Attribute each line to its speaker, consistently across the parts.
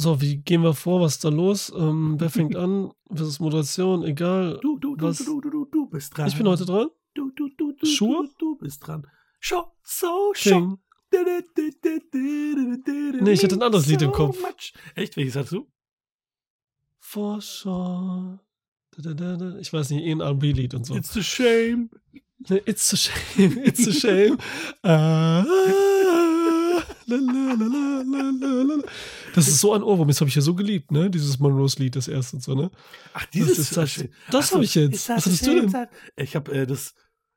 Speaker 1: So, wie gehen wir vor? Was ist da los? Ähm, wer fängt an? Was ist Moderation? Egal.
Speaker 2: Du, du, du,
Speaker 1: was?
Speaker 2: du, du, du, du bist dran.
Speaker 1: Ich bin heute dran.
Speaker 2: Du, du, du, du,
Speaker 1: Schuhe?
Speaker 2: Du, du bist dran. Show, so, show.
Speaker 1: Nee, ich hatte ein anderes Lied im
Speaker 2: So
Speaker 1: Kopf.
Speaker 2: much. Echt? Welches hast du?
Speaker 1: For sure. Ich weiß nicht, eh ein R&B-Lied und so.
Speaker 2: It's a shame.
Speaker 1: It's a shame, it's a shame. Ah, la, la, la, la, la, la, la. Das ist so ein Ohrwurm, das habe ich ja so geliebt, ne? Dieses Monroes-Lied, das erste und so, ne?
Speaker 2: Ach,
Speaker 1: Das
Speaker 2: dieses
Speaker 1: ist das-
Speaker 2: Shame.
Speaker 1: das
Speaker 2: Ach so,
Speaker 1: hab ich jetzt. Was hattest du denn?
Speaker 2: Ich habe äh, das,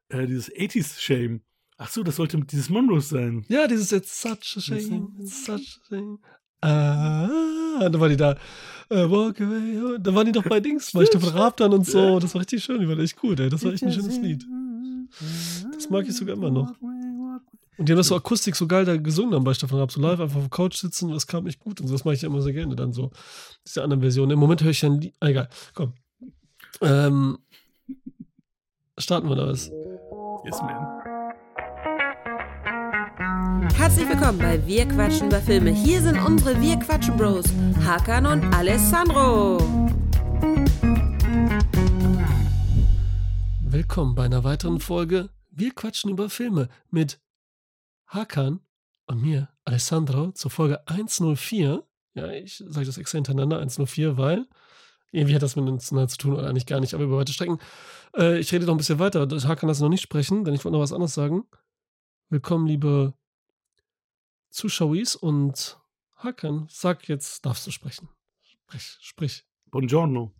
Speaker 2: äh, dieses 80s Shame. Ach so, das sollte dieses Monroe sein.
Speaker 1: Ja, dieses It's such a shame, it's such a shame. Ah, da war die da. Äh, walk away. Da waren die doch bei Dings, bei Stefan Raab dann und so. Das war richtig schön, die waren echt gut, ey. Das war echt ein schönes Lied. Das mag ich sogar immer noch. Und die haben das so Akustik so geil da gesungen dann bei Stefan Raab, so live einfach auf der Couch sitzen und das kam echt gut und so. Das mache ich ja immer sehr gerne dann so. Diese anderen Versionen. Im Moment höre ich ja ein Lied. Ah, egal, komm. Ähm, starten wir da was.
Speaker 2: Yes, man.
Speaker 3: Herzlich willkommen bei Wir quatschen über Filme. Hier sind unsere Wir quatschen Bros, Hakan und Alessandro.
Speaker 1: Willkommen bei einer weiteren Folge. Wir quatschen über Filme mit Hakan und mir, Alessandro, zur Folge 104. Ja, ich sage das extra hintereinander, 104, weil irgendwie hat das miteinander zu tun oder eigentlich gar nicht, aber über weite Strecken. Äh, ich rede noch ein bisschen weiter. Hakan lass noch nicht sprechen, denn ich wollte noch was anderes sagen. Willkommen, liebe Zuschauis und Hakan, sag jetzt, darfst du sprechen. Sprich, sprich.
Speaker 2: Buongiorno.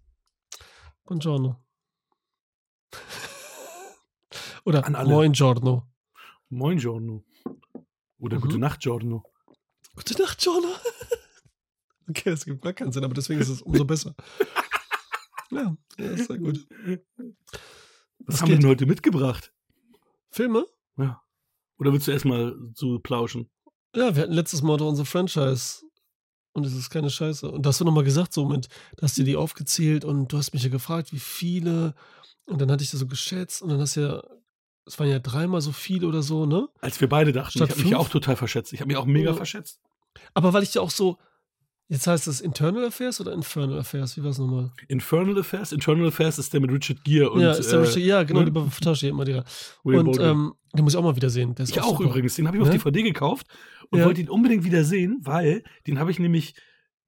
Speaker 1: Buongiorno. Oder. Moin Giorno.
Speaker 2: Moin, Giorno. Oder
Speaker 1: Mhm.
Speaker 2: gute Nacht, Giorno.
Speaker 1: Gute Nacht, Giorno. Okay, das gibt gar keinen Sinn, aber deswegen ist es umso besser. Ja, ja ist sehr gut.
Speaker 2: Was,
Speaker 1: Was
Speaker 2: haben wir denn heute mitgebracht?
Speaker 1: Filme?
Speaker 2: Ja. Oder willst du erstmal so plauschen?
Speaker 1: Ja, wir hatten letztes Mal doch unsere Franchise. Und es ist keine Scheiße. Und da hast du nochmal gesagt, so mit, da hast du die aufgezählt und du hast mich ja gefragt, wie viele. Und dann hatte ich das so geschätzt und dann hast du ja, es waren ja dreimal so viele oder so, ne?
Speaker 2: Als wir beide dachten,
Speaker 1: Statt
Speaker 2: ich habe mich auch total verschätzt. Ich habe mich auch mega
Speaker 1: Ja.
Speaker 2: verschätzt.
Speaker 1: Aber weil ich ja auch so, jetzt heißt das Internal Affairs oder Infernal Affairs? Wie war es nochmal?
Speaker 2: Infernal Affairs. Internal Affairs ist der mit Richard Gere und
Speaker 1: ja, ist der
Speaker 2: äh,
Speaker 1: Richard- ja, genau,
Speaker 2: ne?
Speaker 1: die ich immer die.
Speaker 2: William
Speaker 1: Und ähm, den muss ich auch mal wieder sehen. Der ist
Speaker 2: Ich auch
Speaker 1: super.
Speaker 2: übrigens. Den habe ich auf
Speaker 1: Ne?
Speaker 2: DVD gekauft und
Speaker 1: Ja.
Speaker 2: wollte ihn unbedingt wieder sehen, weil den habe ich nämlich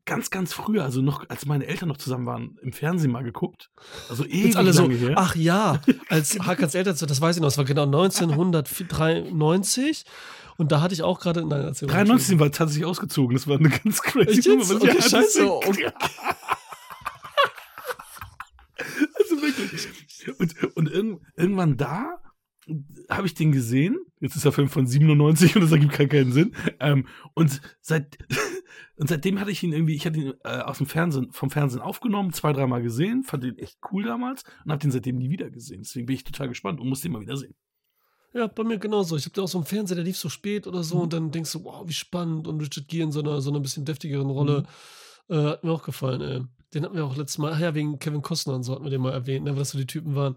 Speaker 2: ganz, ganz früher, also noch, als meine Eltern noch zusammen waren, im Fernsehen mal geguckt. Also ewig
Speaker 1: Jetzt alle so,
Speaker 2: her.
Speaker 1: ach ja, als Hakans Eltern, das weiß ich noch, das war genau 1993 und da hatte ich auch gerade, nein, erzähl mal,
Speaker 2: 93 war tatsächlich ausgezogen. Das war eine ganz crazy
Speaker 1: Echt?
Speaker 2: Nummer.
Speaker 1: Okay,
Speaker 2: das
Speaker 1: scheiße, okay.
Speaker 2: Also wirklich. Und, und irgend, irgendwann da habe ich den gesehen. Jetzt ist der Film von 97 und das ergibt gar keinen Sinn. Ähm, und, seit, und seitdem hatte ich ihn irgendwie, ich hatte ihn äh, aus dem Fernsehen, vom Fernsehen aufgenommen, zwei, dreimal gesehen, fand den echt cool damals und habe den seitdem nie wieder gesehen. Deswegen bin ich total gespannt und muss den mal wieder sehen.
Speaker 1: Ja, bei mir genauso. Ich habe da auch so einen Fernseher, der lief so spät oder so und dann denkst du, wow, wie spannend und Richard Gere in so einer, so einer bisschen deftigeren Rolle. Äh, hat mir auch gefallen, ey. Den hatten wir auch letztes Mal, ach ja, wegen Kevin Costner und so hatten wir den mal erwähnt, ne, weil das so die Typen waren.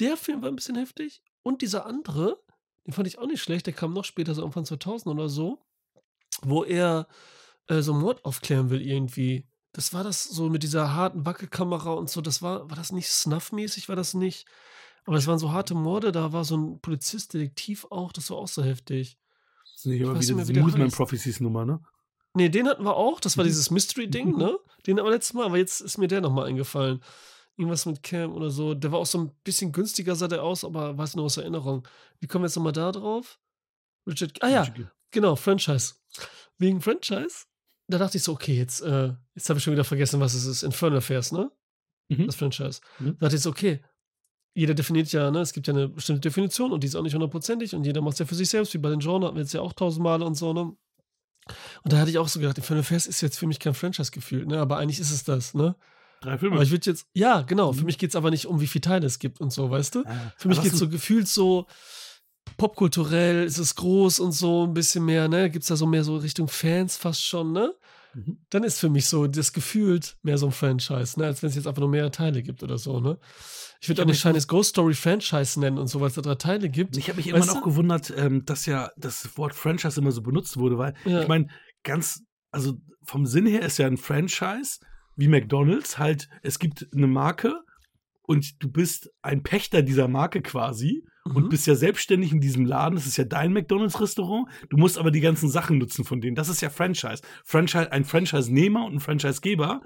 Speaker 1: Der Film war ein bisschen heftig und dieser andere, den fand ich auch nicht schlecht, der kam noch später, so Anfang 2000 oder so, wo er äh, so einen Mord aufklären will irgendwie. Das war das so mit dieser harten Wackelkamera und so, das war, war das nicht snuff-mäßig, war das nicht? Aber es waren so harte Morde, da war so ein Polizist, Detektiv auch, das war auch so heftig.
Speaker 2: Das ist nicht immer wieder diese
Speaker 1: heißt.
Speaker 2: Prophecies Nummer, ne?
Speaker 1: Nee, den hatten wir auch. Das war dieses Mystery-Ding, ne? Den hatten wir letztes Mal, aber jetzt ist mir der nochmal eingefallen. Irgendwas mit Cam oder so. Der war auch so ein bisschen günstiger, sah der aus, aber weiß nur aus Erinnerung. Wie kommen wir jetzt nochmal da drauf? Richard. Ah ja, genau, Franchise. Wegen Franchise? Da dachte ich so, okay, jetzt, äh, jetzt habe ich schon wieder vergessen, was es ist. Infernal Affairs, ne?
Speaker 2: Mhm.
Speaker 1: Das Franchise.
Speaker 2: Mhm.
Speaker 1: Da dachte ich so, okay, jeder definiert ja, ne, es gibt ja eine bestimmte Definition und die ist auch nicht hundertprozentig und jeder macht es ja für sich selbst, wie bei den Genre hatten wir jetzt ja auch tausendmal und so, ne? Und da hatte ich auch so gedacht, Infernal Affairs ist jetzt für mich kein Franchise-Gefühl, ne? Aber eigentlich ist es das, ne?
Speaker 2: Drei Filme.
Speaker 1: Aber ich würde jetzt, ja, genau, für
Speaker 2: Mhm.
Speaker 1: mich geht es aber nicht um, wie viele Teile es gibt und so, weißt du?
Speaker 2: Ah,
Speaker 1: Für mich geht es so gefühlt so popkulturell, ist es groß und so ein bisschen mehr, ne? Gibt es da so mehr so Richtung Fans fast schon, ne?
Speaker 2: Mhm.
Speaker 1: Dann ist für mich so das gefühlt mehr so ein Franchise, ne? Als wenn es jetzt einfach nur mehr Teile gibt oder so, ne? Ich würde auch nicht Chinese Ghost Story Franchise nennen und so, weil es da drei Teile gibt.
Speaker 2: Ich habe mich immer
Speaker 1: Weißt
Speaker 2: noch
Speaker 1: du?
Speaker 2: gewundert, ähm, dass ja das Wort Franchise immer so benutzt wurde, weil
Speaker 1: Ja.
Speaker 2: ich meine, ganz also vom Sinn her ist ja ein Franchise wie McDonalds halt, es gibt eine Marke und du bist ein Pächter dieser Marke quasi und
Speaker 1: Mhm.
Speaker 2: bist ja selbstständig in diesem Laden. Das ist ja dein McDonalds-Restaurant. Du musst aber die ganzen Sachen nutzen von denen. Das ist ja Franchise. Franchise ein Franchise-Nehmer und ein Franchise-Geber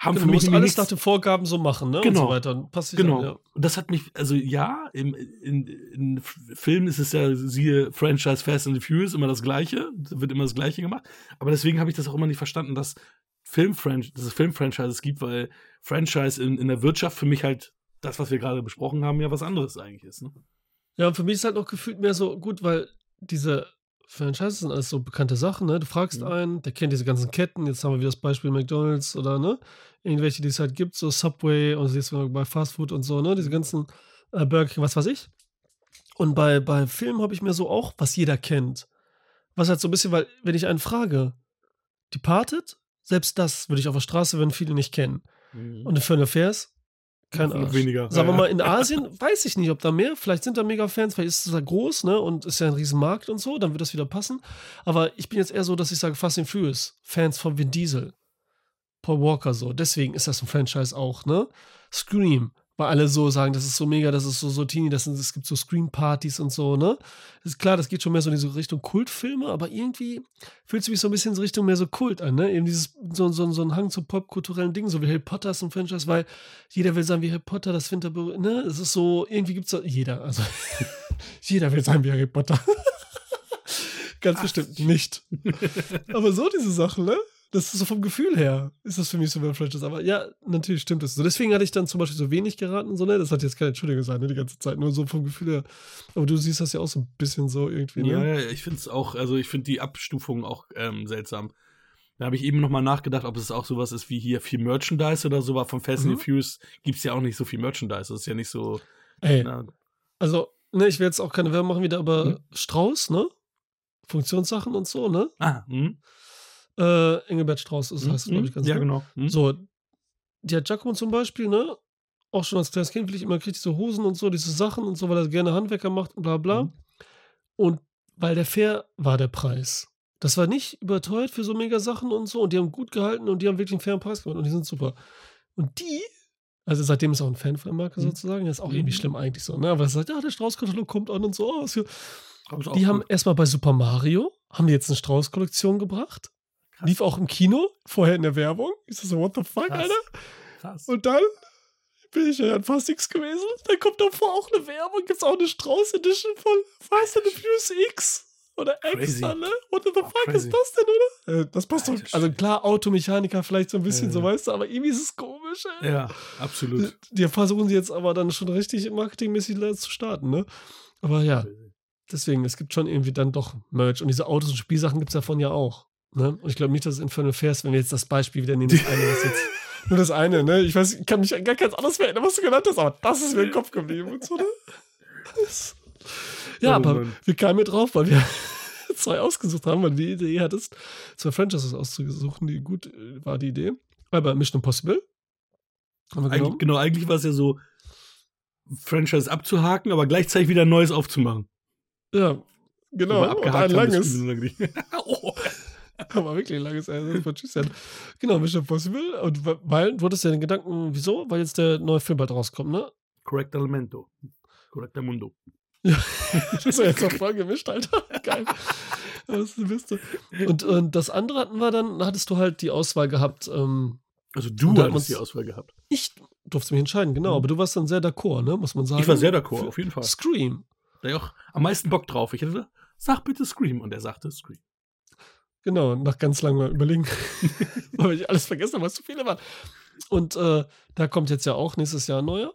Speaker 2: haben
Speaker 1: Genau,
Speaker 2: für
Speaker 1: du
Speaker 2: mich
Speaker 1: musst
Speaker 2: nämlich
Speaker 1: alles nach den Vorgaben so machen, ne? Und
Speaker 2: Genau.
Speaker 1: so weiter. Passt
Speaker 2: Genau.
Speaker 1: An, ja.
Speaker 2: Und das hat mich, also ja, im, in, in Filmen ist es ja, siehe Franchise Fast and the Furious, immer das Gleiche, wird immer das Gleiche gemacht. Aber deswegen habe ich das auch immer nicht verstanden, dass, Filmfran dass es Filmfranchises gibt, weil Franchise in, in der Wirtschaft für mich halt das, was wir gerade besprochen haben, ja was anderes eigentlich ist. Ne?
Speaker 1: Ja, und für mich ist halt noch gefühlt mehr so gut, weil diese Franchises sind alles so bekannte Sachen, ne? Du fragst
Speaker 2: Mhm.
Speaker 1: einen, der kennt diese ganzen Ketten, jetzt haben wir wieder das Beispiel McDonalds oder ne? Irgendwelche, die es halt gibt, so Subway und jetzt bei Fast Food und so, ne? Diese ganzen äh, Burger King, was weiß ich. Und bei, bei Filmen habe ich mir so auch, was jeder kennt. Was halt so ein bisschen, weil, wenn ich einen frage, Departed, selbst das würde ich auf der Straße, wenn viele nicht kennen. Und in Fun Affairs, kein Arsch.
Speaker 2: weniger.
Speaker 1: Sagen wir mal, in Asien weiß ich nicht, ob da mehr, vielleicht sind da mega Fans, vielleicht ist es da groß, ne, und ist ja ein Riesenmarkt und so, dann wird das wieder passen. Aber ich bin jetzt eher so, dass ich sage, Fast and Furious, Fans von Vin Diesel, Paul Walker so, deswegen ist das ein Franchise auch, ne? Scream, weil alle so sagen, das ist so mega, das ist so, so teeny, das sind, es gibt so Scream-Partys und so, ne? Ist klar, das geht schon mehr so in diese Richtung Kultfilme, aber irgendwie fühlt es sich so ein bisschen in Richtung mehr so Kult an, ne? Eben dieses, so, so, so ein Hang zu popkulturellen Dingen, so wie Harry Potter ist ein Franchise, weil jeder will sein wie Harry Potter, das Winterberry, ne? Es ist so, irgendwie gibt es jeder, also jeder will sein wie Harry Potter. Ganz bestimmt nicht. Aber so diese Sachen, ne? Das ist so vom Gefühl her, ist das für mich so ein Franchise. Aber ja, natürlich stimmt es. So, deswegen hatte ich dann zum Beispiel so wenig geraten, so, ne? Das hat jetzt keine Entschuldigung sein, ne? Die ganze Zeit, nur so vom Gefühl her. Aber du siehst das ja auch so ein bisschen so irgendwie, ne?
Speaker 2: Ja, ja, ich finde es auch, also ich finde die Abstufung auch ähm, seltsam. Da habe ich eben noch mal nachgedacht, ob es auch sowas ist wie hier viel Merchandise oder so, aber von Fast and
Speaker 1: Mhm.
Speaker 2: the Furious gibt es ja auch nicht so viel Merchandise. Das ist ja nicht so.
Speaker 1: Ey,
Speaker 2: Na,
Speaker 1: also, ne, ich will jetzt auch keine Werbung machen wieder, aber
Speaker 2: Mhm.
Speaker 1: Strauß, ne? Funktionssachen und so, ne?
Speaker 2: ah, hm,
Speaker 1: Äh, Engelbert Strauß, das
Speaker 2: hm,
Speaker 1: heißt, glaube ich,
Speaker 2: hm,
Speaker 1: ganz
Speaker 2: Ja, genau. hm.
Speaker 1: So, hat Giacomo zum Beispiel, ne? Auch schon als kleines Kind will ich immer, kriegt so Hosen und so, diese Sachen und so, weil er gerne Handwerker macht und bla bla.
Speaker 2: Mhm.
Speaker 1: Und weil der fair war der Preis. Das war nicht überteuert für so mega Sachen und so. Und die haben gut gehalten und die haben wirklich einen fairen Preis gemacht und die sind super. Und die, also seitdem ist auch ein Fan von der Marke
Speaker 2: Mhm.
Speaker 1: sozusagen, das ist auch
Speaker 2: Mhm.
Speaker 1: irgendwie schlimm eigentlich so, ne? Aber er sagt, ja, der Strauß-Katalog kommt an und so. Oh, ist
Speaker 2: ist
Speaker 1: Die haben erstmal bei Super Mario, haben die jetzt eine Strauß-Kollektion gebracht. Lief auch im Kino, vorher in der Werbung. Ich so, what the fuck,
Speaker 2: Krass.
Speaker 1: Alter?
Speaker 2: Krass.
Speaker 1: Und dann bin ich ja an Fast X gewesen. Dann kommt davor auch eine Werbung. Gibt's auch eine Strauß-Edition von Fast and the Furious X. Oder X, ne? What the fuck
Speaker 2: crazy.
Speaker 1: ist das denn, oder? Äh, das passt doch. Also klar, Automechaniker vielleicht so ein bisschen,
Speaker 2: Ja,
Speaker 1: so weißt du, aber irgendwie ist es komisch, ey.
Speaker 2: ja, absolut.
Speaker 1: Die versuchen sie jetzt aber dann schon richtig marketingmäßig zu starten, ne? Aber ja, deswegen, es gibt schon irgendwie dann doch Merch. Und diese Autos und Spielsachen gibt es davon ja auch. Ne? Und ich glaube nicht, dass es Infernal Fairs, wenn wir jetzt das Beispiel wieder nehmen, das eine, was jetzt. Nur das eine, ne? Ich weiß, ich kann mich an gar keins anderes mehr erinnern, was du genannt hast, aber das ist mir im Kopf geblieben und so, ne? Das- Ja,
Speaker 2: Oh
Speaker 1: aber
Speaker 2: Mann.
Speaker 1: wir kamen hier drauf, weil wir zwei ausgesucht haben, weil du die Idee hattest, zwei Franchises auszusuchen, die gut äh, war die Idee. Aber Mission Impossible.
Speaker 2: Eigentlich, genau, eigentlich war es ja so, Franchise abzuhaken, aber gleichzeitig wieder ein neues aufzumachen.
Speaker 1: Ja, genau. Und ein langes.
Speaker 2: ist oh.
Speaker 1: Aber wirklich langes Ende von Tschüss. Genau, Mission Impossible. Und weil, du hattest ja den Gedanken, wieso? Weil jetzt der neue Film bald rauskommt, ne?
Speaker 2: Correct Elemento. Correcta Mundo.
Speaker 1: Das ist ja jetzt auch voll gemischt, Alter. Geil. Das bist du. Und, und das andere hatten wir dann, da hattest du halt die Auswahl gehabt. Ähm,
Speaker 2: Also du hattest die Auswahl gehabt.
Speaker 1: ich durfte mich entscheiden, genau.
Speaker 2: Mhm.
Speaker 1: Aber du warst dann sehr d'accord, ne? Muss man sagen.
Speaker 2: Ich war sehr d'accord,
Speaker 1: Für
Speaker 2: auf jeden Fall.
Speaker 1: Scream.
Speaker 2: Da ich auch am meisten Bock drauf. Ich hätte gesagt, sag bitte Scream. Und er sagte Scream.
Speaker 1: Genau, nach ganz langem Überlegen, weil ich alles vergessen habe, weil es zu viele waren. Und äh, da kommt jetzt ja auch nächstes Jahr ein neuer.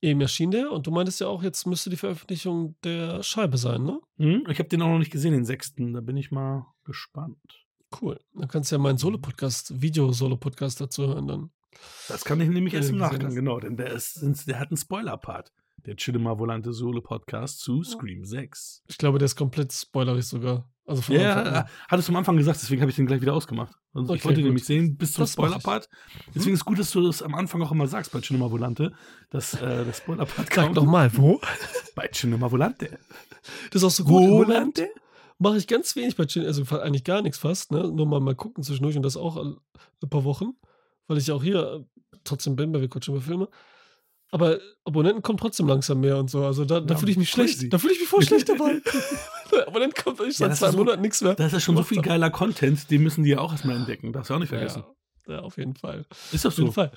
Speaker 1: Eben erschien der und du meintest ja auch, jetzt müsste die Veröffentlichung der Scheibe sein, ne?
Speaker 2: Hm? Ich habe den auch noch nicht gesehen, den sechsten. Da bin ich mal gespannt.
Speaker 1: Cool. Dann kannst du ja meinen Solo-Podcast, Video-Solo-Podcast dazu hören dann.
Speaker 2: Das kann ich nämlich erst im Nachgang, genau. Denn der, ist, der hat einen Spoiler-Part. Der Cinema Volante Solo-Podcast zu Scream 6.
Speaker 1: Ich glaube, der ist komplett spoilerig sogar. Also von Anfang
Speaker 2: Ja,
Speaker 1: an.
Speaker 2: hattest du am Anfang gesagt, deswegen habe ich den gleich wieder ausgemacht. Also ich
Speaker 1: Okay,
Speaker 2: wollte
Speaker 1: gut.
Speaker 2: nämlich sehen, bis zum
Speaker 1: Das ich.
Speaker 2: Spoiler-Part. Deswegen ist gut, dass du das am Anfang auch immer sagst bei Cinema Volante, dass äh, der Spoiler-Part
Speaker 1: Sag doch mal, wo?
Speaker 2: Bei Cinema Volante.
Speaker 1: Das ist auch so gut.
Speaker 2: Volante?
Speaker 1: Mache ich ganz wenig bei Channel, also eigentlich gar nichts fast, ne? Nur mal, mal gucken zwischendurch und das auch ein paar Wochen, weil ich ja auch hier äh, trotzdem bin, weil wir quatschen über Filme. Aber Abonnenten kommen trotzdem langsam mehr und so. Also da, da
Speaker 2: Ja,
Speaker 1: fühle ich mich schlecht. Da fühle ich mich voll schlecht dabei. Abonnenten kommt ich
Speaker 2: Ja,
Speaker 1: seit
Speaker 2: das
Speaker 1: zwei
Speaker 2: so-
Speaker 1: Monaten nichts mehr.
Speaker 2: Da ist ja schon so viel geiler Content, den müssen die ja auch erstmal entdecken. Darfst du auch nicht vergessen.
Speaker 1: Ja, ja, auf jeden Fall.
Speaker 2: Ist doch
Speaker 1: Auf jeden
Speaker 2: so.
Speaker 1: Fall.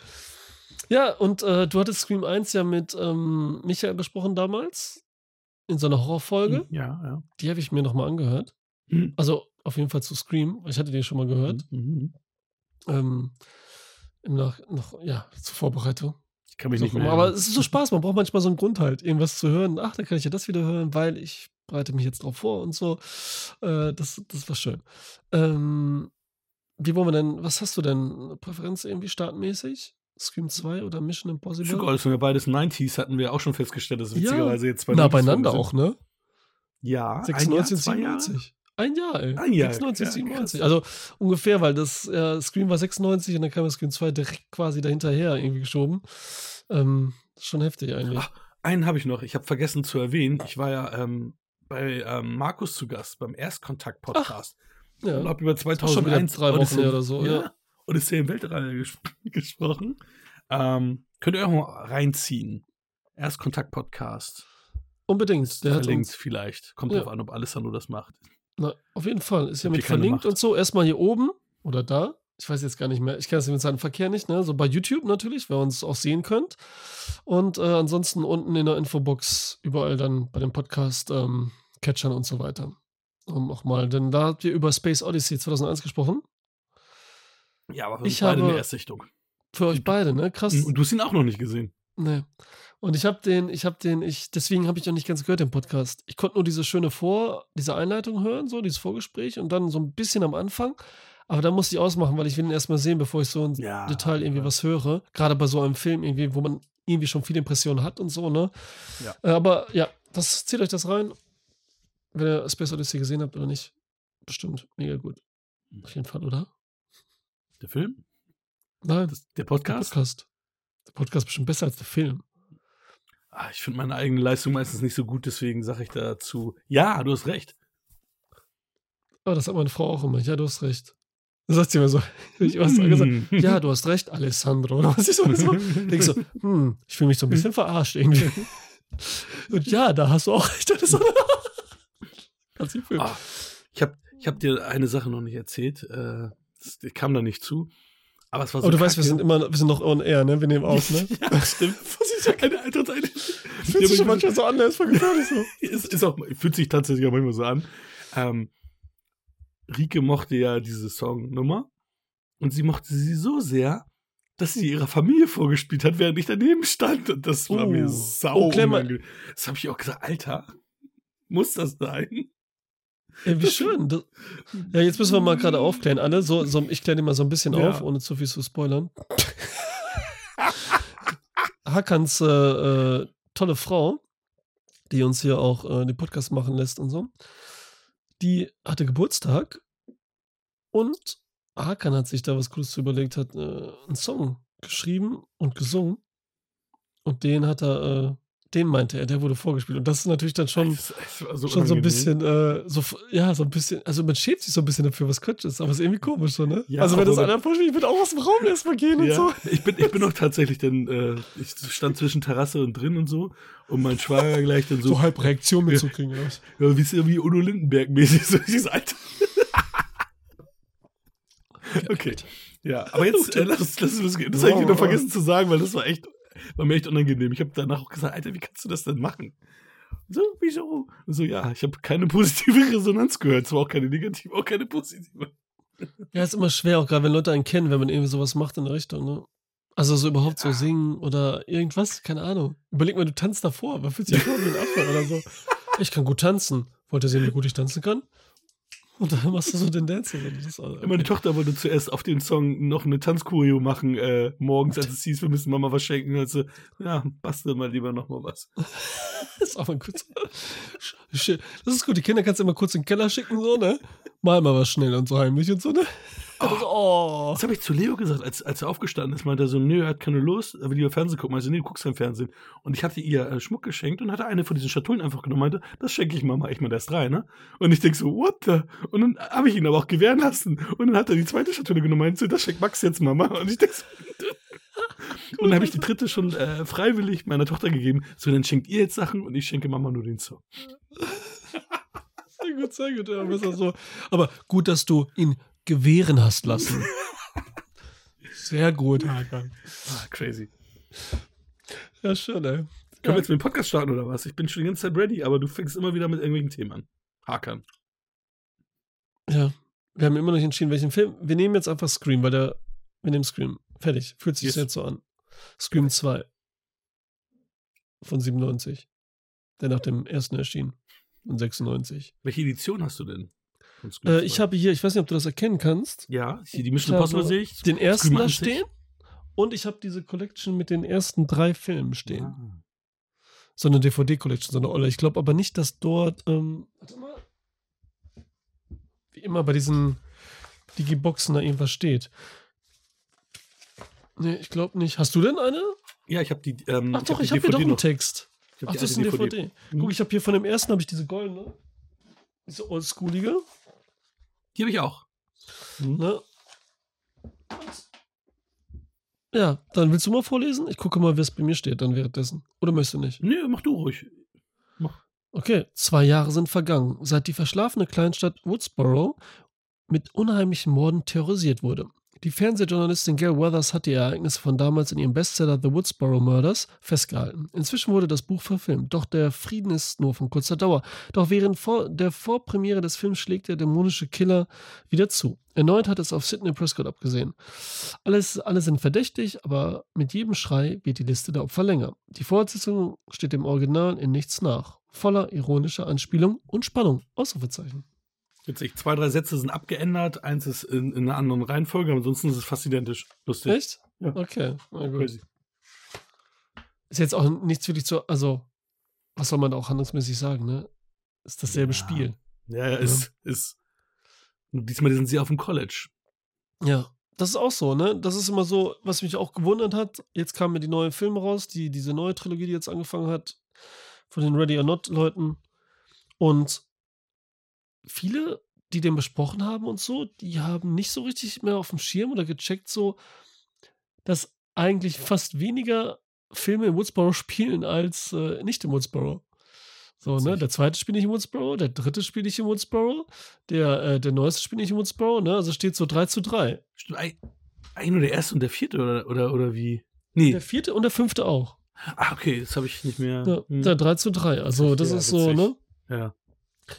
Speaker 1: Ja, und äh, du hattest Scream 1 ja mit ähm, Michael besprochen damals. In so einer Horrorfolge.
Speaker 2: Ja, ja.
Speaker 1: Die habe ich mir nochmal angehört.
Speaker 2: Mhm.
Speaker 1: Also auf jeden Fall zu Scream. Ich hatte die schon mal gehört.
Speaker 2: Mhm.
Speaker 1: Ähm, im Nach noch, ja, zur Vorbereitung.
Speaker 2: Ich kann mich
Speaker 1: So,
Speaker 2: nicht mehr.
Speaker 1: aber es ist so Spaß, man braucht manchmal so einen Grund halt, irgendwas zu hören. Ach, dann kann ich ja das wieder hören, weil ich bereite mich jetzt drauf vor und so. Äh, das, das war schön. Ähm, wie wollen wir denn, was hast du denn? Eine Präferenz irgendwie startmäßig? Scream 2 oder Mission Impossible?
Speaker 2: Gold sind wir beides 90s, hatten wir auch schon festgestellt, dass
Speaker 1: Ja.
Speaker 2: witzigerweise jetzt zwei 90s
Speaker 1: beieinander
Speaker 2: sind.
Speaker 1: auch, ne?
Speaker 2: Ja,
Speaker 1: 96 und
Speaker 2: ein Jahr, zwei
Speaker 1: 97. Ein Jahr, ey.
Speaker 2: Ein Jahr,
Speaker 1: 96,
Speaker 2: ja,
Speaker 1: 97. Also ungefähr, weil das äh, Scream war 96 und dann kam das Scream 2 direkt quasi dahinterher irgendwie geschoben. Ähm, schon heftig eigentlich.
Speaker 2: Ach, Einen habe ich noch, ich habe vergessen zu erwähnen. Ich war ja ähm, bei ähm, Markus zu Gast beim Erstkontakt-Podcast.
Speaker 1: ja.
Speaker 2: Ich habe über
Speaker 1: Ist auch schon wieder
Speaker 2: 2001
Speaker 1: drei Wochen
Speaker 2: Odyssey-
Speaker 1: oder so, ja.
Speaker 2: Odyssee im Weltall ges gesprochen. Ähm, könnt ihr auch mal reinziehen. Erstkontakt-Podcast.
Speaker 1: Unbedingt. Der
Speaker 2: Verlinkt vielleicht. Kommt
Speaker 1: Ja.
Speaker 2: drauf an, ob Alessandro das macht.
Speaker 1: na, auf jeden Fall. Ist ja mit verlinkt
Speaker 2: Macht.
Speaker 1: und so. Erstmal hier oben oder da. Ich weiß jetzt gar nicht mehr. Ich kenne das mit seinem Verkehr nicht, ne? So bei YouTube natürlich, wer uns auch sehen könnt. Und äh, ansonsten unten in der Infobox überall dann bei dem Podcast ähm, Catchern und so weiter. Um auch mal, denn da habt ihr über Space Odyssey 2001 gesprochen.
Speaker 2: Ja, aber
Speaker 1: Ich
Speaker 2: beide in
Speaker 1: habe-
Speaker 2: der Erstsichtung.
Speaker 1: Für euch beide, ne? Krass.
Speaker 2: Und du hast ihn auch noch nicht gesehen.
Speaker 1: Nee. Und ich habe den, ich habe den, ich, deswegen habe ich noch nicht ganz gehört, den Podcast. Ich konnte nur diese schöne Vor, diese Einleitung hören, so, dieses Vorgespräch und dann so ein bisschen am Anfang. Aber da musste ich ausmachen, weil ich will ihn erstmal sehen, bevor ich so im
Speaker 2: Ja,
Speaker 1: Detail irgendwie
Speaker 2: ja.
Speaker 1: was höre. Gerade bei so einem Film irgendwie, wo man irgendwie schon viele Impressionen hat und so, ne?
Speaker 2: Ja.
Speaker 1: Äh, aber ja, das zieht euch das rein. Wenn ihr Space Odyssey gesehen habt oder nicht. Bestimmt mega gut. Auf jeden Fall, oder?
Speaker 2: Der Film?
Speaker 1: Nein,
Speaker 2: Das, der
Speaker 1: der
Speaker 2: Podcast?
Speaker 1: Podcast. Der Podcast ist bestimmt besser als der Film.
Speaker 2: Ah, ich finde meine eigene Leistung meistens nicht so gut, deswegen sage ich dazu, ja, du hast recht.
Speaker 1: Aber das hat meine Frau auch immer. Ja, du hast recht. Dann sagt sie immer so, ich was sage, sagt,
Speaker 2: Hm.
Speaker 1: ja, du hast recht, Alessandro. Oder was ich so, so denke so, hm, ich fühle mich so ein bisschen verarscht irgendwie. Und ja, da hast du auch recht, Alessandro. Kannst du fühlen.
Speaker 2: Ah, ich habe ich hab dir eine Sache noch nicht erzählt. Äh, das, ich kam da nicht zu. Aber es war so.
Speaker 1: Aber du weißt, wir sind immer, wir sind noch on air, ne? Wir nehmen auf, ne?
Speaker 2: ja, stimmt. Was ist ja keine Alterseinheit.
Speaker 1: Fühlt sich manchmal so an, das ist voll gefährlich so.
Speaker 2: ist, ist auch, fühlt sich tatsächlich auch manchmal so an. Ähm, Rike mochte ja diese Songnummer und sie mochte sie so sehr, dass sie ihrer Familie vorgespielt hat, während ich daneben stand. Und das war
Speaker 1: Oh.
Speaker 2: mir sau
Speaker 1: Oh.
Speaker 2: Das habe ich auch gesagt, Alter, muss das sein?
Speaker 1: Ey, wie schön. Das, ja, jetzt müssen wir mal gerade aufklären, alle. So, so, ich kläre die mal so ein bisschen
Speaker 2: Ja.
Speaker 1: auf, ohne zu viel zu spoilern. Hakans äh, äh, tolle Frau, die uns hier auch äh, den Podcast machen lässt und so, die hatte Geburtstag und Hakan hat sich da was Cooles zu überlegt, hat äh, einen Song geschrieben und gesungen und den hat er, äh, den meinte er, der wurde vorgespielt und das ist natürlich dann schon
Speaker 2: Das- das war so
Speaker 1: schon so ein bisschen, äh, so, ja, so ein bisschen, also man schämt sich so ein bisschen dafür, was Quatsch ist, aber es ist irgendwie komisch so, ne?
Speaker 2: Ja,
Speaker 1: also wenn das einer vorspielt, ich würde auch aus dem Raum erstmal gehen und
Speaker 2: Ja,
Speaker 1: so.
Speaker 2: ich bin, ich bin auch tatsächlich dann, äh, ich stand zwischen Terrasse und drin und so und mein Schwager gleich dann so,
Speaker 1: So halb Reaktion mitzukriegen. was?
Speaker 2: ja, wie ist irgendwie Udo Lindenberg mäßig, so ich so, Alter. Okay. Ja, aber jetzt äh, lass, uns- lass uns losgehen. Das habe ich wieder vergessen zu sagen, weil das war echt, war mir echt unangenehm. Ich habe danach auch gesagt, Alter, wie kannst du das denn machen? So, wieso? Und so, ja, ich habe keine positive Resonanz gehört. Zwar auch keine negative, auch keine positive.
Speaker 1: Ja, ist immer schwer, auch gerade wenn Leute einen kennen, wenn man irgendwie sowas macht in der Richtung, ne? Also so überhaupt so singen oder irgendwas, keine Ahnung. Überleg mal, du tanzt davor, man fühlt sich vor wie ein Affe oder so. Ich kann gut tanzen. Wollt ihr sehen, wie gut ich tanzen kann? Und dann machst du so den ist, okay.
Speaker 2: Meine Tochter wollte zuerst auf den Song noch eine Tanzkurio machen, äh, morgens, als es hieß, wir müssen Mama was schenken. Also, ja, bastel mal lieber noch mal was.
Speaker 1: Das ist auch mal kurz. Das ist gut, die Kinder kannst du immer kurz in den Keller schicken, so, ne? Mal mal was schnell und so heimlich und so, ne? Das, oh.
Speaker 2: Das habe ich zu Leo gesagt, als, als er aufgestanden ist, meinte er so, nö, er hat keine Lust, er will lieber Fernsehen gucken. Also, nee, du guckst kein Fernsehen. Und ich hatte ihr äh, Schmuck geschenkt und hatte eine von diesen Schatullen einfach genommen, meinte, das schenke ich Mama. Ich meine, der ist drei, ne? Und ich denke so, what the? Und dann habe ich ihn aber auch gewähren lassen. Und dann hat er die zweite Schatulle genommen, meinte, so, das schenkt Max jetzt Mama. Und ich denke so, und dann habe ich die dritte schon äh, freiwillig meiner Tochter gegeben. So, dann schenkt ihr jetzt Sachen und ich schenke Mama nur den Song.
Speaker 1: Sehr gut, sehr gut. Ja, besser so. Aber gut, dass du ihn gewähren hast lassen. Sehr gut, Hakan.
Speaker 2: Ah, crazy.
Speaker 1: Ja, schön, ey.
Speaker 2: Können wir jetzt mit dem Podcast starten oder was? Ich bin schon die ganze Zeit ready, aber du fängst immer wieder mit irgendwelchen Themen an. Hakan.
Speaker 1: Ja, wir haben immer noch nicht entschieden, welchen Film. Wir nehmen jetzt einfach Scream, weil der. Wir nehmen Scream. Fertig. Fühlt sich
Speaker 2: Yes.
Speaker 1: jetzt so an. Scream 2. Von 97. Der nach dem ersten erschien. Und 96.
Speaker 2: Welche Edition hast du denn?
Speaker 1: Äh, ich
Speaker 2: 2?
Speaker 1: habe hier, ich weiß nicht, ob du das erkennen kannst,
Speaker 2: Ja, die
Speaker 1: Ich
Speaker 2: Mission Impossible sehe ich.
Speaker 1: den ersten da
Speaker 2: 80.
Speaker 1: stehen. Und ich habe diese Collection mit den ersten drei Filmen stehen.
Speaker 2: Ah.
Speaker 1: So eine DVD-Collection, so eine Olle. Ich glaube aber nicht, dass dort. Ähm, warte mal. Wie immer bei diesen Digiboxen da irgendwas steht. Nee, ich glaube nicht. Hast du denn eine?
Speaker 2: Ja, ich habe die. Ähm,
Speaker 1: Ach doch,
Speaker 2: die
Speaker 1: ich habe hier doch
Speaker 2: DVD
Speaker 1: einen
Speaker 2: noch.
Speaker 1: Text.
Speaker 2: Hab
Speaker 1: Ach,
Speaker 2: die
Speaker 1: das ist ein
Speaker 2: alte
Speaker 1: DVD. Guck, ich habe hier von dem ersten habe ich diese goldene. Diese oldschoolige.
Speaker 2: Die habe ich auch.
Speaker 1: Ne? Ja, dann willst du mal vorlesen? Ich gucke mal, wer es bei mir steht dann währenddessen. Oder möchtest du nicht?
Speaker 2: Nö, mach du ruhig.
Speaker 1: Okay, zwei Jahre sind vergangen, seit die verschlafene Kleinstadt Woodsboro mit unheimlichen Morden terrorisiert wurde. Die Fernsehjournalistin Gail Weathers hat die Ereignisse von damals in ihrem Bestseller The Woodsboro Murders festgehalten. Inzwischen wurde das Buch verfilmt, doch der Frieden ist nur von kurzer Dauer. Doch während vor der Vorpremiere des Films schlägt der dämonische Killer wieder zu. Erneut hat es auf Sidney Prescott abgesehen. Alles, alle sind verdächtig, aber mit jedem Schrei wird die Liste der Opfer länger. Die Fortsetzung steht dem Original in nichts nach. Voller ironischer Anspielung und Spannung. Ausrufezeichen.
Speaker 2: Witzig. Zwei, drei Sätze sind abgeändert. Eins ist in, in einer anderen Reihenfolge. Ansonsten ist es fast identisch. Lustig.
Speaker 1: Echt?
Speaker 2: Ja.
Speaker 1: Okay, na gut.
Speaker 2: Crazy.
Speaker 1: Ist jetzt auch nichts wirklich zu. Also, was soll man da auch handlungsmäßig sagen, ne? Ist dasselbe
Speaker 2: Ja.
Speaker 1: Spiel.
Speaker 2: Ja, ja, ist, ist. Nur diesmal sind sie auf dem College.
Speaker 1: Ja. Das ist auch so, ne? Das ist immer so, was mich auch gewundert hat. Jetzt kamen mir die neuen Filme raus, die, diese neue Trilogie, die jetzt angefangen hat, von den Ready or Not-Leuten. Und viele, die den besprochen haben und so, die haben nicht so richtig mehr auf dem Schirm oder gecheckt, so, dass eigentlich fast weniger Filme in Woodsboro spielen als äh, nicht in Woodsboro. So, ne? Der zweite spiele ich in Woodsboro, der dritte spiele ich in Woodsboro, der, äh, der neueste spiele ich in Woodsboro, ne? Also steht so 3 zu 3.
Speaker 2: Stimmt, ein, ein nur der erste und der vierte oder, oder, oder wie? Nee.
Speaker 1: Der vierte und der fünfte auch.
Speaker 2: ah, okay, das habe ich nicht mehr.
Speaker 1: Ja,
Speaker 2: Hm.
Speaker 1: der 3 zu 3. Also, das
Speaker 2: Ja,
Speaker 1: ist so,
Speaker 2: witzig.
Speaker 1: ne?
Speaker 2: ja.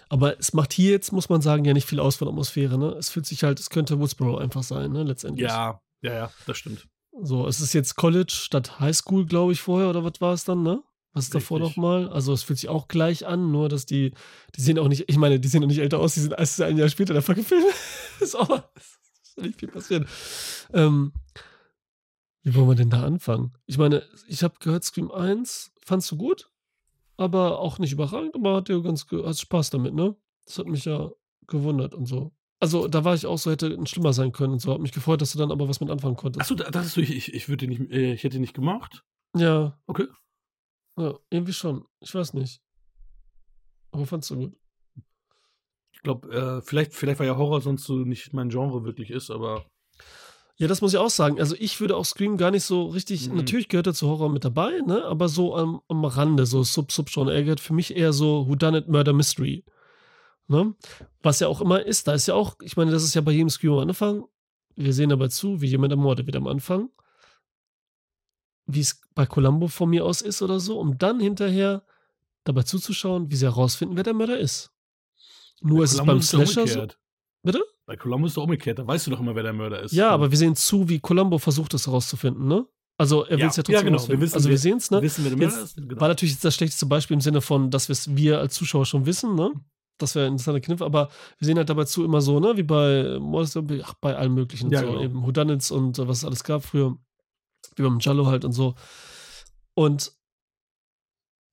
Speaker 1: Aber es macht hier jetzt, muss man sagen, ja nicht viel aus von Atmosphäre, ne? Es fühlt sich halt, es könnte Woodsboro einfach sein, ne? Letztendlich.
Speaker 2: Ja, ja, ja, das stimmt.
Speaker 1: So, es ist jetzt College statt Highschool, glaube ich, vorher, oder was war es dann, ne? Was ist davor nochmal? Also, es fühlt sich auch gleich an, nur dass die, die sehen auch nicht, ich meine, die sehen auch nicht älter aus, die sind erst ein Jahr später der fucking Film. ist aber ist nicht viel passiert. Ähm, wie wollen wir denn da anfangen? Ich meine, ich habe gehört, Scream 1 fandst du gut, aber auch nicht überragend, aber hat dir ganz hast Spaß damit, ne? Das hat mich ja gewundert und so. Also, da war ich auch so, hätte ein schlimmer sein können und so. Hat mich gefreut, dass du dann aber was mit anfangen konntest.
Speaker 2: Achso, da dachtest du, ich, ich, würde nicht, äh, ich hätte nicht gemacht.
Speaker 1: Ja.
Speaker 2: Okay.
Speaker 1: Ja, irgendwie schon. Ich weiß nicht. Aber fandst du gut.
Speaker 2: Ich glaube, äh, vielleicht, vielleicht war ja Horror sonst so nicht mein Genre wirklich ist, aber
Speaker 1: Ja, das muss ich auch sagen. Also ich würde auch Scream gar nicht so richtig,
Speaker 2: Mhm.
Speaker 1: natürlich gehört er zu Horror mit dabei, ne? Aber so am, am Rande, so Sub-Sub-Genre. Er gehört für mich eher so Whodunit Murder Mystery. Ne? Was ja auch immer ist, da ist ja auch, ich meine, das ist ja bei jedem Scream am Anfang. Wir sehen dabei zu, wie jemand ermordet wird am Anfang. Wie es bei Columbo von mir aus ist oder so, um dann hinterher dabei zuzuschauen, wie sie herausfinden, wer der Mörder ist. Nur ist es beim Slasher so. Bitte?
Speaker 2: Bei Columbus ist doch umgekehrt, da weißt du doch immer, wer der Mörder ist.
Speaker 1: Ja, aber wir sehen zu, wie Columbo versucht, es herauszufinden, ne? Also er will
Speaker 2: Ja,
Speaker 1: es ja
Speaker 2: ja,
Speaker 1: trotzdem
Speaker 2: genau.
Speaker 1: herausfinden.
Speaker 2: Wir wissen,
Speaker 1: also wir
Speaker 2: wir-
Speaker 1: sehen es,
Speaker 2: wir
Speaker 1: ne?
Speaker 2: wissen, wer der
Speaker 1: Jetzt
Speaker 2: Mörder ist. Genau.
Speaker 1: War natürlich jetzt das schlechteste Beispiel im Sinne von, dass wir es wir als Zuschauer schon wissen, ne? Das wäre ein interessanter Kniff, aber wir sehen halt dabei zu immer so, ne? Wie bei ach, bei allen möglichen,
Speaker 2: Ja,
Speaker 1: so
Speaker 2: genau.
Speaker 1: eben Whodunits und äh, was es alles gab früher. Wie beim Jallo halt und so. Und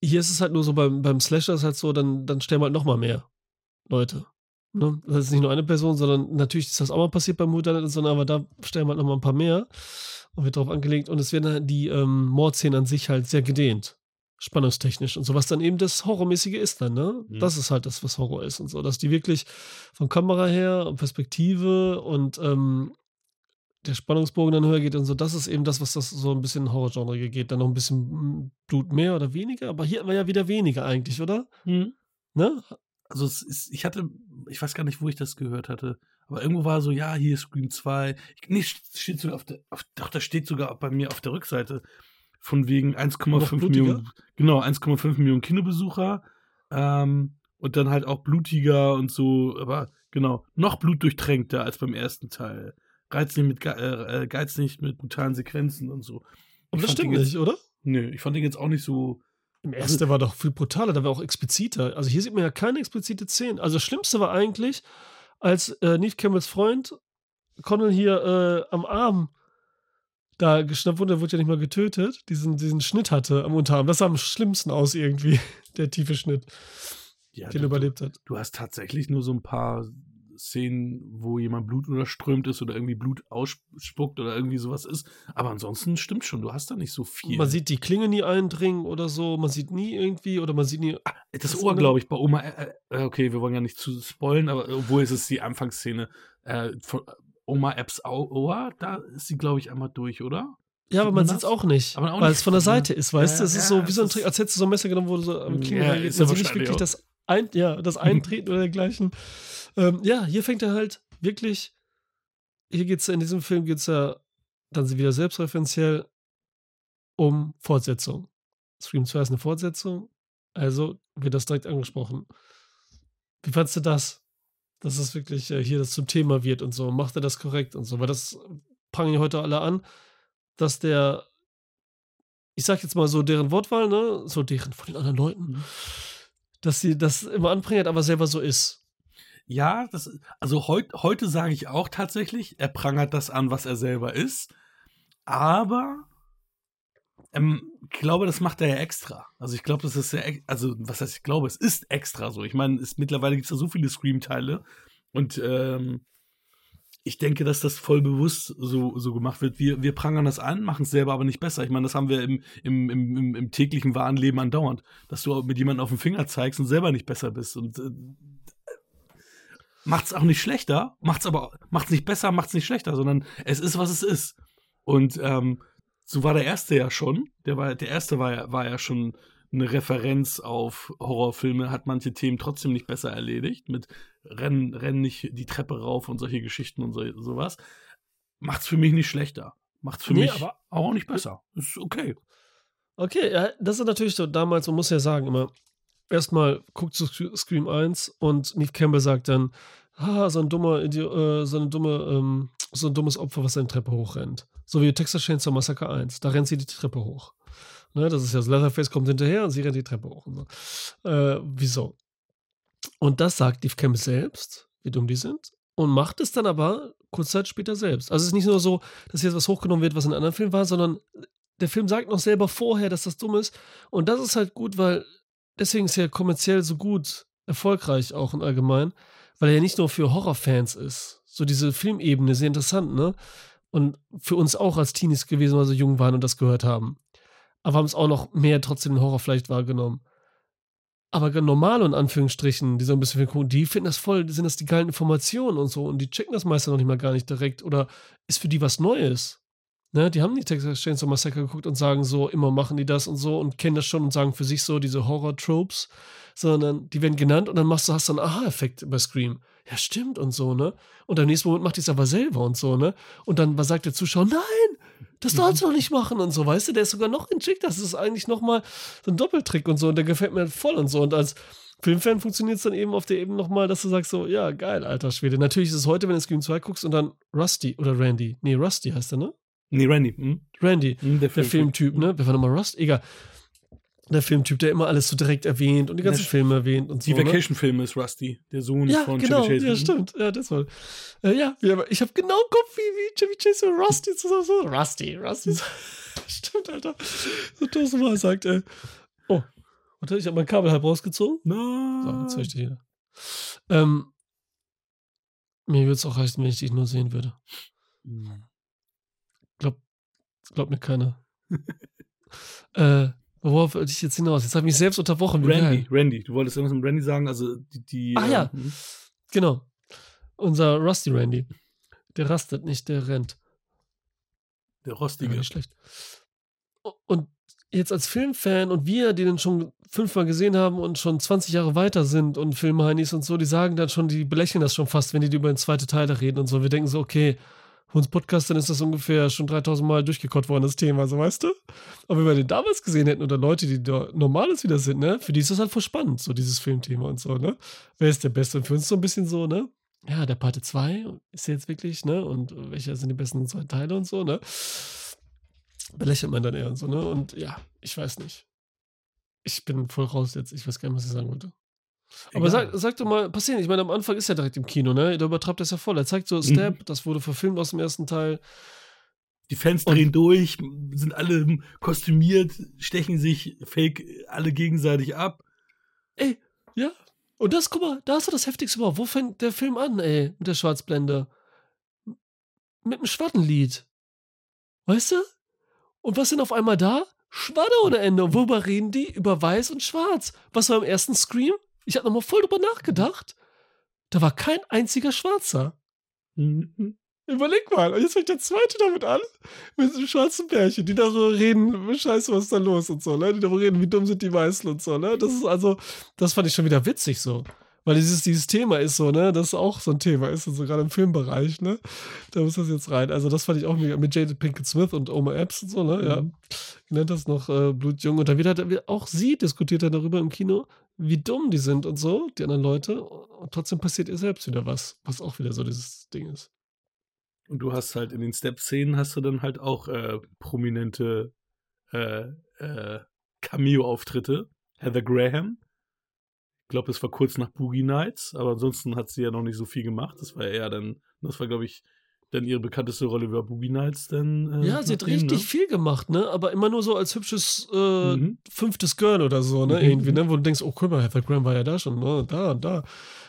Speaker 1: hier ist es halt nur so beim, beim Slasher ist halt so, dann, dann sterben halt noch mal mehr Leute. Ne? Das ist nicht nur eine Person, sondern natürlich ist das auch mal passiert beim Whodunit, sondern aber da stellen wir halt noch mal ein paar mehr und wird darauf angelegt und es werden halt die ähm, Mordszenen an sich halt sehr gedehnt. Spannungstechnisch und so, was dann eben das Horrormäßige ist dann, ne?
Speaker 2: Mhm.
Speaker 1: Das ist halt das, was Horror ist und so, dass die wirklich von Kamera her und Perspektive und ähm, der Spannungsbogen dann höher geht und so, das ist eben das, was das so ein bisschen Horrorgenre geht. Dann noch ein bisschen mm, Blut mehr oder weniger, aber hier haben wir ja wieder weniger eigentlich, oder? Ne?
Speaker 2: Also es ist, ich hatte, ich weiß gar nicht, wo ich das gehört hatte, aber irgendwo war so, ja, hier ist Scream 2. Ich, nee, steht sogar auf der, auf, doch, das steht sogar bei mir auf der Rückseite. Von wegen
Speaker 1: Noch
Speaker 2: 1,5
Speaker 1: blutiger?
Speaker 2: Millionen, genau, 1,5 Millionen Kinobesucher. Ähm, und dann halt auch blutiger und so, aber genau, noch blutdurchtränkter als beim ersten Teil. Reiz nicht mit, Ge äh, äh, Geiz nicht mit brutalen Sequenzen und so.
Speaker 1: Aber
Speaker 2: Ich
Speaker 1: das stimmt nicht, oder?
Speaker 2: Nö, ich fand den jetzt auch nicht so.
Speaker 1: Im ersten war doch viel brutaler, da war auch expliziter. Also hier sieht man ja keine explizite Szene. Also das Schlimmste war eigentlich, als äh, Neve Campbells Freund Connell hier äh, am Arm da geschnappt wurde, der wurde ja nicht mal getötet, diesen, diesen Schnitt hatte am Unterarm. Das sah am schlimmsten aus irgendwie, der tiefe Schnitt,
Speaker 2: Ja,
Speaker 1: den
Speaker 2: du,
Speaker 1: überlebt hat.
Speaker 2: du hast tatsächlich nur so ein paar Szenen, wo jemand Blut überströmt ist oder irgendwie Blut ausspuckt oder irgendwie sowas ist. Aber ansonsten stimmt schon, du hast da nicht so viel.
Speaker 1: Man sieht die Klinge nie eindringen oder so, man sieht nie irgendwie oder man sieht nie.
Speaker 2: das
Speaker 1: das
Speaker 2: Ohr, glaube ich, bei Oma. Äh, äh, okay, wir wollen ja nicht zu spoilen, aber obwohl es ist die Anfangsszene äh, von Oma Epps Au- Ohr, da ist sie, glaube ich, einmal durch, oder?
Speaker 1: Ja, aber man sieht es auch nicht,
Speaker 2: Aber auch
Speaker 1: weil es von der Seite ist, weißt
Speaker 2: Ja,
Speaker 1: du? Es ist
Speaker 2: ja,
Speaker 1: so wie so ein
Speaker 2: ist-
Speaker 1: Trick, als hättest du so ein Messer genommen, wo du so am Klinge
Speaker 2: Ja,
Speaker 1: reingeht.
Speaker 2: ist ja
Speaker 1: nicht wirklich
Speaker 2: auch.
Speaker 1: das, ein, ja, das Eintreten oder dergleichen. Ähm, ja, hier fängt er halt wirklich, hier geht es in diesem Film geht es ja dann wieder selbstreferenziell um Fortsetzung. Scream 2 ist eine Fortsetzung, also wird das direkt angesprochen. Wie fandst du das? Dass es wirklich äh, hier das zum Thema wird und so. Macht er das korrekt und so? Weil das prangen ja heute alle an, dass der, ich sag jetzt mal so deren Wortwahl, ne, so deren von den anderen Leuten,
Speaker 2: Mhm.
Speaker 1: Dass sie das immer anbringen, aber selber so ist.
Speaker 2: Ja, das, also heut, heute sage ich auch tatsächlich, er prangert das an, was er selber ist. Aber ähm, ich glaube, das macht er ja extra. Also ich glaube, das ist ja, also was heißt, ich glaube, es ist extra so. Ich meine, mittlerweile gibt es ja so viele Scream-Teile und ähm, ich denke, dass das voll bewusst so, so gemacht wird. Wir, wir prangern das an, machen es selber aber nicht besser. Ich meine, das haben wir im, im, im, im, täglichen wahren Leben andauernd, dass du mit jemandem auf den Finger zeigst und selber nicht besser bist. Und äh, macht's auch nicht schlechter, macht's aber macht's nicht besser, macht's nicht schlechter, sondern es ist was es ist. Und ähm, so war der erste ja schon. Der war der erste war war ja schon eine Referenz auf Horrorfilme, hat manche Themen trotzdem nicht besser erledigt mit rennen rennen nicht die Treppe rauf und solche Geschichten und so, sowas. Macht's für mich nicht schlechter. Macht's für
Speaker 1: Nee,
Speaker 2: mich
Speaker 1: aber-
Speaker 2: auch nicht besser. Ist okay.
Speaker 1: Okay, ja, das ist natürlich so damals, man muss ja sagen immer, erstmal guckt zu Sc- Scream 1 und Neve Campbell sagt dann, ah, so ein dummer, äh, so eine dumme, ähm, so ein dummes Opfer, was seine Treppe hochrennt. So wie Texas Chainsaw Massacre 1, da rennt sie die Treppe hoch. Ne, das ist ja so, Leatherface kommt hinterher und sie rennt die Treppe hoch. Und so. äh, wieso? Und das sagt Neve Campbell selbst, wie dumm die sind, und macht es dann aber kurz Zeit später selbst. Also es ist nicht nur so, dass jetzt was hochgenommen wird, was in anderen Film war, sondern der Film sagt noch selber vorher, dass das dumm ist. Und das ist halt gut, weil deswegen ist er kommerziell so gut erfolgreich auch im Allgemeinen, weil er ja nicht nur für Horrorfans ist. So diese Filmebene, sehr interessant, ne? Und für uns auch als Teenies gewesen, weil wir so jung waren und das gehört haben. Aber haben es auch noch mehr trotzdem den Horror vielleicht wahrgenommen. Aber normale, in Anführungsstrichen, die so ein bisschen gucken, die finden das voll, sind das die geilen Informationen und so und die checken das meistens noch nicht mal gar nicht direkt oder ist für die was Neues. Ne, die haben die Texas Chainsaw Massacre geguckt und sagen so, immer machen die das und so und kennen das schon und sagen für sich so diese Horror-Tropes, sondern die werden genannt und dann machst du, hast du einen Aha-Effekt bei Scream. Ja, stimmt und so, ne? Und im nächsten Moment macht die es aber selber und so, ne? Und dann sagt der Zuschauer, nein, das sollst du doch nicht machen und so, weißt du, der ist sogar noch entschick, das ist eigentlich nochmal so ein Doppeltrick und so und der gefällt mir voll und so und als Filmfan funktioniert es dann eben auf der Ebene nochmal, dass du sagst so, ja, geil, alter Schwede. Natürlich ist es heute, wenn du Scream 2 guckst und dann Rusty oder Randy, nee, Rusty heißt er, ne?
Speaker 2: Nee, Randy. Hm?
Speaker 1: Randy,
Speaker 2: Hm,
Speaker 1: der Filmtyp, ne? Wer war nochmal Rust? Egal. Der Filmtyp, der immer alles so direkt erwähnt und die ganzen Filme erwähnt und so.
Speaker 2: Die
Speaker 1: ne?
Speaker 2: Vacation-Filme ist Rusty, der Sohn
Speaker 1: Ja,
Speaker 2: von
Speaker 1: genau,
Speaker 2: Chevy Chase.
Speaker 1: ja, stimmt. Ja, das war. Äh, ja, ich habe genau im Kopf, wie, wie Chevy Chase und Rusty zusammen so. Rusty, Rusty. stimmt, Alter. So tausendmal sagt er. Oh, warte, ich habe mein Kabel halb rausgezogen. So,
Speaker 2: No.
Speaker 1: jetzt höre ich dich wieder. Ähm, Mir würde es auch reichen, wenn ich dich nur sehen würde. Glaub, glaubt mir keiner. äh, worauf wollte ich jetzt hinaus? Jetzt habe ich mich selbst unterbrochen.
Speaker 2: Randy,
Speaker 1: geil.
Speaker 2: Randy, du wolltest irgendwas mit Randy sagen, also die. die
Speaker 1: Ach ja.
Speaker 2: mhm.
Speaker 1: Genau. Unser Rusty Randy. Der rastet nicht, der rennt.
Speaker 2: Der
Speaker 1: Ja,
Speaker 2: Rostige.
Speaker 1: nicht schlecht. Und jetzt als Filmfan und wir, die den schon fünfmal gesehen haben und schon 20 Jahre weiter sind und Filmheinis und so, die sagen dann schon, die belächeln das schon fast, wenn die über den zweiten Teil reden und so. Wir denken so, okay, für uns Podcastern ist das ungefähr schon 3000 Mal durchgekottet worden, das Thema, so weißt du? Aber wenn wir den damals gesehen hätten oder Leute, die da normales wieder sind, ne, für die ist das halt voll spannend, so dieses Filmthema und so, ne? Wer ist der Beste? Und für uns so ein bisschen so, ne? Ja, der Parte 2 ist jetzt wirklich, ne? Und welche sind die besten zwei Teile und so, ne? belächelt man dann eher und so, ne? Und ja, ich weiß nicht. Ich bin voll raus jetzt. Ich weiß gar nicht, was ich sagen wollte. Aber sag, sag doch mal, passieren. Ich meine, am Anfang ist er direkt im Kino, ne? Der übertreibt das ja voll. Er zeigt so Step, das wurde verfilmt aus dem ersten Teil.
Speaker 2: Die Fans drehen durch, sind alle kostümiert, stechen sich fake alle gegenseitig ab.
Speaker 1: Ey, ja. Und das, guck mal, da hast du das Heftigste überhaupt. Wo fängt der Film an, ey, mit der Schwarzblende? Mit dem Schwaddenlied. Weißt du? Und was sind auf einmal da? Schwadde ohne Ende. Und worüber reden die? Über Weiß und Schwarz. Was war im ersten Scream? Ich hab nochmal voll drüber nachgedacht. Da war kein einziger Schwarzer.
Speaker 2: Mhm.
Speaker 1: Überleg mal, und jetzt fängt der zweite damit an, mit so schwarzen Pärchen, die darüber reden, scheiße, was ist da los und so, ne? Die darüber reden, wie dumm sind die Weißen und so, ne? Das ist also, das fand ich schon wieder witzig so. Weil dieses, dieses Thema ist so, ne? Das ist auch so ein Thema ist, so gerade im Filmbereich, ne? Da muss das jetzt rein. Also, das fand ich auch mega, mit Jada Pinkett Smith und Omar Epps und so, ne? Ja.
Speaker 2: Mhm.
Speaker 1: Nennt das noch äh, Blutjung. Und da wird halt, auch sie diskutiert dann darüber im Kino, wie dumm die sind und so, die anderen Leute. Und trotzdem passiert ihr selbst wieder was, was auch wieder so dieses Ding ist.
Speaker 2: Und du hast halt in den Step-Szenen hast du dann halt auch äh, prominente äh, äh, Cameo-Auftritte. Heather Graham. Ich glaube, das war kurz nach Boogie Nights, aber ansonsten hat sie ja noch nicht so viel gemacht. Das war eher dann, das war, glaube ich, dann ihre bekannteste Rolle über Boogie Nights dann. Äh,
Speaker 1: Ja, sie hat richtig
Speaker 2: ne?
Speaker 1: viel gemacht, ne? Aber immer nur so als hübsches äh,
Speaker 2: Mhm.
Speaker 1: fünftes Girl oder so, ne?
Speaker 2: Mhm.
Speaker 1: Irgendwie, ne? Wo du denkst, oh, guck mal, Heather Graham war ja da schon, ne? Da und da.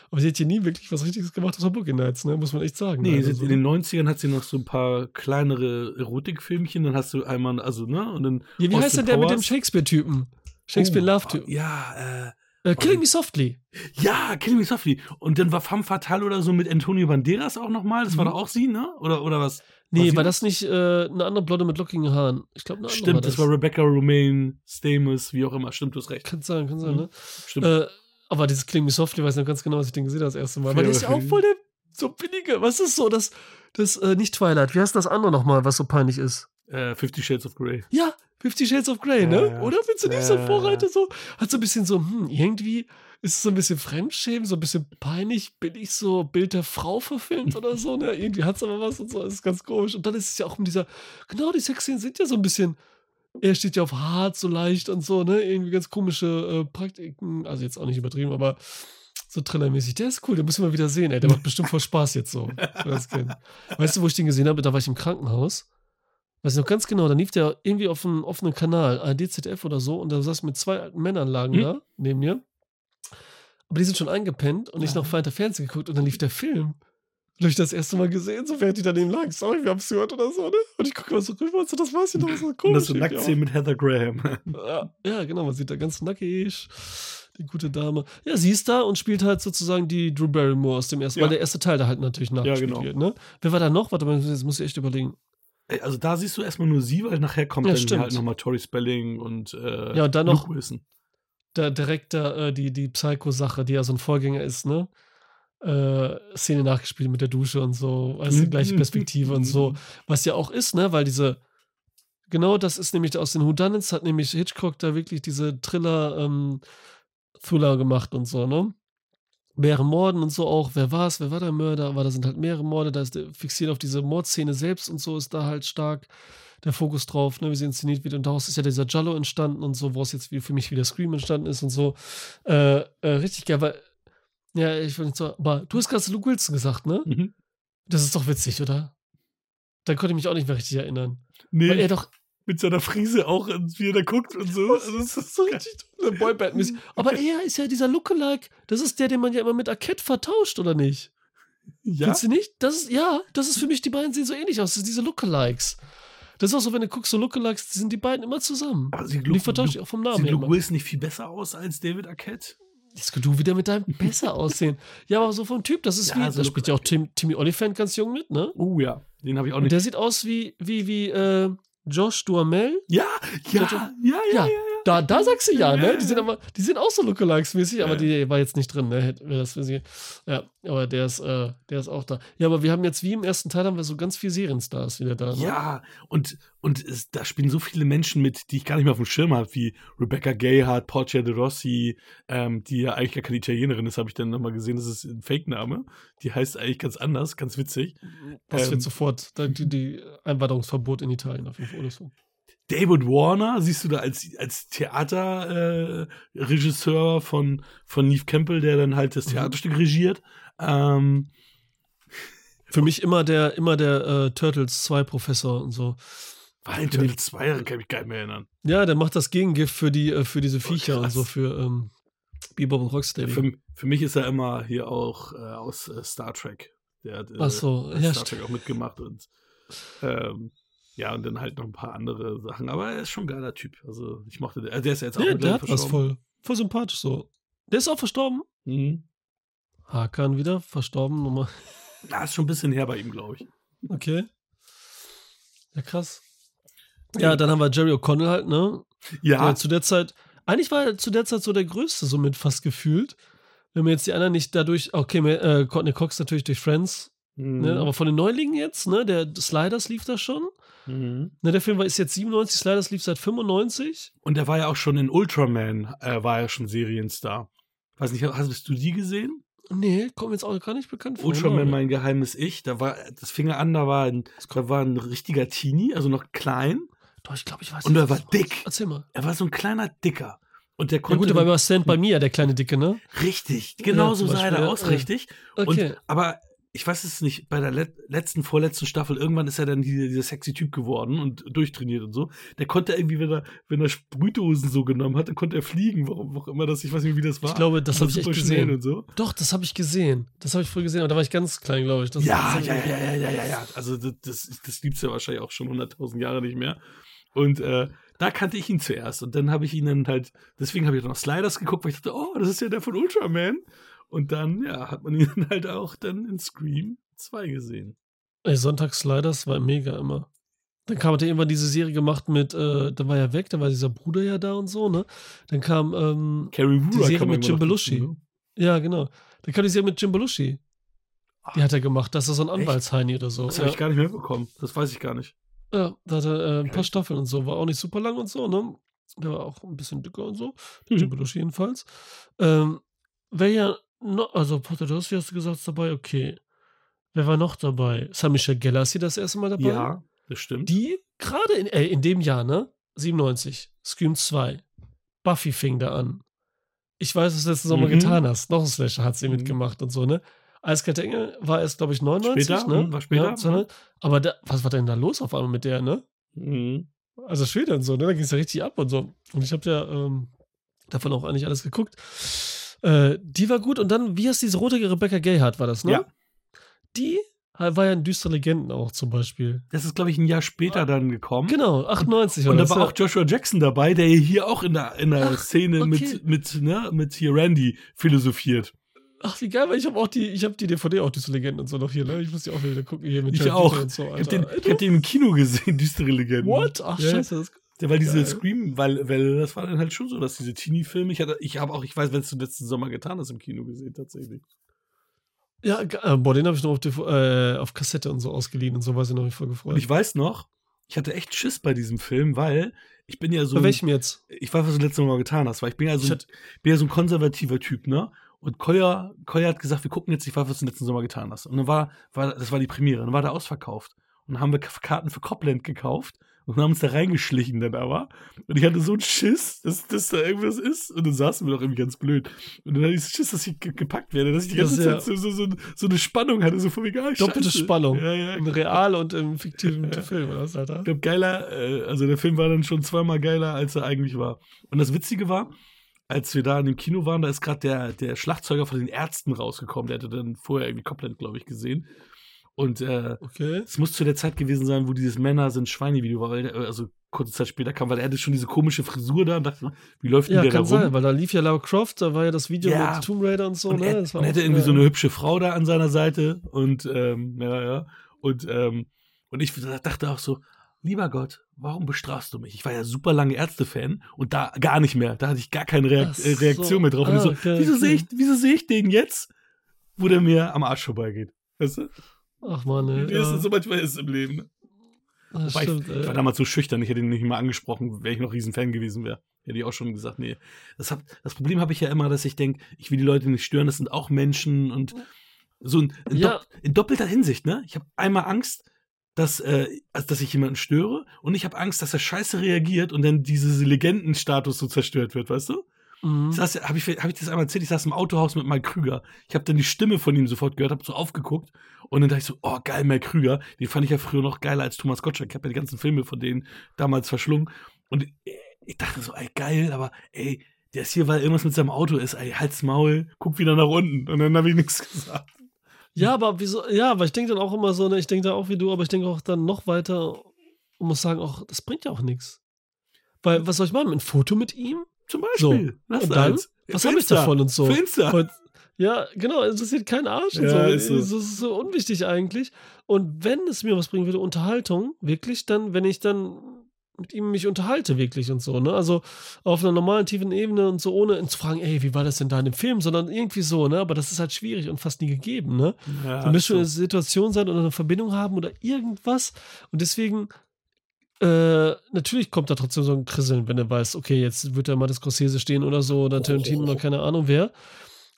Speaker 1: Aber sie hat hier nie wirklich was Richtiges gemacht außer Boogie Nights, ne? Muss man echt sagen.
Speaker 2: Nee,
Speaker 1: Also
Speaker 2: sie-
Speaker 1: so,
Speaker 2: in den 90ern hat sie noch so ein paar kleinere Erotikfilmchen, dann hast du einmal, also, ne? Und dann
Speaker 1: ja, wie
Speaker 2: Austin
Speaker 1: heißt denn der mit dem. Shakespeare-Typen? Shakespeare-Love-Typen.
Speaker 2: Ja, äh,
Speaker 1: Äh, Killing Me Softly.
Speaker 2: Ja, Killing Me Softly. Und dann war Femme Fatale oder so mit Antonio Banderas auch nochmal. Das war
Speaker 1: Mhm.
Speaker 2: doch auch sie, ne? Oder, oder was?
Speaker 1: Nee,
Speaker 2: sie
Speaker 1: war das nicht äh, eine andere Blonde mit lockigen Haaren? Ich glaube, eine andere
Speaker 2: Stimmt, das war Rebecca Romaine, Stamos, wie auch immer. Stimmt, du hast recht.
Speaker 1: Kann sein, kann sein,
Speaker 2: Mhm.
Speaker 1: ne?
Speaker 2: Stimmt.
Speaker 1: Äh, aber dieses Killing Me Softly weiß ich noch ganz genau, was ich den gesehen habe das erste Mal. Weil der ist ja auch voll der so billige. Was ist so das, das äh, nicht Twilight, wie heißt das andere nochmal, was so peinlich ist?
Speaker 2: Äh, Fifty Shades of Grey.
Speaker 1: Ja, Fifty Shades of Grey,
Speaker 2: Ja,
Speaker 1: ne?
Speaker 2: ja.
Speaker 1: Oder findest du nicht
Speaker 2: Ja,
Speaker 1: so
Speaker 2: ja,
Speaker 1: Vorreiter so? Hat so ein bisschen so, hm, irgendwie ist es so ein bisschen Fremdschämen, so ein bisschen peinlich, bin ich so Bild der Frau verfilmt oder so, ne? Irgendwie hat es aber was und so, das ist ganz komisch. Und dann ist es ja auch mit dieser, genau, die Sexszenen sind ja so ein bisschen, er steht ja auf hart, so leicht und so, ne? Irgendwie ganz komische äh, Praktiken, also jetzt auch nicht übertrieben, aber so thrillermäßig. Der ist cool, den müssen wir wieder sehen, ey. Der macht bestimmt voll Spaß jetzt so. Weißt du, wo ich den gesehen habe? Da war ich im Krankenhaus. Weiß ich noch ganz genau, da lief der irgendwie auf einem offenen Kanal, ARD, ZDF oder so, und da saß ich mit zwei alten Männern lagen
Speaker 2: Hm?
Speaker 1: da neben mir. Aber die sind schon eingepennt und ich noch weiter Fernsehen geguckt und dann lief der Film. Und hab ich das erste Mal gesehen, so während die daneben lagen. Sorry, es gehört oder so, ne? Und ich gucke mal so rüber und so, das weiß ich noch, so
Speaker 2: Und
Speaker 1: komisch.
Speaker 2: das so
Speaker 1: irgendwie
Speaker 2: Nacktszenen mit Heather Graham.
Speaker 1: Ja, ja, genau, man sieht da ganz nackig. Die gute Dame. Ja, sie ist da und spielt halt sozusagen die Drew Barrymore aus dem ersten,
Speaker 2: Ja.
Speaker 1: weil der erste Teil da halt natürlich nachgespielt
Speaker 2: genau.
Speaker 1: wird, ne? Wer war da noch? Warte mal, jetzt muss ich echt überlegen.
Speaker 2: Ey, Also da siehst du erstmal nur sie, weil nachher kommt
Speaker 1: Ja,
Speaker 2: dann
Speaker 1: stimmt.
Speaker 2: halt nochmal Tori Spelling und äh,
Speaker 1: Ja, und dann noch-
Speaker 2: Wilson.
Speaker 1: da direkt da, äh, die, die Psycho-Sache, die ja so ein Vorgänger ist, ne? Äh, Szene nachgespielt mit der Dusche und so, du,
Speaker 2: Mhm.
Speaker 1: gleiche Perspektive und so. Was ja auch ist, ne? Weil diese, genau das ist nämlich aus den Whodunits, hat nämlich Hitchcock da wirklich diese Thriller, ähm, Thriller gemacht und so, ne? Mehrere Morden und so auch. Wer war es? Wer war der Mörder? Aber da sind halt mehrere Morde. Da ist der fixiert auf diese Mordszene selbst und so ist da halt stark der Fokus drauf, ne, wie sie inszeniert wird. Und daraus ist ja dieser Jallo entstanden und so, woraus jetzt wie für mich wieder Scream entstanden ist und so. Äh, äh, richtig geil, weil, ja, ich will nicht so, aber du hast gerade Luke Wilson gesagt, ne?
Speaker 2: Mhm.
Speaker 1: Das ist doch witzig, oder? Da konnte ich mich auch nicht mehr richtig erinnern.
Speaker 2: Nee,
Speaker 1: Weil er doch,
Speaker 2: mit seiner Frise auch, wie er da guckt und so. Also,
Speaker 1: das ist so richtig Boyband-mäßig. Aber er ist ja dieser Lookalike. Das ist der, den man ja immer mit Arquette vertauscht, oder nicht?
Speaker 2: Ja.
Speaker 1: Findest du nicht? Das ist, ja, das ist für mich, die beiden sehen so ähnlich aus. Das sind diese Lookalikes. Das ist auch so, wenn du guckst, so Lookalikes, sind die beiden immer zusammen.
Speaker 2: Aber sie
Speaker 1: Und die vertausche ich auch vom Namen
Speaker 2: Sieht
Speaker 1: her.
Speaker 2: Luke
Speaker 1: immer.
Speaker 2: Wilson nicht viel besser aus als David Arquette?
Speaker 1: Jetzt kannst du wieder mit deinem besser aussehen. Ja, aber so vom Typ, das ist
Speaker 2: Ja,
Speaker 1: wie,
Speaker 2: so
Speaker 1: da spielt ja auch Tim, Timmy Oliphant ganz jung mit, ne?
Speaker 2: Oh ja, den habe ich auch
Speaker 1: Und
Speaker 2: nicht.
Speaker 1: der sieht aus wie, wie, wie, äh, Josh Duhamel.
Speaker 2: Ja, ja, ja, ja, ja.
Speaker 1: Ja, Da, da sagst du ja, ne? Die sind aber, die sind auch so Lookalikes-mäßig, aber die war jetzt nicht drin, ne? Das Ja, aber der ist, äh, der ist auch da. Ja, aber wir haben jetzt, wie im ersten Teil, haben wir so ganz viele Serienstars wieder da, ne?
Speaker 2: Ja, und, und es, da spielen so viele Menschen mit, die ich gar nicht mehr auf dem Schirm habe, wie Rebecca Gayheart, Portia de Rossi, ähm, die ja eigentlich gar keine Italienerin ist, habe ich dann nochmal gesehen, das ist ein Fake-Name. Die heißt eigentlich ganz anders, ganz witzig.
Speaker 1: Das
Speaker 2: Ähm,
Speaker 1: wird sofort, die, die Einwanderungsverbot in Italien auf jeden Fall oder so.
Speaker 2: David Warner siehst du da als, als Theaterregisseur äh, von, von Neve Campbell, der dann halt das
Speaker 1: Mhm.
Speaker 2: Theaterstück regiert. Ähm,
Speaker 1: Für mich immer der, immer der äh, Turtles 2 Professor und so.
Speaker 2: war in Turtle 2, daran kann ich mich gar nicht mehr erinnern.
Speaker 1: Ja, der macht das Gegengift für die, äh, für diese Viecher und
Speaker 2: Oh, krass.
Speaker 1: so, für ähm, Bebop und Rocksteady.
Speaker 2: Für, für mich ist er immer hier auch äh, aus äh, Star Trek. Der hat äh,
Speaker 1: so,
Speaker 2: Star Trek auch mitgemacht und ähm, ja, und dann halt noch ein paar andere Sachen. Aber er ist schon ein geiler Typ. Also ich mochte den. Also der ist ja jetzt auch
Speaker 1: Ja, der hat was voll, voll sympathisch so. Der ist auch verstorben.
Speaker 2: Mhm.
Speaker 1: Hakan wieder, verstorben, Nummer.
Speaker 2: Ja, ist schon ein bisschen her bei ihm, glaube ich.
Speaker 1: Okay. Ja, krass. Ja, dann haben wir Jerry O'Connell halt, ne?
Speaker 2: Ja,
Speaker 1: Der zu der Zeit, eigentlich war er zu der Zeit so der Größte, somit fast gefühlt. Wenn man jetzt die anderen nicht dadurch, okay, äh, Courtney Cox natürlich durch Friends,
Speaker 2: mhm.
Speaker 1: ne? aber von den Neulingen jetzt, ne? Der Sliders lief da schon.
Speaker 2: mhm.
Speaker 1: Ne, der Film war, ist jetzt 97, Sliders lief seit 95.
Speaker 2: Und er war ja auch schon in Ultraman, äh, war er schon Serienstar. Weiß nicht, hast, hast du die gesehen?
Speaker 1: Nee, kommt mir jetzt auch gar nicht bekannt vor.
Speaker 2: Ultraman,
Speaker 1: ne?
Speaker 2: mein geheimes Ich. Da war, das fing an, da war ein, da war ein richtiger Teenie, also noch klein.
Speaker 1: Doch, ich glaube, ich weiß
Speaker 2: Und er war dick.
Speaker 1: Erzähl mal.
Speaker 2: Er war so ein kleiner Dicker. Und der
Speaker 1: Ja
Speaker 2: konnte.
Speaker 1: gut, der war Stand by Me, der kleine Dicke, ne?
Speaker 2: richtig, genau
Speaker 1: Ja,
Speaker 2: so sah er aus,
Speaker 1: ja.
Speaker 2: richtig.
Speaker 1: Okay.
Speaker 2: Und, aber ich weiß es nicht, bei der let letzten, vorletzten Staffel, irgendwann ist er dann dieser, dieser sexy Typ geworden und durchtrainiert und so. Der konnte irgendwie, wenn er, wenn er Sprühdosen so genommen hat, dann konnte er fliegen, warum auch immer das, ich weiß nicht, wie das war.
Speaker 1: Ich glaube, das habe ich echt gesehen.
Speaker 2: Und so.
Speaker 1: Doch, das habe ich gesehen. Das habe ich früher gesehen, aber da war ich ganz klein, glaube ich. Das,
Speaker 2: Ja, ja, ja, ja, ja, ja, ja. Also das, das, das gibt's ja wahrscheinlich auch schon 100.000 Jahre nicht mehr. Und äh, da kannte ich ihn zuerst. Und dann habe ich ihn dann halt, deswegen habe ich dann noch Sliders geguckt, weil ich dachte, oh, das ist ja der von Ultraman. Und dann, ja, hat man ihn halt auch dann in Scream 2 gesehen.
Speaker 1: Ey, Sonntagssliders war mega immer. Dann kam hat er irgendwann diese Serie gemacht mit, äh, da war ja weg, da war dieser Bruder ja da und so, ne? Dann kam, ähm,
Speaker 2: Carrie
Speaker 1: Die Serie mit Jim Belushi.
Speaker 2: gucken,
Speaker 1: ja, genau. Dann kam die Serie mit Jim Belushi. Die hat er gemacht, das ist so ein? Anwaltsheini oder
Speaker 2: Ne?
Speaker 1: so.
Speaker 2: Das habe
Speaker 1: Ja,
Speaker 2: ich gar nicht mehr bekommen. Das weiß ich gar nicht.
Speaker 1: ja, da hat er äh, ein paar. Staffeln und so, war auch nicht super lang und so, ne? Der war auch ein bisschen dicker und so.
Speaker 2: Mhm.
Speaker 1: Jim Belushi jedenfalls. Ähm, wer ja noch, also Potatoes, wie hast du gesagt, ist dabei? Okay. Wer war noch dabei? Ist hier das erste Mal dabei?
Speaker 2: Ja, das stimmt.
Speaker 1: Die gerade in, äh, in dem Jahr, ne? 97, Scream 2. Buffy fing da an. Ich weiß, was du letzten Sommer
Speaker 2: Mhm.
Speaker 1: getan hast. Noch ein Slasher hat sie
Speaker 2: Mhm.
Speaker 1: mitgemacht und so, ne? Eiskalte Engel war erst, glaube ich, 99,
Speaker 2: Später,
Speaker 1: ne?
Speaker 2: mhm, war später,
Speaker 1: Ja, 200. aber da, was war denn da los auf einmal mit der, ne?
Speaker 2: Mhm.
Speaker 1: Also später und so, ne? Da ging es ja richtig ab und so. Und ich habe ja ähm, davon auch eigentlich alles geguckt. Äh, die war gut und dann, wie heißt diese rote Rebecca Gayheart, war das, ne?
Speaker 2: Ja.
Speaker 1: Die war ja in Düstere Legenden auch zum Beispiel.
Speaker 2: Das ist, glaube ich, ein Jahr später dann gekommen.
Speaker 1: Genau, 98
Speaker 2: Und
Speaker 1: war
Speaker 2: da
Speaker 1: das,
Speaker 2: war
Speaker 1: ja.
Speaker 2: auch Joshua Jackson dabei, der hier auch in der, in der
Speaker 1: Ach,
Speaker 2: Szene
Speaker 1: okay.
Speaker 2: mit, mit, ne, mit hier Randy philosophiert.
Speaker 1: Ach, wie geil, weil ich habe auch die, ich habe die DVD auch diese Legenden und so noch hier, ne? Ich muss die auch wieder gucken hier mit
Speaker 2: Ich
Speaker 1: Jared
Speaker 2: auch.
Speaker 1: Und so,
Speaker 2: Ich hab,
Speaker 1: Alter.
Speaker 2: den, ich hab den im Kino gesehen, düstere Legenden.
Speaker 1: What? Ach,
Speaker 2: Ja.
Speaker 1: scheiße. Das,
Speaker 2: Der, weil diese
Speaker 1: Geil.
Speaker 2: Scream, weil, weil das war dann halt schon so, dass diese Teenie-Filme, ich hatte, ich habe auch, ich weiß, wenn es du letzten Sommer getan hast, im Kino gesehen, tatsächlich.
Speaker 1: ja, äh, boah, den habe ich noch auf, DV äh, auf Kassette und so ausgeliehen und so, weiß ich noch, ich voll gefreut.
Speaker 2: Und ich weiß noch, ich hatte echt Schiss bei diesem Film, weil ich bin ja so.
Speaker 1: Bei welchem jetzt?
Speaker 2: ich weiß, was du letztes Mal getan hast, weil ich bin ja so, ein, bin ja so ein konservativer Typ, ne? Und Koya, Koya hat gesagt, wir gucken jetzt, ich weiß, was du letzten Sommer getan hast. Und dann war, war, das war die Premiere, dann war der ausverkauft. Und dann haben wir Karten für Copland gekauft und haben uns da reingeschlichen dann aber. Und ich hatte so einen Schiss, dass, dass da irgendwas ist. Und dann saßen wir doch irgendwie ganz blöd. Und dann hatte ich so Schiss, dass ich ge- gepackt werde, dass ich die
Speaker 1: Das
Speaker 2: ganze
Speaker 1: ja-
Speaker 2: Zeit so, so, so, so eine Spannung hatte, so von mir, ah,
Speaker 1: Doppelte
Speaker 2: Scheiße.
Speaker 1: Spannung.
Speaker 2: Ja, ja,
Speaker 1: Im Real und im fiktiven
Speaker 2: Ja.
Speaker 1: Film, oder was, Alter?
Speaker 2: ich glaube, geiler, äh, also der Film war dann schon zweimal geiler, als er eigentlich war. Und das Witzige war, als wir da in dem Kino waren, da ist gerade der, der Schlagzeuger von den Ärzten rausgekommen. Der hatte dann vorher irgendwie Copland, glaube ich, gesehen. Und äh,
Speaker 1: Okay.
Speaker 2: es muss zu der Zeit gewesen sein, wo dieses Männer sind Schweine-Video war, weil der, also kurze Zeit später kam, weil er hatte schon diese komische Frisur da und dachte, wie läuft
Speaker 1: Ja,
Speaker 2: denn der
Speaker 1: kann
Speaker 2: da rum?
Speaker 1: sein, weil da lief ja Lara Croft, da war ja das Video
Speaker 2: Ja.
Speaker 1: mit Tomb Raider und so,
Speaker 2: und
Speaker 1: ne?
Speaker 2: er,
Speaker 1: Das war
Speaker 2: hätte irgendwie
Speaker 1: äh,
Speaker 2: so eine hübsche Frau da an seiner Seite und ähm, ja, ja. Und, ähm, und ich dachte auch so, lieber Gott, warum bestrafst du mich? Ich war ja super lange Ärzte-Fan und da gar nicht mehr. Da hatte ich gar keine Reak
Speaker 1: Ach
Speaker 2: äh, Reaktion
Speaker 1: so.
Speaker 2: mehr drauf. und ich
Speaker 1: Ah,
Speaker 2: so,
Speaker 1: okay,
Speaker 2: wieso
Speaker 1: okay.
Speaker 2: sehe ich, wieso sehe ich den jetzt, wo der mir am Arsch vorbeigeht? Weißt du?
Speaker 1: Ach man, ey,
Speaker 2: Wie ist
Speaker 1: ja.
Speaker 2: es so manchmal ist im Leben.
Speaker 1: Das
Speaker 2: Wobei
Speaker 1: stimmt,
Speaker 2: ich, ich war damals so schüchtern, ich hätte ihn nicht mal angesprochen, wäre ich noch riesen Fan gewesen wäre. Hätte ich auch schon gesagt, nee. Das, hab, das Problem habe ich ja immer, dass ich denke, ich will die Leute nicht stören, das sind auch Menschen und so in, in,
Speaker 1: Ja.
Speaker 2: dopp, in doppelter Hinsicht, ne? Ich habe einmal Angst, dass, äh, also, dass ich jemanden störe und ich habe Angst, dass er scheiße reagiert und dann dieses Legendenstatus so zerstört wird, weißt du?
Speaker 1: Mhm.
Speaker 2: Habe ich, hab ich das einmal erzählt? Ich saß im Autohaus mit Mike Krüger. Ich habe dann die Stimme von ihm sofort gehört, habe so aufgeguckt und dann dachte ich so, oh geil, Mike Krüger. Den fand ich ja früher noch geiler als Thomas Gottschalk. Ich habe ja die ganzen Filme von denen damals verschlungen und ich dachte so, ey geil, aber ey, der ist hier, weil irgendwas mit seinem Auto ist. Ey, halt's Maul, guck wieder nach unten und dann habe ich nichts gesagt.
Speaker 1: Ja, aber wieso? Ja, aber ich denke dann auch immer so, ne, ich denke da auch wie du, aber ich denke auch dann noch weiter und muss sagen, auch, das bringt ja auch nichts. Weil, was soll ich machen? Ein Foto mit ihm?
Speaker 2: Zum Beispiel. Lass
Speaker 1: Und dann? Was habe ich davon und so?
Speaker 2: Für Insta.
Speaker 1: Und, ja, genau, es interessiert keinen Arsch und
Speaker 2: Ja,
Speaker 1: so.
Speaker 2: ist so.
Speaker 1: Es ist so unwichtig eigentlich. Und wenn es mir was bringen würde, Unterhaltung, wirklich, dann, wenn ich dann mit ihm mich unterhalte, wirklich und so, ne? Also auf einer normalen, tiefen Ebene und so, ohne zu fragen, ey, wie war das denn da in dem Film, sondern irgendwie so, ne? Aber das ist halt schwierig und fast nie gegeben, ne?
Speaker 2: ja,
Speaker 1: Da müsste
Speaker 2: so.
Speaker 1: eine Situation sein oder eine Verbindung haben oder irgendwas. Und deswegen, äh, natürlich kommt da trotzdem so ein Krisseln, wenn er weiß, okay, jetzt wird da mal das Scorsese stehen oder so, oder Tarantino oder keine Ahnung wer.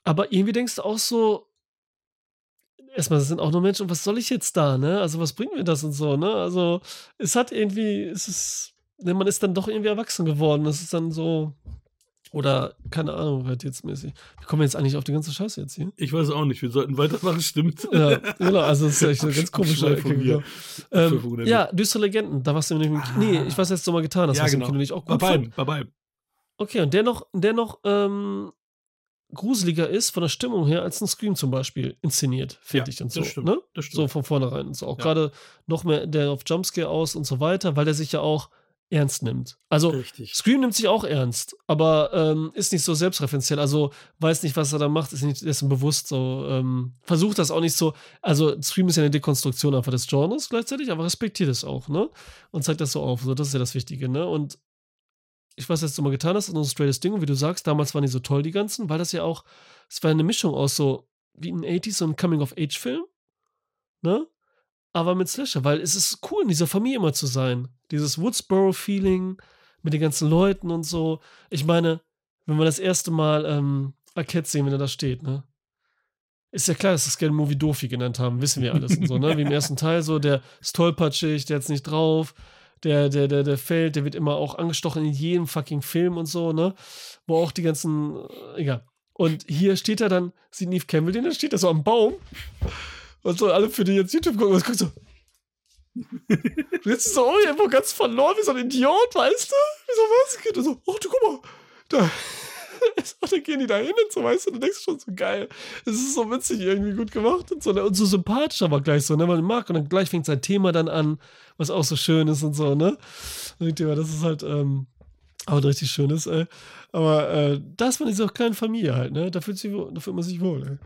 Speaker 1: Aber irgendwie denkst du auch so, erstmal, das sind auch nur Menschen, und was soll ich jetzt da, ne? Also, was bringt mir das und so, ne? Also, es hat irgendwie, es ist, ne, man ist dann doch irgendwie erwachsen geworden. Das ist dann so, oder keine Ahnung, halt jetzt mäßig. Wie kommen wir jetzt eigentlich auf die ganze Scheiße jetzt hier?
Speaker 2: Ich weiß auch nicht, wir sollten weitermachen, stimmt.
Speaker 1: Ja, genau, also das ist echt eine ganz komische Ecke.
Speaker 2: hier.
Speaker 1: Genau. Ähm, ja, düstere Legenden, da warst du nämlich.
Speaker 2: Ah.
Speaker 1: Nee, ich weiß jetzt mal getan, das
Speaker 2: Ja,
Speaker 1: hast du
Speaker 2: genau.
Speaker 1: im Kino nicht auch
Speaker 2: Bei
Speaker 1: gut fand.
Speaker 2: beiden, bei beiden.
Speaker 1: Okay, und der noch, der noch ähm, gruseliger ist von der Stimmung her als ein Scream zum Beispiel inszeniert, finde
Speaker 2: Ja,
Speaker 1: ich und so.
Speaker 2: das stimmt,
Speaker 1: Ne?
Speaker 2: das stimmt.
Speaker 1: So von vornherein und so. Auch
Speaker 2: Ja.
Speaker 1: gerade noch mehr der auf Jumpscare aus und so weiter, weil der sich ja auch ernst nimmt. Also
Speaker 2: Richtig.
Speaker 1: Scream nimmt sich auch ernst, aber ähm, ist nicht so selbstreferenziell. Also weiß nicht, was er da macht, ist nicht dessen bewusst so. Ähm, versucht das auch nicht so. Also Scream ist ja eine Dekonstruktion einfach des Genres gleichzeitig, aber respektiert es auch, ne? Und zeigt das so auf. So, das ist ja das Wichtige, ne? Und ich weiß, dass du mal getan hast, ist ein straightes Ding. Und wie du sagst, damals waren die so toll, die ganzen, weil das ja auch, es war eine Mischung aus so, wie in den 80s, so ein Coming-of-Age-Film, ne? Aber mit Slasher, weil es ist cool, in dieser Familie immer zu sein. Dieses Woodsboro-Feeling mit den ganzen Leuten und so. Ich meine, wenn wir das erste Mal ähm, Arquette sehen, wenn er da steht, ne? Ist ja klar, dass das Scary Movie Dofi genannt haben, wissen wir alles und so, ne? Wie im ersten Teil so, der ist tollpatschig, der hat's nicht drauf, der, der, der, der fällt, der wird immer auch angestochen in jedem fucking Film und so, ne? Wo auch die ganzen, äh, egal. Und hier steht er dann, sieht Neve Campbell den, dann steht er so am Baum. Und so alle für die jetzt YouTube gucken, was guckst du? Und jetzt so, oh, einfach ganz verloren, wie so ein Idiot, weißt du? Wie so was? Er so, oh, du guck mal, da. Und dann gehen die da hin und so, weißt du, du denkst schon so geil. Es ist so witzig, irgendwie gut gemacht und so, ne? und so sympathisch aber gleich so, ne, man mag und dann gleich fängt sein Thema dann an, was auch so schön ist und so, ne? Und ich denke, das ist halt, ähm, auch ein richtig schönes, ey. Aber äh, das war diese kleine Familie halt, ne? Da fühlt, sich, da fühlt man sich wohl, ey.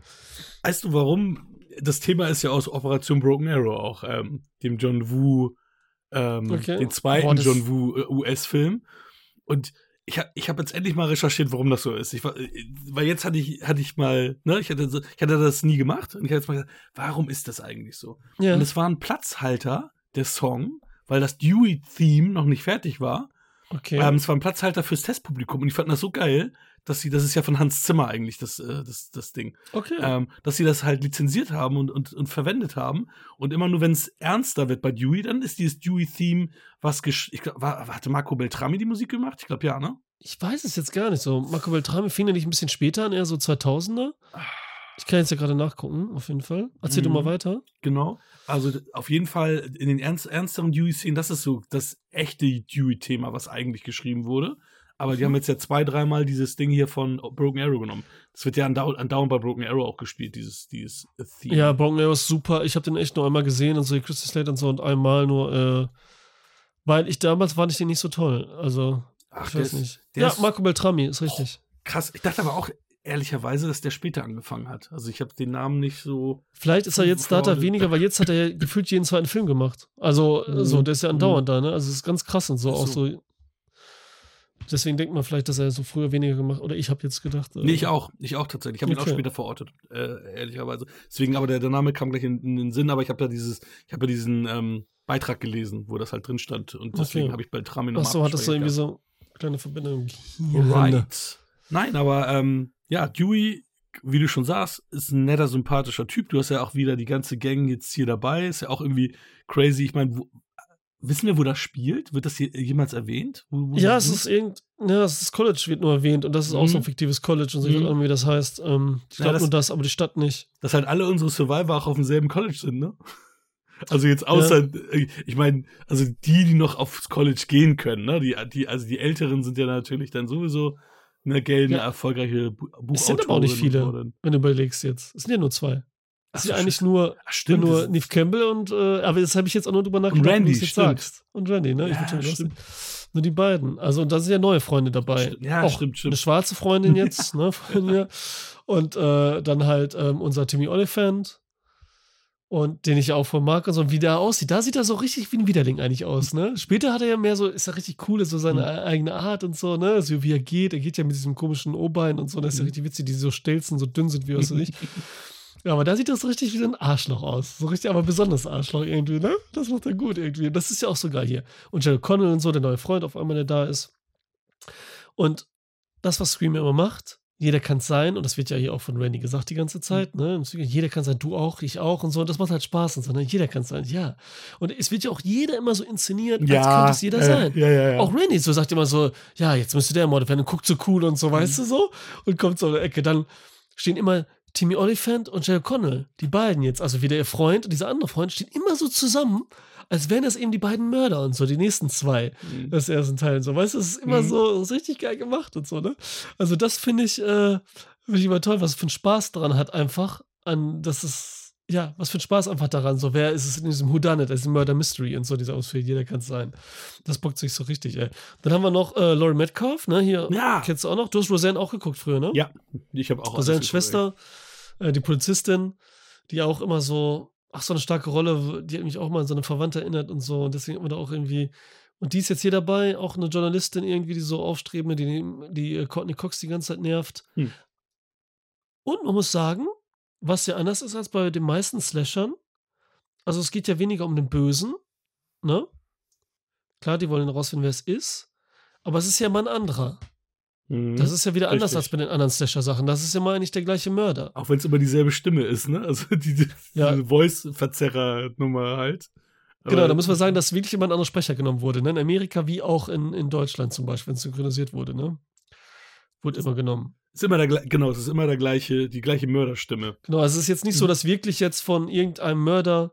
Speaker 2: Weißt du warum? Das Thema ist ja aus Operation Broken Arrow auch, ähm, dem John Woo, ähm,
Speaker 1: Okay.
Speaker 2: den zweiten
Speaker 1: Boah,
Speaker 2: John Woo äh, US-Film. Und ich habe ich hab jetzt endlich mal recherchiert, warum das so ist. Ich äh, weil jetzt hatte ich, hatte ich mal, ne, ich hatte, ich hatte das nie gemacht und ich hatte jetzt mal gesagt, warum ist das eigentlich so?
Speaker 1: Ja.
Speaker 2: Und es war ein Platzhalter, der Song, weil das Dewey-Theme noch nicht fertig war.
Speaker 1: Okay.
Speaker 2: Ähm, es war ein Platzhalter fürs Testpublikum und ich fand das so geil, dass sie, das ist ja von Hans Zimmer eigentlich, das, äh, das, das Ding
Speaker 1: okay.
Speaker 2: ähm, dass sie das halt lizenziert haben und, und, und verwendet haben. Und immer nur, wenn es ernster wird bei Dewey, dann ist dieses Dewey-Theme, was gesch ich glaub, war, hatte Marco Beltrami die Musik gemacht? Ich glaube ja, ne?
Speaker 1: Ich weiß es jetzt gar nicht so. Marco Beltrame fing ja nicht ein bisschen später an, eher so 2000er. Ich kann jetzt ja gerade nachgucken, auf jeden Fall. Erzähl du
Speaker 2: Mhm.
Speaker 1: mal weiter.
Speaker 2: Genau. Also auf jeden Fall in den ernst, ernsteren Dewey-Szenen, das ist so das echte Dewey-Thema, was eigentlich geschrieben wurde. Aber die haben jetzt ja zwei, dreimal dieses Ding hier von Broken Arrow genommen. Das wird ja andauernd, andauernd bei Broken Arrow auch gespielt, dieses, dieses Theme.
Speaker 1: Ja, Broken Arrow ist super. Ich habe den echt nur einmal gesehen und so, die Christy Slate und so und einmal nur, äh, weil ich damals fand ich den nicht so toll. Also,
Speaker 2: Ach,
Speaker 1: ich weiß
Speaker 2: ist-
Speaker 1: nicht. Ja,
Speaker 2: ist-
Speaker 1: Marco Beltrami ist richtig.
Speaker 2: Krass. Ich dachte aber auch ehrlicherweise, dass der später angefangen hat. Also ich habe den Namen nicht so.
Speaker 1: Vielleicht ist er jetzt, da hat er weniger, weil jetzt hat er ja gefühlt jeden zweiten Film gemacht. Also,
Speaker 2: Mhm.
Speaker 1: so, der ist ja andauernd da, ne? Also, es ist ganz krass und so,
Speaker 2: Ach
Speaker 1: auch
Speaker 2: so.
Speaker 1: Deswegen denkt man vielleicht, dass er so früher weniger gemacht Oder ich habe jetzt gedacht. äh,
Speaker 2: Nee, ich auch. Ich auch tatsächlich. Ich habe ihn auch später verortet, äh, ehrlicherweise. Deswegen, aber der, der Name kam gleich in, in den Sinn, aber ich habe ja dieses, ich habe ja diesen ähm, Beitrag gelesen, wo das halt drin stand. Und deswegen
Speaker 1: Okay.
Speaker 2: habe ich Beltrami
Speaker 1: Ach
Speaker 2: nochmal
Speaker 1: so, hattest du irgendwie so kleine Verbindung.
Speaker 2: Right. Nein, aber ähm, ja, Dewey, wie du schon sagst, ist ein netter, sympathischer Typ. Du hast ja auch wieder die ganze Gang jetzt hier dabei. Ist ja auch irgendwie crazy. Ich meine, wo- wissen wir, wo das spielt? Wird das hier jemals erwähnt? Wo, wo
Speaker 1: Ja, es ist irgend, ja, das College wird nur erwähnt und das ist auch so ein
Speaker 2: Mhm.
Speaker 1: fiktives College und so, ich weiß
Speaker 2: Mhm.
Speaker 1: wie das heißt. Ähm, ich
Speaker 2: Ja,
Speaker 1: glaube
Speaker 2: das-
Speaker 1: nur das, aber die Stadt nicht.
Speaker 2: dass halt alle unsere Survivor auch auf demselben College sind, ne? Also jetzt außer, ich meine, also die, die noch aufs College gehen können, ne? Die, die, also die Älteren sind ja natürlich dann sowieso eine geltende,
Speaker 1: Ja.
Speaker 2: erfolgreiche Bu Buchautorin.
Speaker 1: Es sind aber auch nicht viele, wenn du überlegst jetzt. Es sind ja nur zwei. Sind ja eigentlich nur,
Speaker 2: Ach, stimmt.
Speaker 1: nur Neve Campbell und, äh, aber das habe ich jetzt auch nur drüber nachgedacht,
Speaker 2: Randy,
Speaker 1: wie du es jetzt sagst. Und Randy, ne? Ich
Speaker 2: Ja,
Speaker 1: schon. Nur die beiden. Also, und da sind ja neue Freunde dabei.
Speaker 2: Stimmt. Ja,
Speaker 1: auch
Speaker 2: stimmt,
Speaker 1: Eine
Speaker 2: stimmt.
Speaker 1: schwarze Freundin jetzt, ne, von mir. Und äh, dann halt ähm, unser Timmy Oliphant. Und den ich auch voll mag und so, wie der aussieht. Da sieht er so richtig wie ein Widerling eigentlich aus, ne? Später hat er ja mehr so, ist er richtig cool, ist so seine
Speaker 2: Mhm.
Speaker 1: eigene Art und so, ne? So wie er geht. Er geht ja mit diesem komischen O-Bein und so, das ist ja
Speaker 2: Mhm.
Speaker 1: richtig witzig, die so stelzen, so dünn sind wie was weiß ich. Ja, aber da sieht das richtig wie so ein Arschloch aus. So richtig, aber besonders Arschloch irgendwie, ne? Das macht er gut irgendwie. Das ist ja auch so geil hier. Und Jerry Connell und so, der neue Freund auf einmal, der da ist. Und das, was Scream immer macht, jeder kann es sein, und das wird ja hier auch von Randy gesagt die ganze Zeit, ne? Im Zuge, Jeder kann sein, du auch, ich auch und so. Und das macht halt Spaß und so, ne? Jeder kann es sein, ja. Und es wird ja auch jeder immer so inszeniert, als könnte es jeder
Speaker 2: äh,
Speaker 1: sein.
Speaker 2: Ja, ja, ja.
Speaker 1: Auch Randy so sagt immer so, ja, jetzt müsste der ermordet werden und guckt so cool und so,
Speaker 2: Mhm.
Speaker 1: weißt du so? Und kommt so in der Ecke. Dann stehen immer Timmy Oliphant und Jerry Connell, die beiden jetzt, also wieder ihr Freund und dieser andere Freund, stehen immer so zusammen, als wären das eben die beiden Mörder und so, die nächsten zwei
Speaker 2: Mhm.
Speaker 1: des ersten Teils. So, weißt du, das ist immer
Speaker 2: Mhm.
Speaker 1: so, so richtig geil gemacht und so, ne? Also, das finde ich, äh, finde ich immer toll, was für einen Spaß daran hat, einfach an, das ist, ja, was für einen Spaß einfach daran, so, wer ist es in diesem Whodunit, diesem Murder Mystery und so, dieser Ausfällt, jeder kann es sein. Das bockt sich so richtig, ey. Dann haben wir noch äh, Laurie Metcalf, ne, hier,
Speaker 2: Ja.
Speaker 1: kennst du auch noch? Du hast Roseanne auch geguckt früher, ne?
Speaker 2: Ja, ich habe auch.
Speaker 1: Roseannes
Speaker 2: geguckt,
Speaker 1: Schwester, äh, die Polizistin, die auch immer so, ach, so eine starke Rolle, die hat mich auch mal an so eine Verwandte erinnert und so. Und deswegen hat man da auch irgendwie. Und die ist jetzt hier dabei, auch eine Journalistin irgendwie, die so aufstrebende, die, die äh, Courtney Cox die ganze Zeit nervt.
Speaker 2: Hm.
Speaker 1: Und man muss sagen, was ja anders ist als bei den meisten Slashern, also es geht ja weniger um den Bösen, ne? Klar, die wollen herausfinden, wer es ist, aber es ist ja mal ein anderer.
Speaker 2: Mhm.
Speaker 1: Das ist ja wieder anders
Speaker 2: Richtig.
Speaker 1: als bei den anderen Slasher-Sachen. Das ist ja mal eigentlich der gleiche Mörder.
Speaker 2: Auch wenn es immer dieselbe Stimme ist, ne? Also die, die
Speaker 1: Ja.
Speaker 2: diese Voice-Verzerrer-Nummer halt.
Speaker 1: Genau,
Speaker 2: Aber-
Speaker 1: da müssen wir sagen, dass wirklich immer ein anderer Sprecher genommen wurde. Ne? In Amerika wie auch in, in Deutschland zum Beispiel, wenn es synchronisiert wurde. Ne? Wurde immer genommen.
Speaker 2: ist immer der, genau, es ist immer der gleiche, die gleiche Mörderstimme.
Speaker 1: Genau, also es ist jetzt nicht
Speaker 2: Mhm.
Speaker 1: so, dass wirklich jetzt von irgendeinem Mörder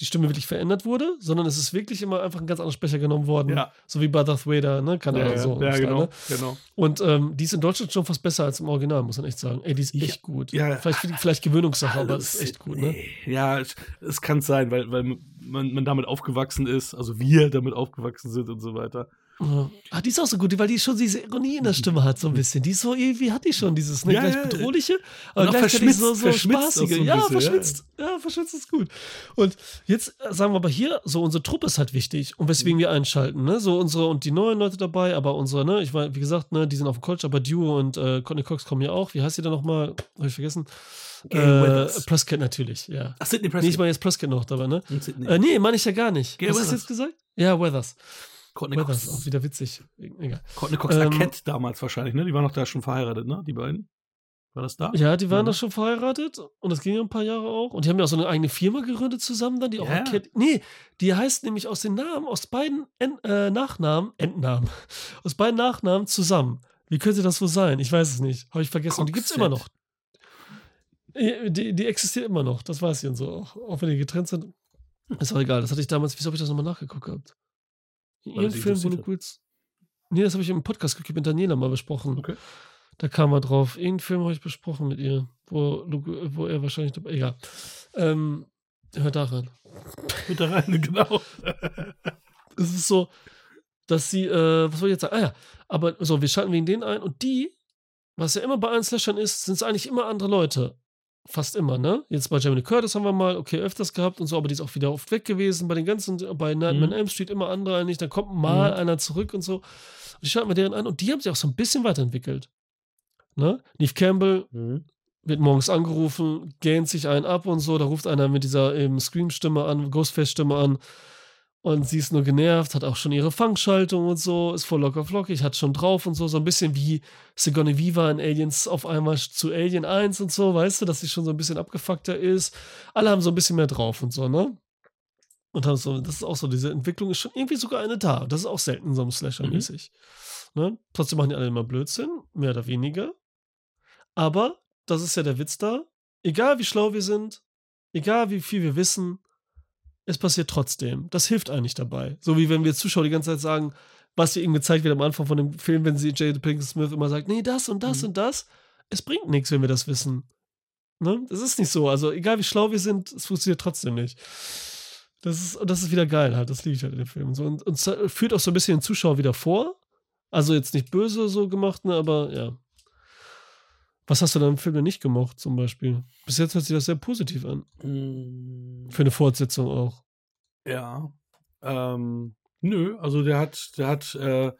Speaker 1: die Stimme wirklich verändert wurde, sondern es ist wirklich immer einfach ein ganz anderer Sprecher genommen worden.
Speaker 2: Ja.
Speaker 1: So wie bei Darth Vader, ne? Kann
Speaker 2: Ja, ja,
Speaker 1: so.
Speaker 2: ja genau,
Speaker 1: Ne?
Speaker 2: genau.
Speaker 1: Und ähm, die ist in Deutschland schon fast besser als im Original, muss man echt sagen. Ey, die ist
Speaker 2: Ja,
Speaker 1: echt gut.
Speaker 2: ja.
Speaker 1: vielleicht, vielleicht Gewöhnungssache, aber ist echt gut, ne?
Speaker 2: Ja, es, es kann sein, weil, weil man, man damit aufgewachsen ist, also wir damit aufgewachsen sind und so weiter.
Speaker 1: Ja. Ah, die ist auch so gut, weil die schon diese Ironie in der Stimme hat, so ein bisschen. Die ist so, irgendwie hat die schon dieses, ne,
Speaker 2: Ja,
Speaker 1: gleich
Speaker 2: ja.
Speaker 1: bedrohliche, aber
Speaker 2: verschmitzt-
Speaker 1: so, so spaßige.
Speaker 2: so
Speaker 1: ja,
Speaker 2: bisschen, ja.
Speaker 1: verschwitzt. Ja, verschwitzt ist gut. Und jetzt äh, sagen wir aber hier, so unsere Truppe ist halt wichtig und weswegen wir einschalten, ne, so unsere und die neuen Leute dabei, aber unsere, ne, ich war, wie gesagt, ne, die sind auf dem College, aber Duo und äh, Courtney Cox kommen ja auch. Wie heißt die da nochmal? Hab ich vergessen.
Speaker 2: Gail
Speaker 1: Äh,
Speaker 2: Weathers.
Speaker 1: Prescott natürlich, ja.
Speaker 2: Ach, Sidney
Speaker 1: Nee, ich
Speaker 2: Prescott.
Speaker 1: meine jetzt Prescott noch dabei, ne? Äh, nee, meine ich ja gar nicht.
Speaker 2: Gail
Speaker 1: Was hast du
Speaker 2: Weathers.
Speaker 1: jetzt gesagt? Ja, Weathers.
Speaker 2: Courtney Cox.
Speaker 1: auch wieder witzig. Egal.
Speaker 2: Courtney Cox
Speaker 1: Ähm,
Speaker 2: Arquette damals wahrscheinlich, ne? Die waren noch da schon verheiratet, ne? Die beiden. War das da?
Speaker 1: Ja, die waren
Speaker 2: Ja,
Speaker 1: da schon verheiratet und das ging ja ein paar Jahre auch. Und die haben ja auch so eine eigene Firma gegründet zusammen dann, die auch. Arcade. Nee, die heißt nämlich aus den Namen, aus beiden En äh, Nachnamen, Endnamen, aus beiden Nachnamen zusammen. Wie könnte das so sein? Ich weiß es nicht. Habe ich vergessen. Und die gibt es immer noch. Äh, Die, die existiert immer noch, das weiß ich und so. Auch, auch wenn die getrennt sind. Ist auch egal. Das hatte ich damals, wieso habe ich das nochmal nachgeguckt gehabt?
Speaker 2: Dich
Speaker 1: Film, wo du kurz. Nee, das habe ich im Podcast mit Daniela mal besprochen.
Speaker 2: Okay.
Speaker 1: Da kam er drauf. Irgendeinen Film habe ich besprochen mit ihr, wo, wo er wahrscheinlich dabei. Egal. Ähm, hört da rein.
Speaker 2: Mit da rein, genau.
Speaker 1: Es ist so, dass sie, äh, was soll ich jetzt sagen? Ah ja, aber so, wir schalten wegen denen ein und die, was ja immer bei allen Slashern ist, sind es eigentlich immer andere Leute. Fast immer, ne? Jetzt bei Jamie Curtis haben wir mal, okay, öfters gehabt und so, aber die ist auch wieder oft weg gewesen. Bei den ganzen, bei Nightmare
Speaker 2: Mhm.
Speaker 1: Elm Street immer andere eigentlich, dann kommt mal
Speaker 2: Mhm.
Speaker 1: einer zurück und so. Und die schalten wir deren an und die haben sich auch so ein bisschen weiterentwickelt. Ne? Neve Campbell
Speaker 2: Mhm.
Speaker 1: wird morgens angerufen, gähnt sich einen ab und so. Da ruft einer mit dieser eben Scream-Stimme an, Ghostface-Stimme an. Und sie ist nur genervt, hat auch schon ihre Fangschaltung und so, ist voll locker flockig, hat schon drauf und so. So ein bisschen wie Sigourney Viva in Aliens auf einmal zu Alien 1 und so, weißt du, dass sie schon so ein bisschen abgefuckter ist. Alle haben so ein bisschen mehr drauf und so, ne? Und haben so, das ist auch so, diese Entwicklung ist schon irgendwie sogar eine da. Das ist auch selten so einem Slasher-mäßig. Ne? Trotzdem machen die alle immer Blödsinn, mehr oder weniger. Aber das ist ja der Witz da. Egal wie schlau wir sind, egal wie viel wir wissen, es passiert trotzdem. Das hilft eigentlich dabei. So wie wenn wir Zuschauer die ganze Zeit sagen, was dir eben gezeigt wird am Anfang von dem Film, wenn sie Jada Pinkett Smith immer sagt, nee, das und das
Speaker 2: Mhm.
Speaker 1: und das. Es bringt nichts, wenn wir das wissen. Ne? Das ist nicht so. Also egal wie schlau wir sind, es funktioniert trotzdem nicht. Das ist, das ist wieder geil halt. Das liebe ich halt in dem Film. So, und, und führt auch so ein bisschen den Zuschauer wieder vor. Also jetzt nicht böse so gemacht, ne, aber ja. Was hast du dann im Film denn nicht gemocht, zum Beispiel? Bis jetzt hört sich das sehr positiv an.
Speaker 2: Mhm.
Speaker 1: Für eine Fortsetzung auch.
Speaker 2: Ja. Ähm, nö, also der hat, der hat, äh,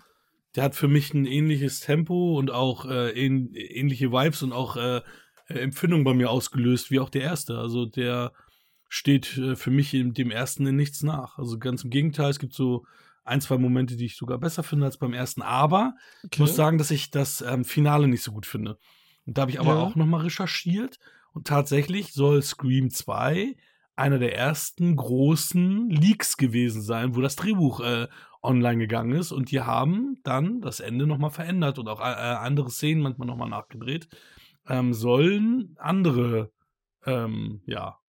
Speaker 2: der hat für mich ein ähnliches Tempo und auch äh, ähn, ähnliche Vibes und auch äh, Empfindungen bei mir ausgelöst wie auch der erste. Also der steht äh, für mich in dem ersten in nichts nach. Also ganz im Gegenteil, es gibt so ein, zwei Momente, die ich sogar besser finde als beim ersten, aber ich muss sagen, dass ich das ähm, Finale nicht so gut finde. Und da habe ich aber
Speaker 1: Ja.
Speaker 2: auch nochmal recherchiert und tatsächlich soll Scream 2 einer der ersten großen Leaks gewesen sein, wo das Drehbuch äh, online gegangen ist und die haben dann das Ende nochmal verändert und auch äh, andere Szenen manchmal nochmal nachgedreht. Ähm, sollen andere ähm, ja,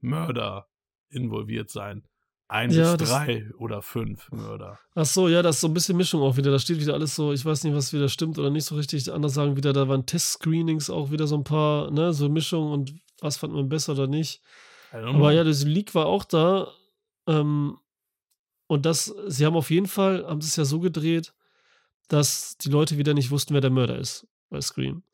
Speaker 2: Mörder involviert sein. Ein
Speaker 1: Ja,
Speaker 2: bis drei oder fünf Mörder.
Speaker 1: Ach so, ja, das ist so ein bisschen Mischung auch wieder. Da steht wieder alles so, ich weiß nicht, was wieder stimmt oder nicht so richtig. Andere sagen wieder, da waren Test-Screenings auch wieder so ein paar, ne, so Mischung und was fand man besser oder nicht. Aber ja, das Leak war auch da. Ähm, und das, sie haben auf jeden Fall, haben sie es ja so gedreht, dass die Leute wieder nicht wussten, wer der Mörder ist bei Scream.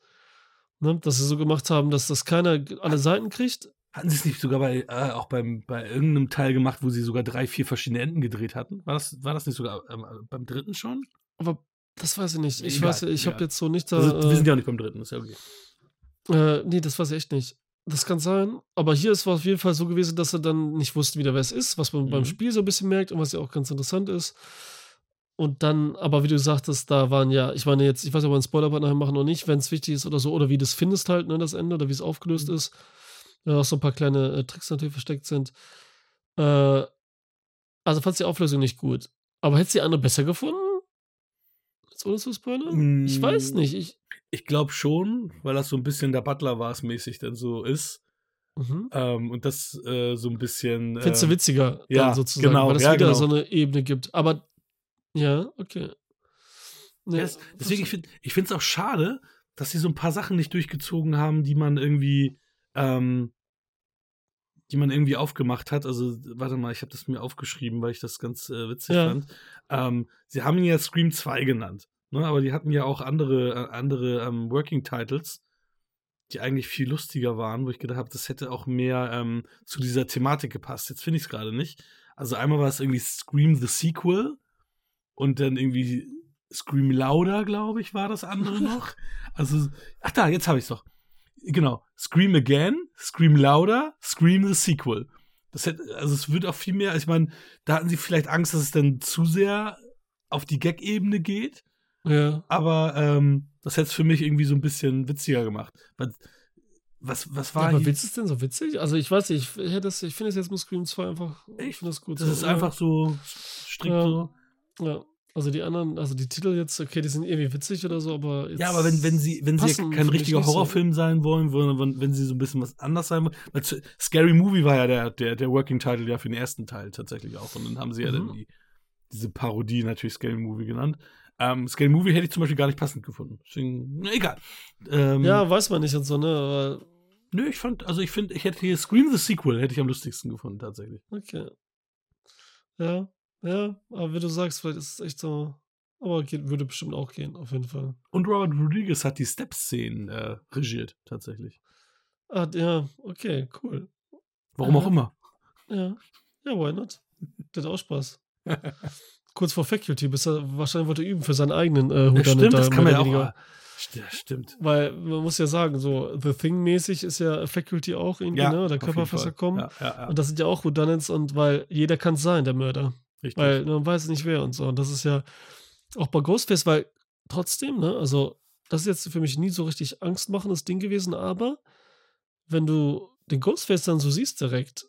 Speaker 1: Ne? Dass sie so gemacht haben, dass das keiner alle Seiten kriegt.
Speaker 2: Hatten sie es nicht sogar bei, äh, auch beim, bei irgendeinem Teil gemacht, wo sie sogar drei, vier verschiedene Enden gedreht hatten? War das, war das nicht sogar ähm, beim dritten schon?
Speaker 1: Aber das weiß ich nicht. Ich
Speaker 2: Egal,
Speaker 1: weiß, ich habe jetzt so nicht da.
Speaker 2: Also, wir
Speaker 1: äh,
Speaker 2: sind ja auch nicht beim dritten, ist ja okay.
Speaker 1: Äh, nee, das weiß ich echt nicht. Das kann sein, aber hier ist es auf jeden Fall so gewesen, dass er dann nicht wusste wieder, wer es ist, was man
Speaker 2: Mhm.
Speaker 1: beim Spiel so ein bisschen merkt und was ja auch ganz interessant ist. Und dann, aber wie du sagtest, da waren ja, ich meine jetzt, ich weiß nicht, ob wir einen Spoiler nachher machen oder nicht, wenn es wichtig ist oder so, oder wie du es findest halt, ne, das Ende, oder wie es aufgelöst
Speaker 2: Mhm.
Speaker 1: ist. Ja, auch so ein paar kleine äh, Tricks natürlich versteckt sind. Äh, also fand die Auflösung nicht gut. Aber hättest du die andere besser gefunden? Jetzt ohne zu spoilern? Ich weiß
Speaker 2: Mm.
Speaker 1: nicht. Ich,
Speaker 2: Ich glaube schon, weil das so ein bisschen der Butler war es mäßig dann so ist.
Speaker 1: mhm.
Speaker 2: Ähm, und das äh, so ein bisschen.
Speaker 1: Findest du
Speaker 2: ähm,
Speaker 1: witziger,
Speaker 2: ja,
Speaker 1: dann sozusagen,
Speaker 2: genau,
Speaker 1: weil es
Speaker 2: ja,
Speaker 1: wieder
Speaker 2: genau.
Speaker 1: so eine Ebene gibt. Aber ja, okay. Nee,
Speaker 2: das, deswegen, ich finde ich es auch schade, dass sie so ein paar Sachen nicht durchgezogen haben, die man irgendwie, ähm, die man irgendwie aufgemacht hat. Also, warte mal, ich habe das mir aufgeschrieben, weil ich das ganz äh, witzig
Speaker 1: Ja.
Speaker 2: fand. Ähm, sie haben ihn ja Scream 2 genannt, ne? aber die hatten ja auch andere, äh, andere ähm, Working Titles, die eigentlich viel lustiger waren, wo ich gedacht habe, das hätte auch mehr ähm, zu dieser Thematik gepasst. Jetzt finde ich es gerade nicht. Also einmal war es irgendwie Scream the Sequel und dann irgendwie Scream Louder, glaube ich, war das andere noch. Also, ach da, jetzt habe ich es doch. Genau. Scream Again, Scream Louder, Scream the Sequel. Das hätte, also es wird auch viel mehr, ich meine, da hatten sie vielleicht Angst, dass es dann zu sehr auf die Gag-Ebene geht,
Speaker 1: ja.
Speaker 2: aber ähm, das hätte es für mich irgendwie so ein bisschen witziger gemacht. Was, was, was war
Speaker 1: aber
Speaker 2: hier-
Speaker 1: willst du es denn so witzig? Also ich weiß nicht, ich, hätte es- ich finde es jetzt mit Scream 2 einfach, ich
Speaker 2: Ich-
Speaker 1: finde das gut.
Speaker 2: Das
Speaker 1: so,
Speaker 2: ist
Speaker 1: ja.
Speaker 2: einfach so strikt
Speaker 1: Ja.
Speaker 2: so.
Speaker 1: Ja, also die anderen, also die Titel jetzt, okay, die sind irgendwie witzig oder so, aber jetzt
Speaker 2: Ja, aber wenn, wenn sie, wenn sie
Speaker 1: passen
Speaker 2: kein
Speaker 1: für mich
Speaker 2: richtiger
Speaker 1: nicht so.
Speaker 2: Horrorfilm sein wollen, wenn, wenn sie so ein bisschen was anders sein wollen. Weil Scary Movie war ja der, der, der Working Title ja für den ersten Teil tatsächlich auch. Und dann haben sie ja
Speaker 1: Mhm.
Speaker 2: dann die diese Parodie natürlich Scale Movie genannt. Ähm, Scale Movie hätte ich zum Beispiel gar nicht passend gefunden. Deswegen, na, egal. Ähm,
Speaker 1: Ja, weiß man nicht und so, ne? Aber,
Speaker 2: Nö, ich fand, also ich finde, ich hätte hier Scream the Sequel hätte ich am lustigsten gefunden, tatsächlich.
Speaker 1: okay. Ja, ja, aber wie du sagst, vielleicht ist es echt so. Aber geht, würde bestimmt auch gehen, auf jeden Fall.
Speaker 2: Und Robert Rodriguez hat die Step-Szenen äh, regiert, tatsächlich.
Speaker 1: Ah, ja, okay, cool.
Speaker 2: Warum auch
Speaker 1: Aha.
Speaker 2: immer.
Speaker 1: Ja, ja, why not? Der hat auch Spaß. Kurz vor Faculty, bis er wahrscheinlich wollte üben für seinen eigenen äh,
Speaker 2: Ja, stimmt, das
Speaker 1: da,
Speaker 2: kann man ja
Speaker 1: oder
Speaker 2: auch.
Speaker 1: weniger.
Speaker 2: St- Ja, stimmt.
Speaker 1: Weil man muss ja sagen, so The Thing-mäßig ist ja Faculty auch irgendwie, ne? Der
Speaker 2: Fall.
Speaker 1: kommen.
Speaker 2: Ja, ja, ja.
Speaker 1: Und das sind ja auch Whodunits und weil jeder kann es sein, der Mörder.
Speaker 2: Richtig.
Speaker 1: Weil man weiß nicht wer und so. Und das ist ja auch bei Ghostface, weil trotzdem, ne, also das ist jetzt für mich nie so richtig angstmachendes Ding gewesen, aber wenn du den Ghostface dann so siehst direkt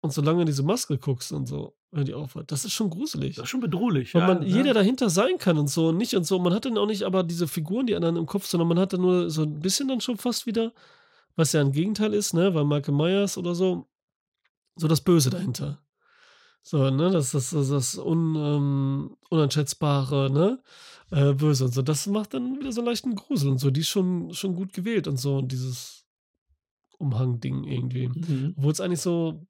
Speaker 1: und so lange in diese Maske guckst und so, wenn die aufhört, das ist schon gruselig.
Speaker 2: das ist schon bedrohlich.
Speaker 1: Weil
Speaker 2: ja,
Speaker 1: man
Speaker 2: ja.
Speaker 1: jeder dahinter sein kann und so und nicht und so. Man hat dann auch nicht aber diese Figuren, die anderen im Kopf, sondern man hat dann nur so ein bisschen dann schon fast wieder, was ja ein Gegenteil ist, ne, weil Michael Myers oder so, so das Böse dahinter. So, ne, das, das, das, das un, ähm, Uneinschätzbare, ne, äh, Böse und so. Das macht dann wieder so einen leichten Grusel und so. Die ist schon, schon gut gewählt und so, und dieses Umhang-Ding irgendwie.
Speaker 2: Mhm.
Speaker 1: Obwohl es eigentlich so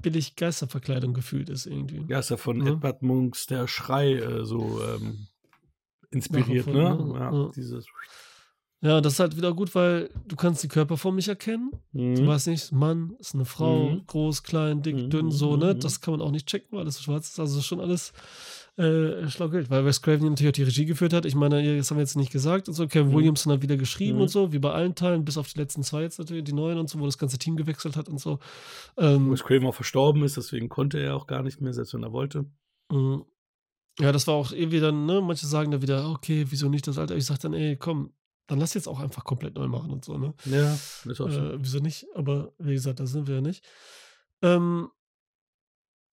Speaker 1: billig Geisterverkleidung gefühlt ist irgendwie.
Speaker 2: Ja, ist ja von
Speaker 1: Ja.
Speaker 2: Edward Munks Der Schrei äh, so ähm, inspiriert, ne?
Speaker 1: Nachempfunden, ne?
Speaker 2: Ja,
Speaker 1: Ja.
Speaker 2: dieses.
Speaker 1: Ja, das ist halt wieder gut, weil du kannst die Körperform nicht erkennen. Du
Speaker 2: Mhm.
Speaker 1: weißt nicht, Mann, ist eine Frau,
Speaker 2: Mhm.
Speaker 1: groß, klein, dick,
Speaker 2: Mhm,
Speaker 1: dünn, so,
Speaker 2: mhm,
Speaker 1: ne?
Speaker 2: mhm.
Speaker 1: Das kann man auch nicht checken, weil alles so schwarz ist. Also schon alles äh, schlau gilt. Weil Wes Craven natürlich auch die Regie geführt hat. Ich meine, das haben wir jetzt nicht gesagt und so. Kevin
Speaker 2: Mhm.
Speaker 1: Williamson hat wieder geschrieben
Speaker 2: Mhm.
Speaker 1: und so, wie bei allen Teilen, bis auf die letzten zwei jetzt natürlich, die neuen und so, wo das ganze Team gewechselt hat und so. Ähm,
Speaker 2: Wes Craven auch verstorben ist, deswegen konnte er auch gar nicht mehr, selbst wenn er wollte.
Speaker 1: Mhm. Ja, das war auch irgendwie dann, ne, manche sagen da wieder, okay, wieso nicht das Alter? Ich sag dann, ey, komm, dann lass jetzt auch einfach komplett neu machen und so, ne?
Speaker 2: Ja, ist auch so.
Speaker 1: Äh, wieso nicht? Aber wie gesagt, da sind wir ja nicht. Ähm,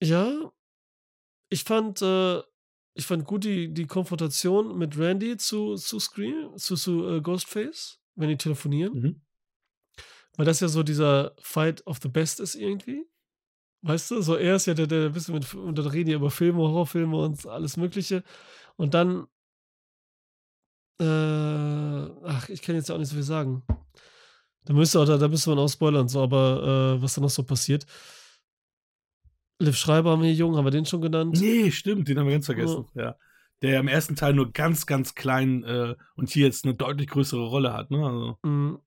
Speaker 1: ja, ich fand, äh, ich fand gut die, die Konfrontation mit Randy zu, zu Scream, zu, zu äh, Ghostface, wenn die telefonieren.
Speaker 2: Mhm.
Speaker 1: Weil das ja so dieser Fight of the Best ist irgendwie. Weißt du, so er ist ja der, der ein bisschen mit, und dann reden die über Filme, Horrorfilme und alles Mögliche. Und dann, äh, ach, ich kann jetzt ja auch nicht so viel sagen. Da müsste, da, da müsste man auch spoilern, so, aber äh, was da noch so passiert. Liv Schreiber haben wir hier jung, haben wir den schon genannt?
Speaker 2: Nee, stimmt, den haben wir ganz vergessen. Ja. Der ja im ersten Teil nur ganz, ganz klein äh, und hier jetzt eine deutlich größere Rolle hat, ne? Also,
Speaker 1: Mhm.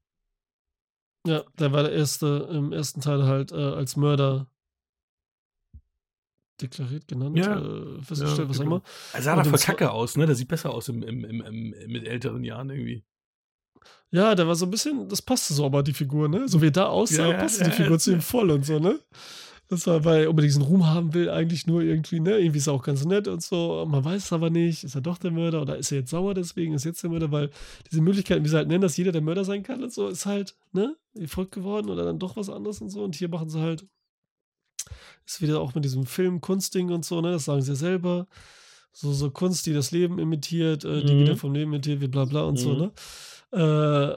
Speaker 1: Ja, der war der erste, im ersten Teil halt äh, als Mörder deklariert, genannt,
Speaker 2: Ja.
Speaker 1: äh, festgestellt,
Speaker 2: Ja,
Speaker 1: was
Speaker 2: genau.
Speaker 1: immer.
Speaker 2: er sah da
Speaker 1: im
Speaker 2: voll kacke aus, ne? Der sieht besser aus im, im, im, im, mit älteren Jahren irgendwie.
Speaker 1: Ja, der war so ein bisschen, das passte so aber die Figur, ne? So wie er da aussah,
Speaker 2: Ja,
Speaker 1: passte die Figur zu ihm voll und so, ne? Das war, weil er unbedingt diesen Ruhm haben will, eigentlich nur irgendwie, ne? Irgendwie ist er auch ganz nett und so. Man weiß es aber nicht, ist er doch der Mörder oder ist er jetzt sauer deswegen, ist jetzt der Mörder, weil diese Möglichkeiten, wie sie halt nennen, dass jeder der Mörder sein kann und so, ist halt, ne? Verrückt geworden oder dann doch was anderes und so. Und hier machen sie halt, ist wieder auch mit diesem Film, Kunstding und so, ne? Das sagen sie ja selber. So, so Kunst, die das Leben imitiert, äh, die
Speaker 2: Mhm.
Speaker 1: wieder vom Leben imitiert wird, bla bla und so,
Speaker 2: Mhm.
Speaker 1: ne? Äh,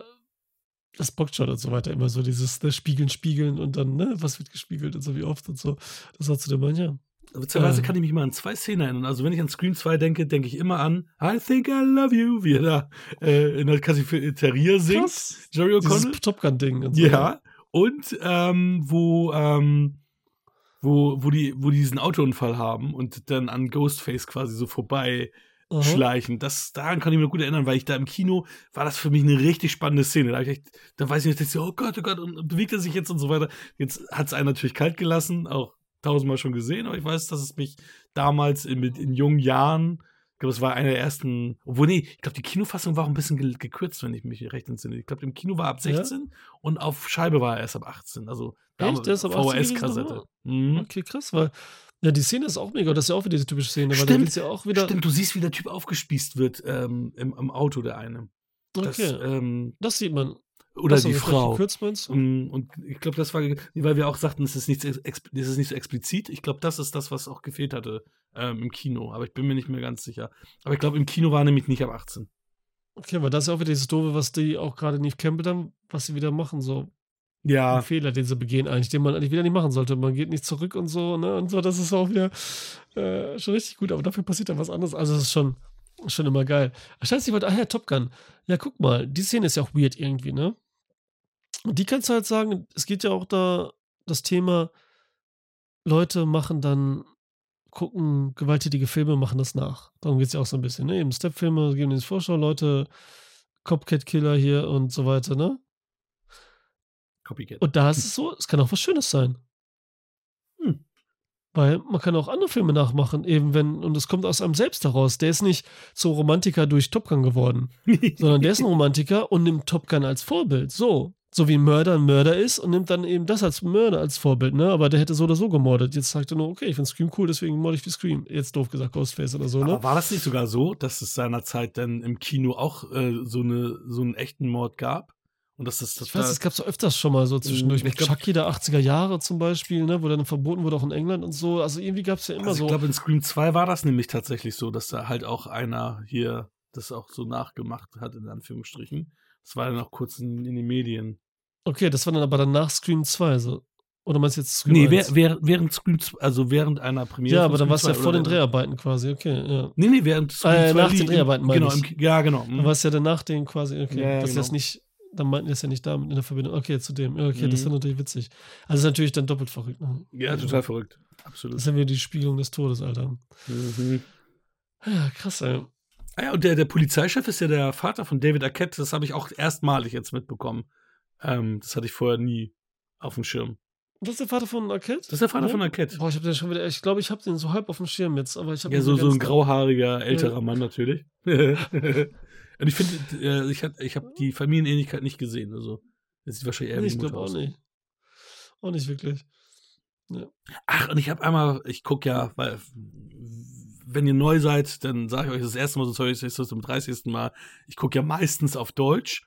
Speaker 1: das bockt schon und so weiter. Immer so dieses ne, Spiegeln, Spiegeln und dann, ne, was wird gespiegelt und so, wie oft und so. Das hat zu dem Mann, ja.
Speaker 2: Witzigerweise
Speaker 1: Äh.
Speaker 2: kann ich mich mal an zwei Szenen erinnern. Also wenn ich an Scream 2 denke, denke ich immer an I think I love you, wie er da äh, in der Cafeteria singt.
Speaker 1: Krass.
Speaker 2: Jerry O'Connell.
Speaker 1: Top Gun-Ding und so.
Speaker 2: Ja. Und ähm, wo, ähm, wo, wo, die, wo die diesen Autounfall haben und dann an Ghostface quasi so vorbei
Speaker 1: Aha.
Speaker 2: schleichen. Das, daran kann ich mich gut erinnern, weil ich da im Kino war das für mich eine richtig spannende Szene. Da, ich echt, da weiß ich nicht, oh Gott, oh Gott, und bewegt er sich jetzt und so weiter. Jetzt hat es einen natürlich kalt gelassen, auch tausendmal schon gesehen, aber ich weiß, dass es mich damals in, mit, in jungen Jahren, ich glaube, es war einer der ersten, obwohl, nee, ich glaube, die Kinofassung war auch ein bisschen ge gekürzt, wenn ich mich recht entsinne. Ich glaube, im Kino war ab
Speaker 1: Ja?
Speaker 2: 16 und auf Scheibe war er erst ab 18. Also
Speaker 1: Echt? Der ist ab 18 gewesen
Speaker 2: VHS-Kassette. Mhm.
Speaker 1: Okay, krass, weil, ja, die Szene ist auch mega. Das ist ja auch wieder diese typische Szene, weil da
Speaker 2: Stimmt,
Speaker 1: geht's ja auch wieder.
Speaker 2: Stimmt, du siehst, wie der Typ aufgespießt wird ähm, im, im Auto, der eine. Das,
Speaker 1: Okay,
Speaker 2: ähm,
Speaker 1: das sieht man.
Speaker 2: Oder die Frau. Mm, Und ich glaube, das war, weil wir auch sagten, es ist nicht, so ex- es ist nicht so explizit. Ich glaube, das ist das, was auch gefehlt hatte ähm, im Kino. Aber ich bin mir nicht mehr ganz sicher. Aber ich glaube, im Kino war nämlich nicht ab 18.
Speaker 1: Okay, weil das ist auch wieder dieses Doofe, was die auch gerade nicht Campbell dann, was sie wieder machen, so.
Speaker 2: Ja.
Speaker 1: Ein Fehler, den sie begehen eigentlich, den man eigentlich wieder nicht machen sollte. Man geht nicht zurück und so, ne? Und so, das ist auch wieder äh, schon richtig gut, aber dafür passiert dann was anderes. Also das ist schon, schon immer geil. Scheiße, ich wollte, ach ja, Top Gun. Ja, guck mal, die Szene ist ja auch weird irgendwie, ne? Und die kannst du halt sagen, es geht ja auch da das Thema, Leute machen dann, gucken gewalttätige Filme, machen das nach. Darum geht es ja auch so ein bisschen, ne? Eben Step-Filme geben ins Vorschau, Leute, Copcat-Killer hier und so weiter, ne?
Speaker 2: Copycat.
Speaker 1: Und da ist es so, es kann auch was Schönes sein.
Speaker 2: Hm.
Speaker 1: Weil man kann auch andere Filme nachmachen, eben wenn, und es kommt aus einem selbst heraus. Der ist nicht so Romantiker durch Top Gun geworden, sondern der ist ein Romantiker und nimmt Top Gun als Vorbild. So. So wie ein Mörder ein Mörder ist und nimmt dann eben das als Mörder als Vorbild, ne? Aber der hätte so oder so gemordet. Jetzt sagt er nur, okay, ich finde Scream cool, deswegen morde ich wie Scream. Jetzt doof gesagt, Ghostface oder so, ne?
Speaker 2: Aber war das nicht sogar so, dass es seinerzeit dann im Kino auch äh, so, eine, so einen echten Mord gab? Und das, das
Speaker 1: Ich weiß, es gab so öfters schon mal so zwischendurch
Speaker 2: Ich
Speaker 1: mit Chucky der 80er Jahre zum Beispiel, ne, wo dann verboten wurde auch in England und so. Also irgendwie gab es ja immer
Speaker 2: also
Speaker 1: so.
Speaker 2: ich glaube, in Scream 2 war das nämlich tatsächlich so, dass da halt auch einer hier das auch so nachgemacht hat, in Anführungsstrichen. Das war dann auch kurz in, in den Medien.
Speaker 1: okay, das war dann aber dann nach Scream 2 so. Oder meinst du jetzt Scream
Speaker 2: Nee,
Speaker 1: 1?
Speaker 2: wer, wer, während Scream 2, also während einer Premiere.
Speaker 1: ja, aber dann war es ja
Speaker 2: 2
Speaker 1: vor den Dreharbeiten quasi, okay, ja.
Speaker 2: Nee, nee, während Scream
Speaker 1: Äh,
Speaker 2: 2
Speaker 1: nach den Dreharbeiten meine
Speaker 2: genau,
Speaker 1: ich.
Speaker 2: Im, ja, genau.
Speaker 1: Dann war es ja danach den quasi, okay.
Speaker 2: Ja, ja,
Speaker 1: das ist
Speaker 2: genau.
Speaker 1: jetzt nicht, dann meinten die es ja nicht damit in der Verbindung. Okay, zu dem. Okay, das ist
Speaker 2: Mhm.
Speaker 1: ja natürlich witzig. Also ist natürlich dann doppelt verrückt. Ne?
Speaker 2: Ja, total verrückt.
Speaker 1: Das
Speaker 2: Absolut.
Speaker 1: ist ja wieder die Spiegelung des Todes, Alter.
Speaker 2: Mhm.
Speaker 1: Ja, krass, ey.
Speaker 2: Ah ja, und der, der Polizeichef ist ja der Vater von David Arquette. Das habe ich auch erstmalig jetzt mitbekommen. Ähm, das hatte ich vorher nie auf dem Schirm.
Speaker 1: Das ist der Vater von Arquette?
Speaker 2: Das ist der Vater
Speaker 1: Ja?
Speaker 2: von Arquette.
Speaker 1: Boah, ich habe den schon wieder, ich glaube, ich habe den so halb auf dem Schirm jetzt, aber ich habe
Speaker 2: Ja, so, so ein grauhaariger, älterer Mann natürlich. und ich finde, äh, ich, hab- ich habe die Familienähnlichkeit nicht gesehen. Also, das sieht wahrscheinlich eher
Speaker 1: Nee,
Speaker 2: wie
Speaker 1: ich glaube auch nicht. Auch nicht wirklich.
Speaker 2: Ach, und ich habe einmal, ich gucke ja, weil, wenn ihr neu seid, dann sage ich euch das erste Mal, sonst höre ich es zum 30. Mal. Ich gucke ja meistens auf Deutsch.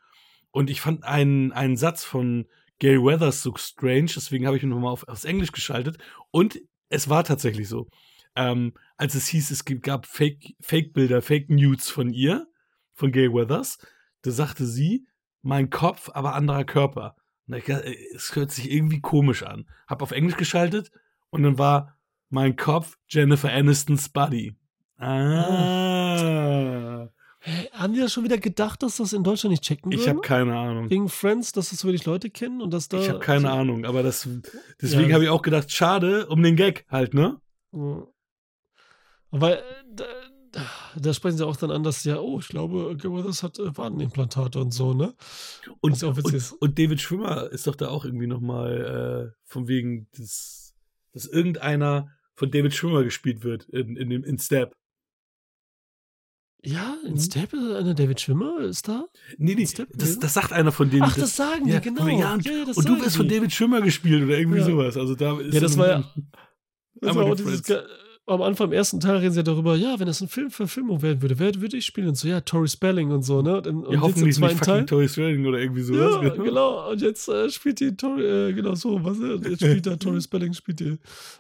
Speaker 2: Und ich fand einen, einen Satz von Gary Weathers so strange, deswegen habe ich ihn nochmal auf, aufs Englisch geschaltet. Und es war tatsächlich so. Ähm, als es hieß, es gab Fake- Fake-Bilder, Fake News von ihr, von Gary Weathers, da sagte sie, mein Kopf, aber anderer Körper. Und ich, es hört sich irgendwie komisch an. Hab auf Englisch geschaltet und dann war mein Kopf Jennifer Anistons Buddy. Ah.
Speaker 1: Hä, haben die da schon wieder gedacht, dass das in Deutschland nicht checken
Speaker 2: Ich
Speaker 1: würden?
Speaker 2: habe keine Ahnung.
Speaker 1: Wegen Friends, dass das wirklich Leute kennen und dass da.
Speaker 2: Ich habe keine
Speaker 1: so-
Speaker 2: Ahnung, aber das deswegen
Speaker 1: Ja.
Speaker 2: habe ich auch gedacht, schade um den Gag halt, ne?
Speaker 1: Weil da, da sprechen sie auch dann an, dass ja, oh, ich glaube, Weathers hat äh, Wadenimplantate und so, ne?
Speaker 2: Und, und, und David Schwimmer ist doch da auch irgendwie noch mal äh, von wegen des, dass irgendeiner von David Schwimmer gespielt wird in, in dem in Step.
Speaker 1: Ja, in
Speaker 2: Mhm.
Speaker 1: Step ist einer David Schwimmer, ist da?
Speaker 2: Nee, nee,
Speaker 1: Step
Speaker 2: das, das sagt einer von denen.
Speaker 1: Ach, das sagen die,
Speaker 2: ja,
Speaker 1: genau.
Speaker 2: von wegen, Ja, und,
Speaker 1: Ja, das
Speaker 2: und du
Speaker 1: sagen
Speaker 2: wirst von
Speaker 1: die.
Speaker 2: David Schwimmer gespielt oder irgendwie sowas. Also da ist
Speaker 1: Ja, das war ja- Das war auch
Speaker 2: die
Speaker 1: dieses, am Anfang im ersten Teil reden sie ja darüber, ja, wenn das ein Film Verfilmung werden würde, wer würde ich spielen? Und so, ja, Tori Spelling und so, ne? Und, und
Speaker 2: Ja,
Speaker 1: jetzt im
Speaker 2: hoffentlich nicht
Speaker 1: zweiten
Speaker 2: fucking
Speaker 1: Teil.
Speaker 2: Toy Story oder irgendwie sowas.
Speaker 1: Ja, genau. Und jetzt äh, spielt die Tori, äh, genau so, was äh, jetzt spielt da Tori Spelling, spielt die.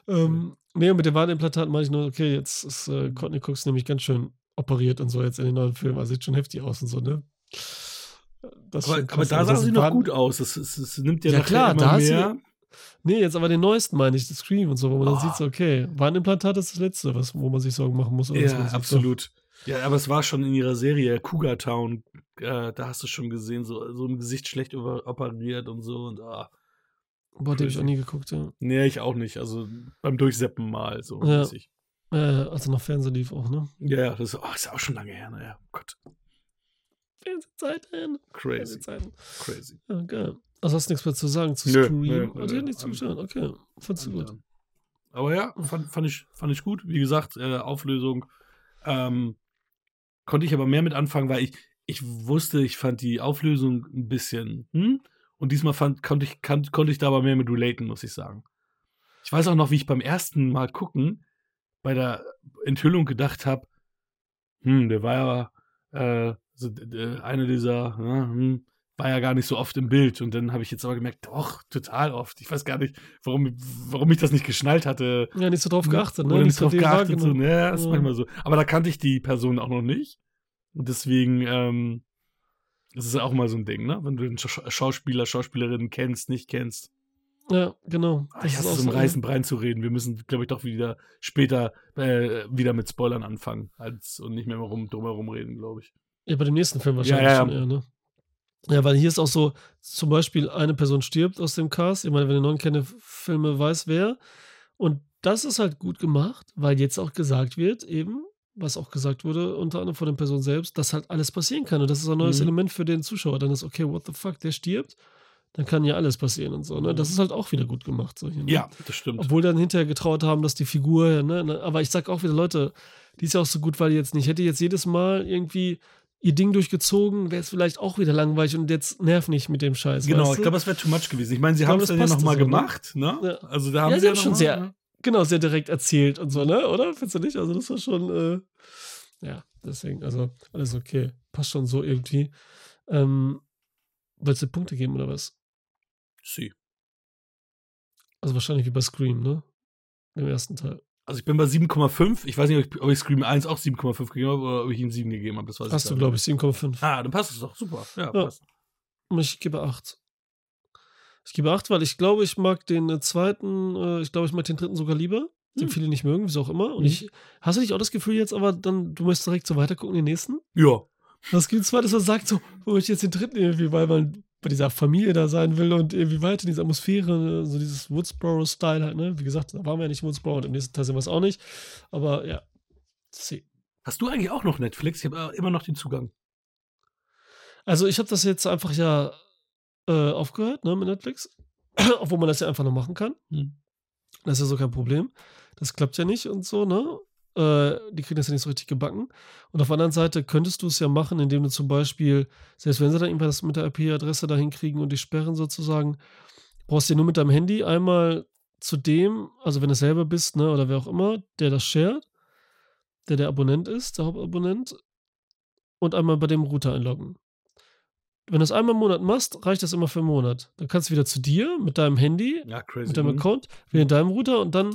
Speaker 1: Ähm, nee, und mit dem Wadenimplantat meine ich nur, okay, jetzt ist äh, Courtney Cox nämlich ganz schön operiert und so jetzt in den neuen Filmen. Also sieht schon heftig aus und so, ne? Das
Speaker 2: Aber, aber da
Speaker 1: Also
Speaker 2: sah sie noch gut aus. Das, das, das nimmt ja,
Speaker 1: Ja, klar,
Speaker 2: immer
Speaker 1: da hat sie-
Speaker 2: mehr.
Speaker 1: Nee, jetzt aber den neuesten meine ich, das Scream und so, wo man
Speaker 2: Oh.
Speaker 1: dann sieht, so, okay, Wadenimplantat ist das Letzte, was, wo man sich Sorgen machen muss.
Speaker 2: Ja, absolut. Ja, aber es war schon in ihrer Serie Cougar Town. Äh, da hast du schon gesehen, so, so ein Gesicht schlecht operiert und so. Und, ah.
Speaker 1: Boah, die habe ich auch nie geguckt, ja.
Speaker 2: Nee, ich auch nicht. Also beim Durchseppen mal so.
Speaker 1: Ja. Äh, also noch Fernsehen lief auch, ne?
Speaker 2: Ja, das oh, ist ja auch schon lange her. Ne? Ja, Gott,
Speaker 1: Fernsehzeiten.
Speaker 2: crazy,
Speaker 1: Fernsehzeiten.
Speaker 2: crazy.
Speaker 1: Ja, geil. Also hast du nichts mehr zu sagen zu
Speaker 2: Nö,
Speaker 1: Scream?
Speaker 2: nö,
Speaker 1: Oh, hat
Speaker 2: nö.
Speaker 1: nichts zugeschaut, okay. Fandst du gut.
Speaker 2: Ähm, Aber ja, fand, fand, ich, fand ich gut. Wie gesagt, äh, Auflösung. Ähm, konnte ich aber mehr mit anfangen, weil ich, ich wusste, ich fand die Auflösung ein bisschen, hm? Und diesmal fand, konnte, ich, kann, konnte ich da aber mehr mit relaten, muss ich sagen. Ich weiß auch noch, wie ich beim ersten Mal gucken bei der Enthüllung gedacht habe, hm, der war ja äh, so, d- d- eine dieser, ja, hm, war ja gar nicht so oft im Bild. Und dann habe ich jetzt aber gemerkt, doch, total oft. Ich weiß gar nicht, warum, warum ich das nicht geschnallt hatte.
Speaker 1: Ja, nicht so drauf geachtet, ne?
Speaker 2: Oder nicht
Speaker 1: so
Speaker 2: drauf geachtet. So, ne, das ist
Speaker 1: Ja.
Speaker 2: manchmal so. Aber da kannte ich die Person auch noch nicht. Und deswegen, ähm, Das ist auch mal so ein Ding, ne? Wenn du den Scha Schauspieler, Schauspielerinnen kennst, nicht kennst.
Speaker 1: Ja, genau.
Speaker 2: Ah, ich hasse es, um
Speaker 1: so,
Speaker 2: Reißen Brein zu reden. Wir müssen, glaube ich, doch wieder später äh, wieder mit Spoilern anfangen als, und nicht mehr rum, drum herum reden, glaube ich.
Speaker 1: Ja, bei dem nächsten Film wahrscheinlich
Speaker 2: Ja, ja, ja.
Speaker 1: schon eher, ne? Ja, weil hier ist auch so, zum Beispiel eine Person stirbt aus dem Cast. Ich meine, wenn ihr non kenne Filme weiß wer. Und das ist halt gut gemacht, weil jetzt auch gesagt wird, eben, was auch gesagt wurde, unter anderem von der Person selbst, dass halt alles passieren kann. Und das ist ein neues
Speaker 2: Mhm.
Speaker 1: Element für den Zuschauer. Dann ist, okay, what the fuck, der stirbt, dann kann ja alles passieren und so. Ne? Das ist halt auch wieder gut gemacht. So hier, ne?
Speaker 2: Ja, das stimmt.
Speaker 1: Obwohl dann hinterher getraut haben, dass die Figur, ne, ne, aber ich sag auch wieder, Leute, die ist ja auch so gut, weil die jetzt nicht, hätte jetzt jedes Mal irgendwie ihr Ding durchgezogen, wäre es vielleicht auch wieder langweilig und jetzt nerv nicht mit dem Scheiß.
Speaker 2: Genau,
Speaker 1: weißt
Speaker 2: ich glaube, das wäre too much gewesen. Ich meine, sie
Speaker 1: Ich
Speaker 2: haben
Speaker 1: glaube,
Speaker 2: es
Speaker 1: das
Speaker 2: dann ja nochmal
Speaker 1: so, ne?
Speaker 2: gemacht, ne?
Speaker 1: Ja.
Speaker 2: Also da haben
Speaker 1: Ja,
Speaker 2: sie
Speaker 1: sie
Speaker 2: ja
Speaker 1: haben schon
Speaker 2: noch mal-
Speaker 1: sehr- genau, sehr direkt erzählt und so, ne? Oder? Findest du nicht? Also, das war schon, äh, ja, deswegen, also, alles okay. Passt schon so irgendwie. Ähm, Wolltest du Punkte geben oder was?
Speaker 2: Sie.
Speaker 1: Also, wahrscheinlich wie bei Scream, ne? Im ersten Teil.
Speaker 2: Also ich bin bei 7,5. Ich weiß nicht, ob ich, ob ich Scream 1 auch 7,5 gegeben habe oder ob ich ihm 7 gegeben habe. Das weiß
Speaker 1: Hast du, glaube ich, 7,5.
Speaker 2: Ah, dann passt es doch. Super. Ja,
Speaker 1: Ja.
Speaker 2: passt.
Speaker 1: Ich gebe 8. Ich gebe 8, weil ich glaube, ich mag den äh, zweiten, äh, ich glaube, ich mag den dritten sogar lieber, den
Speaker 2: Hm.
Speaker 1: viele nicht mögen, wieso auch immer. Und
Speaker 2: Mhm.
Speaker 1: ich, hast du nicht auch das Gefühl jetzt, aber dann, du möchtest direkt so weitergucken, den nächsten?
Speaker 2: Ja.
Speaker 1: Das gibt zwar, dass man sagt, so, wo ich jetzt den dritten irgendwie, weil man bei dieser Familie da sein will und irgendwie weiter in dieser Atmosphäre, so dieses Woodsboro-Style halt, ne? Wie gesagt, da waren wir ja nicht in Woodsboro und im nächsten Teil sind wir es auch nicht. Aber ja, see.
Speaker 2: Hast du eigentlich auch noch Netflix? Ich habe immer noch den Zugang.
Speaker 1: Also ich habe das jetzt einfach ja äh, aufgehört, ne, mit Netflix. Obwohl man das ja einfach noch machen kann.
Speaker 2: Hm.
Speaker 1: Das ist ja so kein Problem. Das klappt ja nicht und so, ne? Äh, die kriegen das ja nicht so richtig gebacken. Und auf der anderen Seite könntest du es ja machen, indem du zum Beispiel, selbst wenn sie dann irgendwas mit der IP-Adresse da hinkriegen und dich sperren sozusagen, brauchst du dir nur mit deinem Handy einmal zu dem, also wenn du selber bist, ne, oder wer auch immer, der das shared, der der Abonnent ist, der Hauptabonnent, und einmal bei dem Router einloggen. Wenn du das einmal im Monat machst, reicht das immer für einen Monat. Dann kannst du wieder zu dir mit deinem Handy,
Speaker 2: Ja,
Speaker 1: mit deinem
Speaker 2: Mhm.
Speaker 1: Account, wieder in deinem Router und dann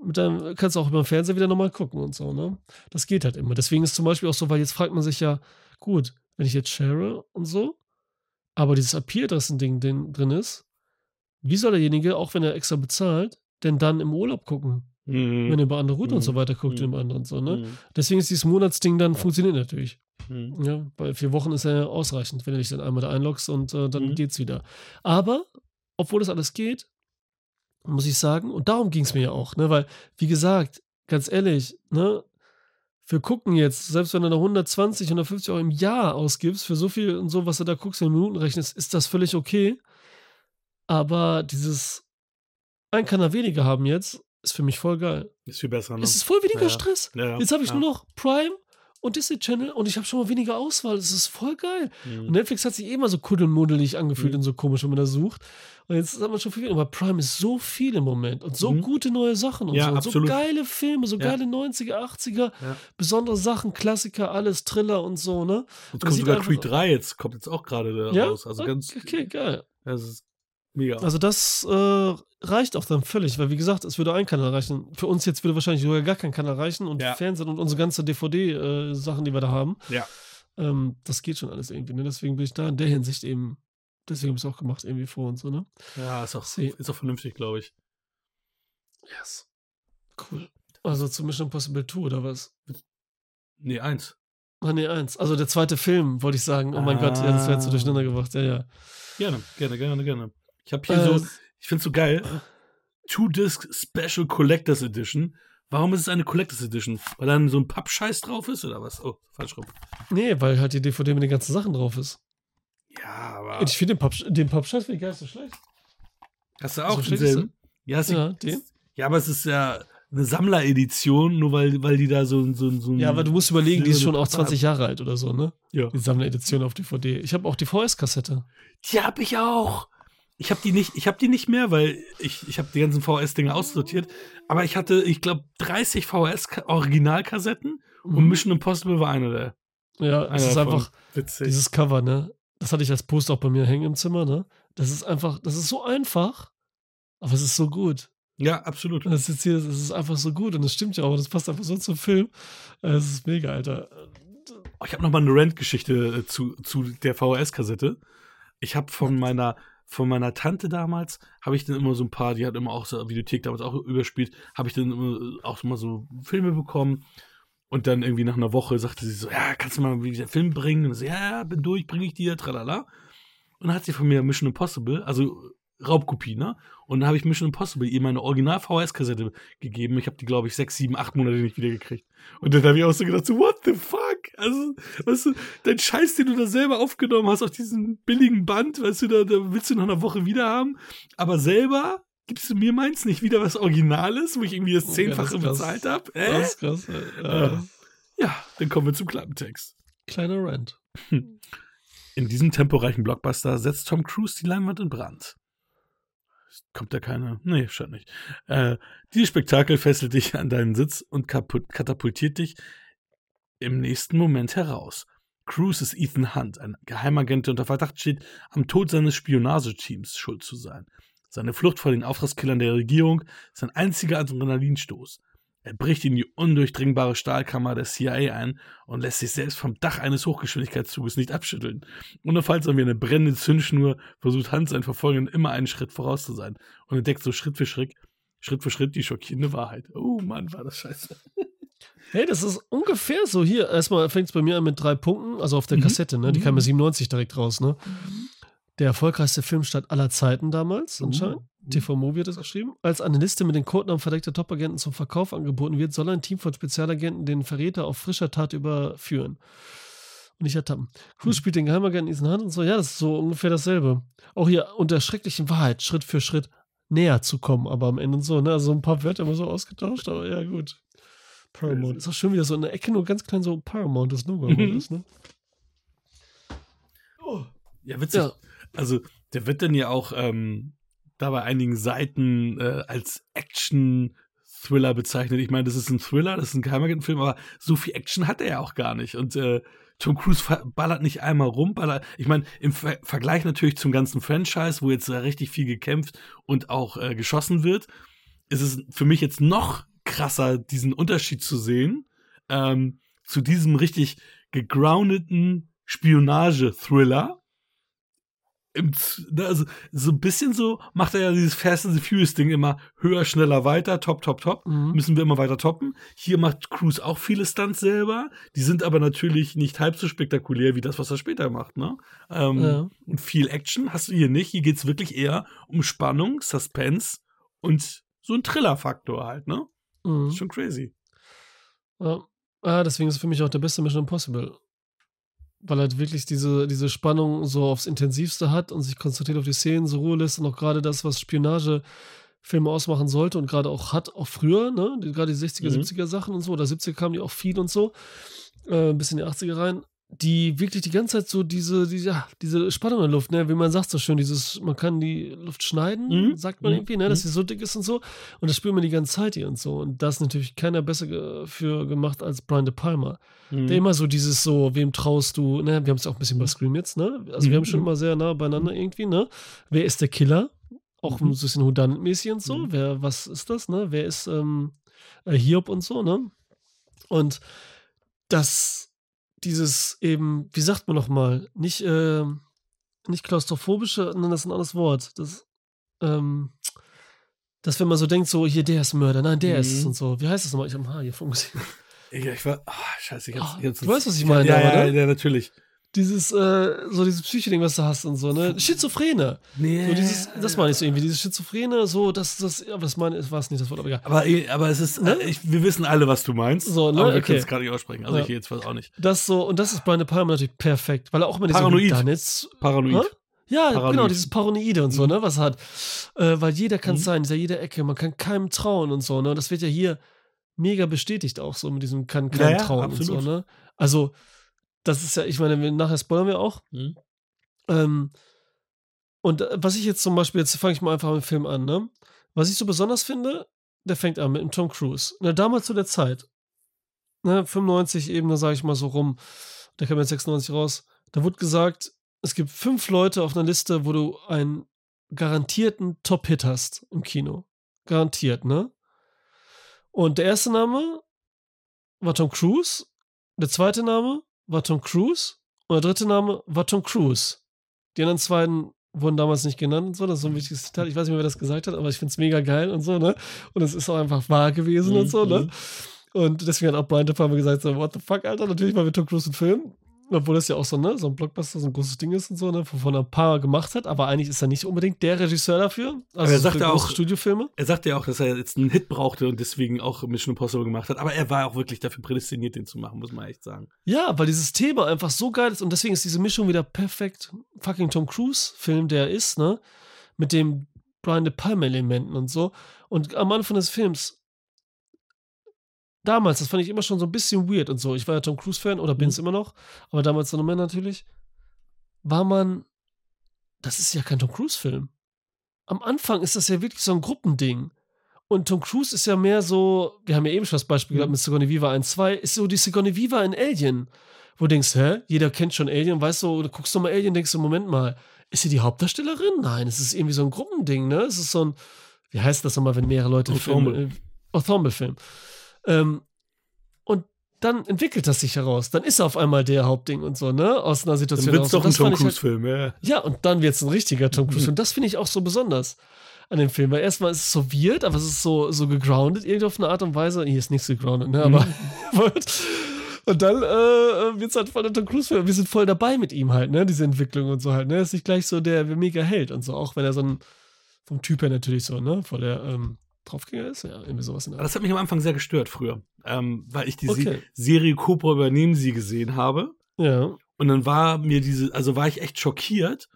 Speaker 1: mit deinem, kannst du auch über den Fernseher wieder nochmal gucken und so, ne? Das geht halt immer. Deswegen ist zum Beispiel auch so, weil jetzt fragt man sich ja, gut, wenn ich jetzt share und so, aber dieses IP-Adressen-Ding den- drin ist, wie soll derjenige, auch wenn er extra bezahlt, denn dann im Urlaub gucken,
Speaker 2: Mhm.
Speaker 1: wenn er über andere Routen und so
Speaker 2: Mhm.
Speaker 1: weiter guckt,
Speaker 2: Mhm.
Speaker 1: dem anderen so, ne?
Speaker 2: Mhm.
Speaker 1: Deswegen ist dieses Monatsding dann funktioniert natürlich.
Speaker 2: Mhm.
Speaker 1: Ja, bei vier Wochen ist ja ausreichend, wenn du dich dann einmal da einloggst und äh, dann
Speaker 2: Mhm.
Speaker 1: geht's wieder. Aber, obwohl das alles geht, muss ich sagen, und darum ging es mir ja auch, ne, weil, wie gesagt, ganz ehrlich, ne, für gucken jetzt, selbst wenn du da 120, 150 Euro im Jahr ausgibst, für so viel und so, was du da guckst, in Minuten rechnest, ist das völlig okay. Aber dieses ein Kanal weniger haben jetzt, ist für mich voll geil.
Speaker 2: Ist viel besser, ne?
Speaker 1: Es ist voll weniger
Speaker 2: Ja.
Speaker 1: Stress.
Speaker 2: Ja, ja.
Speaker 1: Jetzt habe ich nur noch Prime und Disney Channel und ich habe schon mal weniger Auswahl. Das ist voll geil. Und
Speaker 2: Mhm.
Speaker 1: Netflix hat sich eh immer so kuddelmuddelig angefühlt
Speaker 2: Mhm.
Speaker 1: und so komisch, wenn man da sucht. Und jetzt hat man schon viel. Aber Prime ist so viel im Moment und so
Speaker 2: Mhm.
Speaker 1: gute neue Sachen und
Speaker 2: Ja,
Speaker 1: so. Und so geile Filme, so
Speaker 2: Ja.
Speaker 1: geile 90er, 80er,
Speaker 2: Ja.
Speaker 1: besondere Sachen, Klassiker, alles, Thriller und so, ne?
Speaker 2: Jetzt
Speaker 1: das
Speaker 2: kommt sogar Creed 3, jetzt kommt jetzt auch gerade raus. Also ganz,
Speaker 1: okay, geil.
Speaker 2: das ist mega.
Speaker 1: Also das äh, reicht auch dann völlig, weil wie gesagt, es würde ein Kanal reichen. Für uns jetzt würde wahrscheinlich sogar gar kein Kanal reichen und
Speaker 2: Ja.
Speaker 1: Fernsehen und unsere ganze DVD-Sachen, die wir da haben.
Speaker 2: ja.
Speaker 1: Ähm, das geht schon alles irgendwie. Ne? Deswegen bin ich da in der Hinsicht eben, deswegen habe ich es auch gemacht, irgendwie vor und so, ne?
Speaker 2: ja, ist auch,
Speaker 1: See.
Speaker 2: ist auch vernünftig, glaube ich.
Speaker 1: Yes. Cool. Also zu Mission Impossible 2 oder was?
Speaker 2: Nee, eins.
Speaker 1: Ah, nee, eins. Also der zweite Film, wollte ich sagen. Oh mein Gott, ja, das wäre jetzt so
Speaker 2: Ah.
Speaker 1: durcheinander gebracht. Ja, ja.
Speaker 2: Gerne, gerne, gerne, gerne. Ich habe hier
Speaker 1: Äh,
Speaker 2: so, ich finde es so geil. Two-Disc Special Collectors Edition. Warum ist es eine Collectors Edition? Weil dann so ein Pappscheiß drauf ist oder was? Oh, falsch rum.
Speaker 1: Nee, weil halt die DVD mit den ganzen Sachen drauf ist.
Speaker 2: Ja, aber.
Speaker 1: Und ich finde den, Papp, den Pappscheiß finde ich gar nicht so schlecht.
Speaker 2: Hast du auch
Speaker 1: so schlecht
Speaker 2: denselben? Ja, hast
Speaker 1: Ja, den.
Speaker 2: ja, aber es ist ja eine Sammleredition, nur weil, weil die da so, so, so ein.
Speaker 1: Ja, aber du musst überlegen, die ist schon auch
Speaker 2: silberne
Speaker 1: 20 Jahre alt oder so, ne?
Speaker 2: Ja.
Speaker 1: Die Sammleredition auf DVD. Ich habe auch die VS-Kassette.
Speaker 2: Die habe ich auch. Ich habe die nicht, ich habe die nicht mehr, weil ich, ich habe die ganzen VHS-Dinge aussortiert. Aber ich hatte, ich glaube, 30 VHS-Originalkassetten und
Speaker 1: Mhm.
Speaker 2: Mission Impossible war eine der.
Speaker 1: Ja, es
Speaker 2: einer
Speaker 1: ist
Speaker 2: davon.
Speaker 1: einfach
Speaker 2: witzig.
Speaker 1: dieses Cover, ne? Das hatte ich als Poster auch bei mir hängen im Zimmer, ne? Das ist einfach, das ist so einfach, aber es ist so gut.
Speaker 2: ja, absolut.
Speaker 1: Das ist hier, das ist einfach so gut und das stimmt ja auch, das passt einfach so zum Film. Äh, Es ist mega, Alter.
Speaker 2: Oh, ich habe noch mal eine Rant-Geschichte äh, zu, zu der VHS-Kassette. Ich habe von meiner von meiner Tante damals habe ich dann immer so ein paar, die hat immer auch so Videothek damals auch überspielt, habe ich dann immer auch mal so Filme bekommen und dann irgendwie nach einer Woche sagte sie so, ja, kannst du mal wieder einen Film bringen? Und so, ja, bin durch, bringe ich dir, tralala. Und dann hat sie von mir Mission Impossible, also Raubkopie, ne? Und dann habe ich Mission Impossible ihr meine Original VHS-Kassette gegeben. Ich habe die, glaube ich, sechs, sieben, acht Monate nicht wiedergekriegt. Und dann habe ich auch so gedacht, so, what the fuck? Also, weißt du, dein Scheiß, den du da selber aufgenommen hast auf diesem billigen Band, weißt du, da, da willst du nach einer Woche wieder haben. Aber selber gibst du mir meins nicht wieder was Originales, wo ich irgendwie das Zehnfache okay, das bezahlt habe? Äh? Das ist krass. Ja. Äh, ja, dann kommen wir zum Klappentext.
Speaker 1: Kleiner Rant.
Speaker 2: In diesem temporeichen Blockbuster setzt Tom Cruise die Leinwand in Brand. Kommt da keiner? Nee, scheint nicht. Äh, dieses Spektakel fesselt dich an deinen Sitz und katapultiert dich im nächsten Moment heraus. Cruise ist Ethan Hunt, ein Geheimagent, der unter Verdacht steht, am Tod seines Spionageteams schuld zu sein. Seine Flucht vor den Auftragskillern der Regierung ist ein einziger Adrenalinstoß. Er bricht in die undurchdringbare Stahlkammer der CIA ein und lässt sich selbst vom Dach eines Hochgeschwindigkeitszuges nicht abschütteln. Unaufhaltsam wie eine brennende Zündschnur versucht Hans seinen Verfolgern immer einen Schritt voraus zu sein und entdeckt so Schritt für Schritt, Schritt für Schritt die schockierende Wahrheit. Oh Mann, war das scheiße.
Speaker 1: Hey, das ist ungefähr so. Hier, erstmal fängt es bei mir an mit drei Punkten, also auf der mhm. Kassette, ne? Die kam ja 97 direkt raus, ne? Mhm. Der erfolgreichste Filmstart aller Zeiten damals, anscheinend. TV Movie hat das geschrieben. Als eine Liste mit den Codenamen verdeckter Top-Agenten zum Verkauf angeboten wird, soll ein Team von Spezialagenten den Verräter auf frischer Tat überführen. Und nicht ertappen. Cruz spielt den Geheimagenten Ethan Hunt und so. Ja, das ist so ungefähr dasselbe. Auch hier unter schrecklichen Wahrheit, Schritt für Schritt näher zu kommen, aber am Ende so, ne? Also ein paar Wörter immer so ausgetauscht, aber ja, gut. Paramount. Ist auch schön, wie das so in der Ecke nur ganz klein so Paramount das Logo mhm. ist, ne?
Speaker 2: Oh. Ja, witzig. Ja. Also, der wird dann ja auch ähm, da bei einigen Seiten äh, als Action-Thriller bezeichnet. Ich meine, das ist ein Thriller, das ist ein Geheimagentenfilm, aber so viel Action hat er ja auch gar nicht. Und äh, Tom Cruise ballert nicht einmal rum, ballert, ich meine, im Ver Vergleich natürlich zum ganzen Franchise, wo jetzt äh, richtig viel gekämpft und auch äh, geschossen wird, ist es für mich jetzt noch krasser, diesen Unterschied zu sehen, ähm, zu diesem richtig gegroundeten Spionage-Thriller, im, ne, also so ein bisschen so macht er ja dieses Fast and the Furious Ding immer höher, schneller, weiter, top, top, top. Mhm. Müssen wir immer weiter toppen. Hier macht Cruise auch viele Stunts selber. Die sind aber natürlich nicht halb so spektakulär wie das, was er später macht, ne? Ähm, ja. Und viel Action hast du hier nicht. Hier geht es wirklich eher um Spannung, Suspense und so ein Thriller-Faktor halt, ne? Mhm. Ist schon crazy.
Speaker 1: Ja. Ah, deswegen ist es für mich auch der beste Mission Impossible weil er wirklich diese, diese Spannung so aufs Intensivste hat und sich konzentriert auf die Szenen, so Ruhe lässt und auch gerade das, was Spionagefilme ausmachen sollte und gerade auch hat, auch früher, ne, gerade die 60er, mhm. 70er Sachen und so, oder 70er kamen die auch viel und so, äh, bis in die 80er rein, die wirklich die ganze Zeit so diese, diese, ja, diese Spannung in der Luft, ne, wie man sagt so schön, dieses, man kann die Luft schneiden, mhm. sagt man mhm. irgendwie, ne, dass mhm. sie so dick ist und so. Und das spürt man die ganze Zeit hier und so. Und da ist natürlich keiner besser für gemacht als Brian De Palma. Mhm. Der immer so dieses so, wem traust du, ne, wir haben es auch ein bisschen bei mhm. Scream jetzt, ne? Also wir haben schon immer sehr nah beieinander irgendwie, ne? Wer ist der Killer? Auch ein bisschen Houdanet-mäßig und so. Wer, was ist das, ne? Wer ist ähm, äh, Hiob und so, ne? Und das dieses eben, wie sagt man nochmal, nicht, äh, nicht klaustrophobische, nein, das ist ein anderes Wort. Das, ähm, dass wenn man so denkt, so, hier, der ist Mörder, nein, der mhm. ist es und so. Wie heißt das nochmal? Ich habe Haar hier vom Gesicht.
Speaker 2: Ja, ich war, oh, scheiße, ich hab's, oh,
Speaker 1: ich Du weißt, was ich meine,
Speaker 2: ja, ja, ja, natürlich
Speaker 1: dieses, äh, so dieses Psyche-Ding, was du hast und so, ne? Schizophrene. Nee. So dieses, das meine ich so irgendwie, dieses Schizophrene, so, das, das, ja, das meine ich, war es nicht das Wort, aber egal.
Speaker 2: Aber, aber es ist, ne? ich, wir wissen alle, was du meinst. So, ne? Aber wir okay. können es gerade nicht aussprechen. Also ja. ich jetzt auch nicht.
Speaker 1: Das so, und das ist bei einer Palme natürlich perfekt, weil er auch immer
Speaker 2: diese Paranoid.
Speaker 1: Paranoid.
Speaker 2: Paranoid.
Speaker 1: Ja, Paranoid. genau, dieses Paranoide und so, mhm. ne, was hat. Äh, weil jeder kann es mhm. sein, dieser jeder Ecke, man kann keinem trauen und so, ne? Und das wird ja hier mega bestätigt auch so mit diesem kann keinem ja, trauen absolut. und so, ne? Also, das ist ja, ich meine, nachher spoilern wir auch. Mhm. Ähm, und äh, was ich jetzt zum Beispiel, jetzt fange ich mal einfach mit dem Film an, ne? Was ich so besonders finde, der fängt an mit dem Tom Cruise. Ne, damals zu der Zeit, ne, 95 eben, da sage ich mal so rum, der kam jetzt 96 raus, da wurde gesagt, es gibt fünf Leute auf einer Liste, wo du einen garantierten Top-Hit hast im Kino. Garantiert, ne? Und der erste Name war Tom Cruise, der zweite Name war Tom Cruise und der dritte Name war Tom Cruise. Die anderen zwei wurden damals nicht genannt und so. Das ist so ein wichtiges Zitat. Ich weiß nicht mehr, wer das gesagt hat, aber ich finde es mega geil und so, ne? Und es ist auch einfach wahr gewesen mhm. und so, ne? Und deswegen hat auch Brian De Palma gesagt, so, what the fuck, Alter, natürlich mal mit Tom Cruise einen Film. Obwohl das ja auch so, ne, so ein Blockbuster, so ein großes Ding ist und so, ne, wovon er ein paar gemacht hat, aber eigentlich ist er nicht unbedingt der Regisseur dafür.
Speaker 2: Also er sagt ja auch
Speaker 1: Studiofilme.
Speaker 2: Er sagte ja auch, dass er jetzt einen Hit brauchte und deswegen auch Mission Impossible gemacht hat. Aber er war auch wirklich dafür prädestiniert, den zu machen, muss man echt sagen.
Speaker 1: Ja, weil dieses Thema einfach so geil ist und deswegen ist diese Mischung wieder perfekt. Fucking Tom Cruise-Film, der ist, ne, mit dem Brian De Palma-Elementen und so. Und am Anfang des Films damals, das fand ich immer schon so ein bisschen weird und so. Ich war ja Tom Cruise-Fan oder bin es mhm. immer noch, aber damals noch mehr natürlich. War man, das ist ja kein Tom Cruise-Film. Am Anfang ist das ja wirklich so ein Gruppending. Und Tom Cruise ist ja mehr so, wir haben ja eben schon das Beispiel mhm. gehabt mit Sigourney Viva 1, 2, ist so die Sigourney Viva in Alien. Wo du denkst, hä? Jeder kennt schon Alien, weißt du, du guckst doch mal Alien, denkst du, Moment mal, ist sie die Hauptdarstellerin? Nein, es ist irgendwie so ein Gruppending, ne? Es ist so ein, wie heißt das nochmal, wenn mehrere Leute
Speaker 2: Ensemble.
Speaker 1: Film, äh, Ensemble-Film. Ähm, und dann entwickelt das sich heraus. Dann ist er auf einmal der Hauptding und so, ne? Aus einer Situation.
Speaker 2: Dann wird es doch ein Tom
Speaker 1: halt
Speaker 2: Cruise-Film,
Speaker 1: halt, ja. Ja, und dann wird es ein richtiger Tom Cruise-Film. Das finde ich auch so besonders an dem Film. Weil erstmal ist es so weird, aber es ist so, so gegroundet irgendwie auf eine Art und Weise. Hier ist nichts gegroundet, ne? Aber. Mhm. und dann äh, wird es halt voll der Tom Cruise-Film. Wir sind voll dabei mit ihm halt, ne? Diese Entwicklung und so halt, ne? Er ist nicht gleich so der mega Held und so. Auch wenn er so ein. Vom Typ her natürlich so, ne? Vor der. Ähm, Draufgänger ist? Ja, irgendwie sowas in
Speaker 2: der Das hat mich am Anfang sehr gestört früher, ähm, weil ich die okay. Serie Cobra übernehmen sie gesehen habe.
Speaker 1: Ja.
Speaker 2: Und dann war mir diese, also war ich echt schockiert,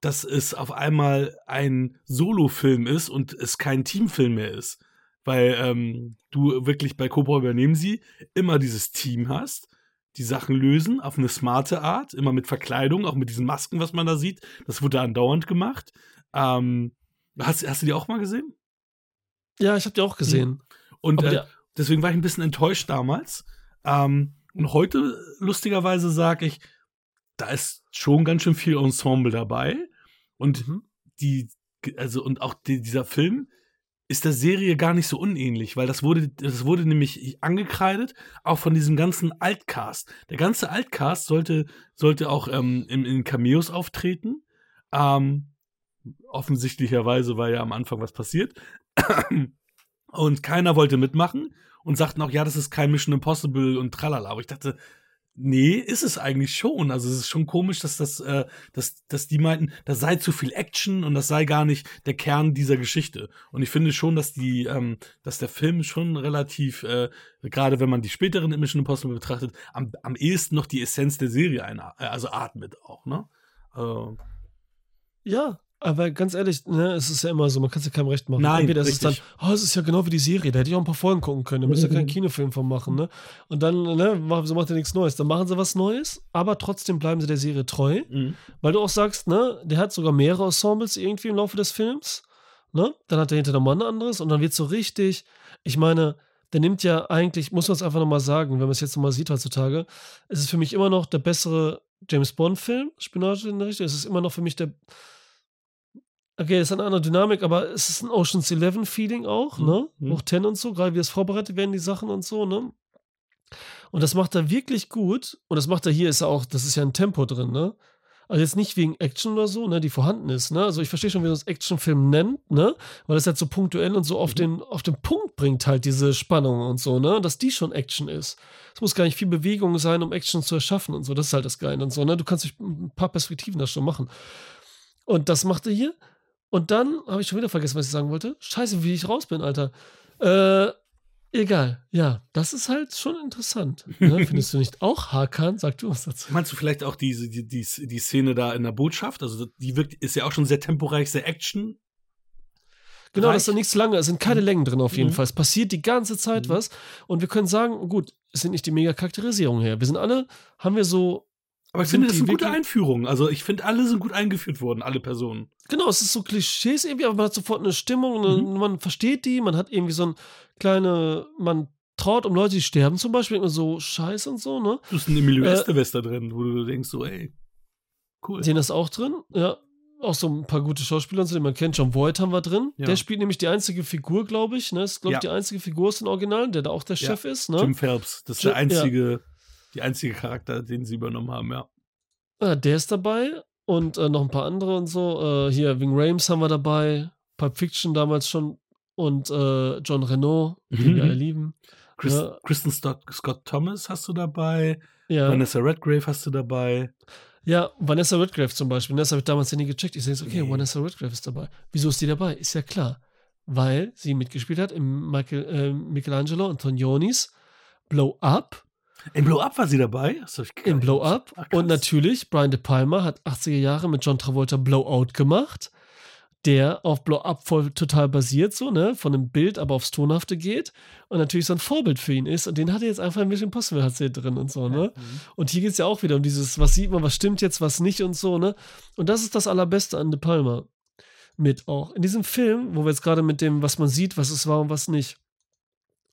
Speaker 2: dass es auf einmal ein Solo-Film ist und es kein Teamfilm mehr ist. Weil ähm, du wirklich bei Cobra übernehmen sie immer dieses Team hast, die Sachen lösen auf eine smarte Art, immer mit Verkleidung, auch mit diesen Masken, was man da sieht. Das wurde andauernd gemacht. Ähm, hast, hast du die auch mal gesehen?
Speaker 1: Ja, ich habe die auch gesehen.
Speaker 2: Und äh, deswegen war ich ein bisschen enttäuscht damals. Ähm, und heute, lustigerweise, sage ich, da ist schon ganz schön viel Ensemble dabei. Und mhm. die, also, und auch die, dieser Film ist der Serie gar nicht so unähnlich, weil das wurde, das wurde nämlich angekreidet, auch von diesem ganzen Altcast. Der ganze Altcast sollte, sollte auch ähm, in, in Cameos auftreten. Ähm, offensichtlicherweise war ja am Anfang was passiert. Und keiner wollte mitmachen und sagten auch, ja, das ist kein Mission Impossible und tralala. Aber ich dachte, nee, ist es eigentlich schon. Also es ist schon komisch, dass das, äh, dass, dass die meinten, da sei zu viel Action und das sei gar nicht der Kern dieser Geschichte. Und ich finde schon, dass die, ähm, dass der Film schon relativ, äh, gerade wenn man die späteren Mission Impossible betrachtet, am, am ehesten noch die Essenz der Serie ein, also atmet auch, ne?
Speaker 1: Äh, ja, aber ganz ehrlich, ne, es ist ja immer so, man kann es ja keinem recht machen.
Speaker 2: Nein,
Speaker 1: Entweder ist es dann, oh, es ist ja genau wie die Serie, da hätte ich auch ein paar Folgen gucken können, da müsst ihr keinen Kinofilm von machen, ne? Und dann, ne, so macht er nichts Neues. Dann machen sie was Neues, aber trotzdem bleiben sie der Serie treu, mhm. weil du auch sagst, ne, der hat sogar mehrere Ensembles irgendwie im Laufe des Films, ne? Dann hat er hinter der Mann ein anderes und dann wird so richtig, ich meine, der nimmt ja eigentlich, muss man es einfach nochmal sagen, wenn man es jetzt nochmal sieht heutzutage, es ist für mich immer noch der bessere James Bond-Film, Spionage in der Richtung, es ist immer noch für mich der Okay, das ist eine andere Dynamik, aber es ist ein Ocean's Eleven Feeling auch, mhm. ne? Mhm. Auch 10 und so, gerade wie es vorbereitet werden, die Sachen und so, ne? Und das macht er wirklich gut. Und das macht er hier, ist ja auch, das ist ja ein Tempo drin, ne? Also jetzt nicht wegen Action oder so, ne, die vorhanden ist, ne? Also ich verstehe schon, wie man das Actionfilm nennt, ne? Weil das halt so punktuell und so auf, mhm. den, auf den Punkt bringt halt diese Spannung und so, ne? Dass die schon Action ist. Es muss gar nicht viel Bewegung sein, um Action zu erschaffen und so. Das ist halt das Geile und so, ne? Du kannst durch ein paar Perspektiven das schon machen. Und das macht er hier. Und dann habe ich schon wieder vergessen, was ich sagen wollte. Scheiße, wie ich raus bin, Alter. Äh, egal. Ja, das ist halt schon interessant. Ne? Findest du nicht auch, Hakan? Sag du was dazu.
Speaker 2: Meinst du vielleicht auch diese, die, die, die Szene da in der Botschaft? Also, die wirkt, ist ja auch schon sehr temporeich, sehr Action.
Speaker 1: Genau, Reich. das ist ja nichts lange, es sind keine mhm. Längen drin auf jeden mhm. Fall. Es passiert die ganze Zeit mhm. was. Und wir können sagen, gut, es sind nicht die Mega-Charakterisierungen her. Wir sind alle, haben wir so
Speaker 2: aber ich finde, das ist eine gute Einführung. Also ich finde, alle sind gut eingeführt worden, alle Personen.
Speaker 1: Genau, es ist so Klischees irgendwie, aber man hat sofort eine Stimmung, mhm. man versteht die, man hat irgendwie so ein kleine, man traut um Leute, die sterben zum Beispiel, immer so Scheiß und so, ne?
Speaker 2: Du hast einen Emilio äh, Estevez da drin, wo du denkst so, ey,
Speaker 1: cool. Sehen das auch drin, ja. Auch so ein paar gute Schauspieler, die man kennt. John Voight haben wir drin. Ja. Der spielt nämlich die einzige Figur, glaube ich. Ne? Ist, glaube ich, ja. die einzige Figur aus dem Original, der da auch der Chef ist. Ne?
Speaker 2: Jim Phelps, das ist Jim, der einzige die einzige Charakter, den sie übernommen haben, ja.
Speaker 1: Ah, der ist dabei und äh, noch ein paar andere und so. Äh, hier, Wing Rames haben wir dabei, Pulp Fiction damals schon und äh, John Renault, den
Speaker 2: Mhm.
Speaker 1: wir alle lieben.
Speaker 2: Chris,
Speaker 1: Ja.
Speaker 2: Kristen Scott, Scott Thomas hast du dabei,
Speaker 1: Ja,
Speaker 2: Vanessa Redgrave hast du dabei.
Speaker 1: ja, Vanessa Redgrave zum Beispiel. Das habe ich damals ja nie gecheckt. Ich denke, okay,
Speaker 2: Nee.
Speaker 1: Vanessa Redgrave ist dabei. Wieso ist die dabei? Ist ja klar. Weil sie mitgespielt hat im Michael, äh, Michelangelo Antonionis Blow Up.
Speaker 2: In Blow Up war sie dabei.
Speaker 1: In Blow. Up.
Speaker 2: Krass.
Speaker 1: und natürlich, Brian De Palma hat 80er Jahre mit John Travolta Blowout gemacht, der auf Blow Up voll total basiert, so, ne? Von dem Bild, aber aufs Tonhafte geht. Und natürlich so ein Vorbild für ihn ist. Und den hat er jetzt einfach in Mission Impossible hat sie drin und so, ne?
Speaker 2: Mhm.
Speaker 1: Und hier geht es ja auch wieder um dieses, was sieht man, was stimmt jetzt, was nicht und so, ne? Und das ist das Allerbeste an De Palma. Mit auch. In diesem Film, wo wir jetzt gerade mit dem, was man sieht, was es war und was nicht.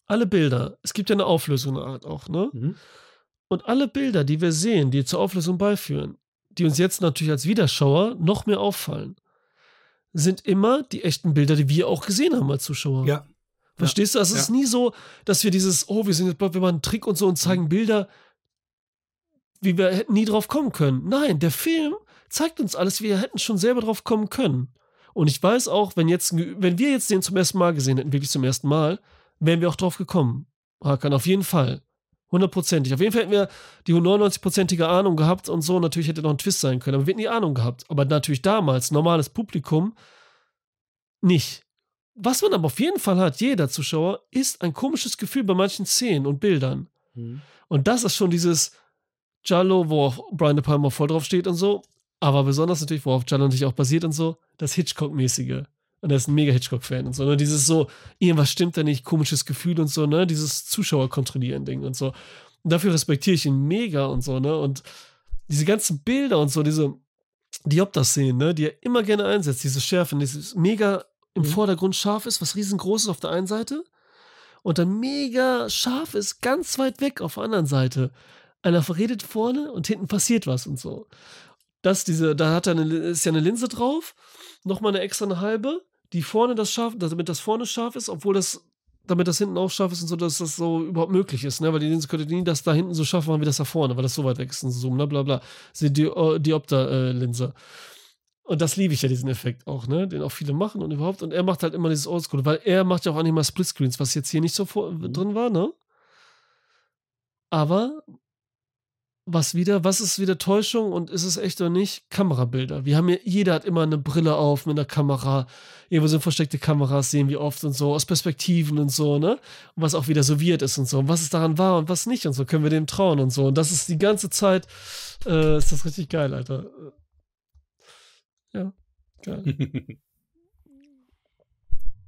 Speaker 1: Alle Bilder, es gibt ja eine Auflösung auch, ne?
Speaker 2: Mhm.
Speaker 1: Und alle Bilder, die wir sehen, die zur Auflösung beiführen, die uns jetzt natürlich als Wiederschauer noch mehr auffallen, sind immer die echten Bilder, die wir auch gesehen haben als Zuschauer.
Speaker 2: Ja.
Speaker 1: Verstehst du? Also es
Speaker 2: Ja.
Speaker 1: ist nie so, dass wir dieses, oh, wir sind jetzt, wir machen einen Trick und so und zeigen Bilder, wie wir hätten nie drauf kommen können. Nein, der Film zeigt uns alles, wir hätten schon selber drauf kommen können. Und ich weiß auch, wenn jetzt, wenn wir jetzt den zum ersten Mal gesehen hätten, wirklich zum ersten Mal, wären wir auch drauf gekommen. Hakan, auf jeden Fall. Hundertprozentig. Auf jeden Fall hätten wir die 99-prozentige Ahnung gehabt und so. Natürlich hätte noch ein Twist sein können, aber wir hätten die Ahnung gehabt. Aber natürlich damals, normales Publikum, nicht. Was man aber auf jeden Fall hat, jeder Zuschauer, ist ein komisches Gefühl bei manchen Szenen und Bildern.
Speaker 2: Mhm.
Speaker 1: Und das ist schon dieses Giallo, wo auch Brian De Palma voll drauf steht und so. Aber besonders natürlich, worauf Giallo natürlich auch basiert und so, das Hitchcock-mäßige. Und er ist ein mega Hitchcock-Fan und so. Ne? Dieses so, irgendwas stimmt da nicht, komisches Gefühl und so, ne? Dieses Zuschauer-Kontrollieren-Ding und so. Und dafür respektiere ich ihn mega und so, ne? Und diese ganzen Bilder und so, diese Diopter-Szenen, ne? Die er immer gerne einsetzt, diese Schärfe, dieses mega im
Speaker 2: Mhm.
Speaker 1: Vordergrund scharf ist, was riesengroß ist auf der einen Seite und dann mega scharf ist, ganz weit weg auf der anderen Seite. Einer verredet vorne und hinten passiert was und so. Das, diese, da hat er eine, ist ja eine Linse drauf, nochmal eine extra eine halbe, die vorne das scharf, damit das vorne scharf ist, obwohl das, damit das hinten auch scharf ist und so, dass das so überhaupt möglich ist, ne? Weil die Linse könnte nie das da hinten so scharf machen wie das da vorne, weil das so weit weg ist und so, ne? Bla bla. Das ist die Di Diopter-Linse. Und das liebe ich ja, diesen Effekt auch, ne? Den auch viele machen und überhaupt. Und er macht halt immer dieses Oldschool, weil er macht ja auch eigentlich mal Splitscreens, was jetzt hier nicht so vor, drin war, ne? Aber was wieder, was ist wieder Täuschung und ist es echt oder nicht? Kamerabilder. Wir haben ja, jeder hat immer eine Brille auf mit einer Kamera. Irgendwo sind versteckte Kameras, sehen wir oft und so, aus Perspektiven und so, ne? Und was auch wieder so weird ist und so. Und was es daran war und was nicht und so, können wir dem trauen und so. Und das ist die ganze Zeit, äh, ist das richtig geil, Alter. Ja, geil.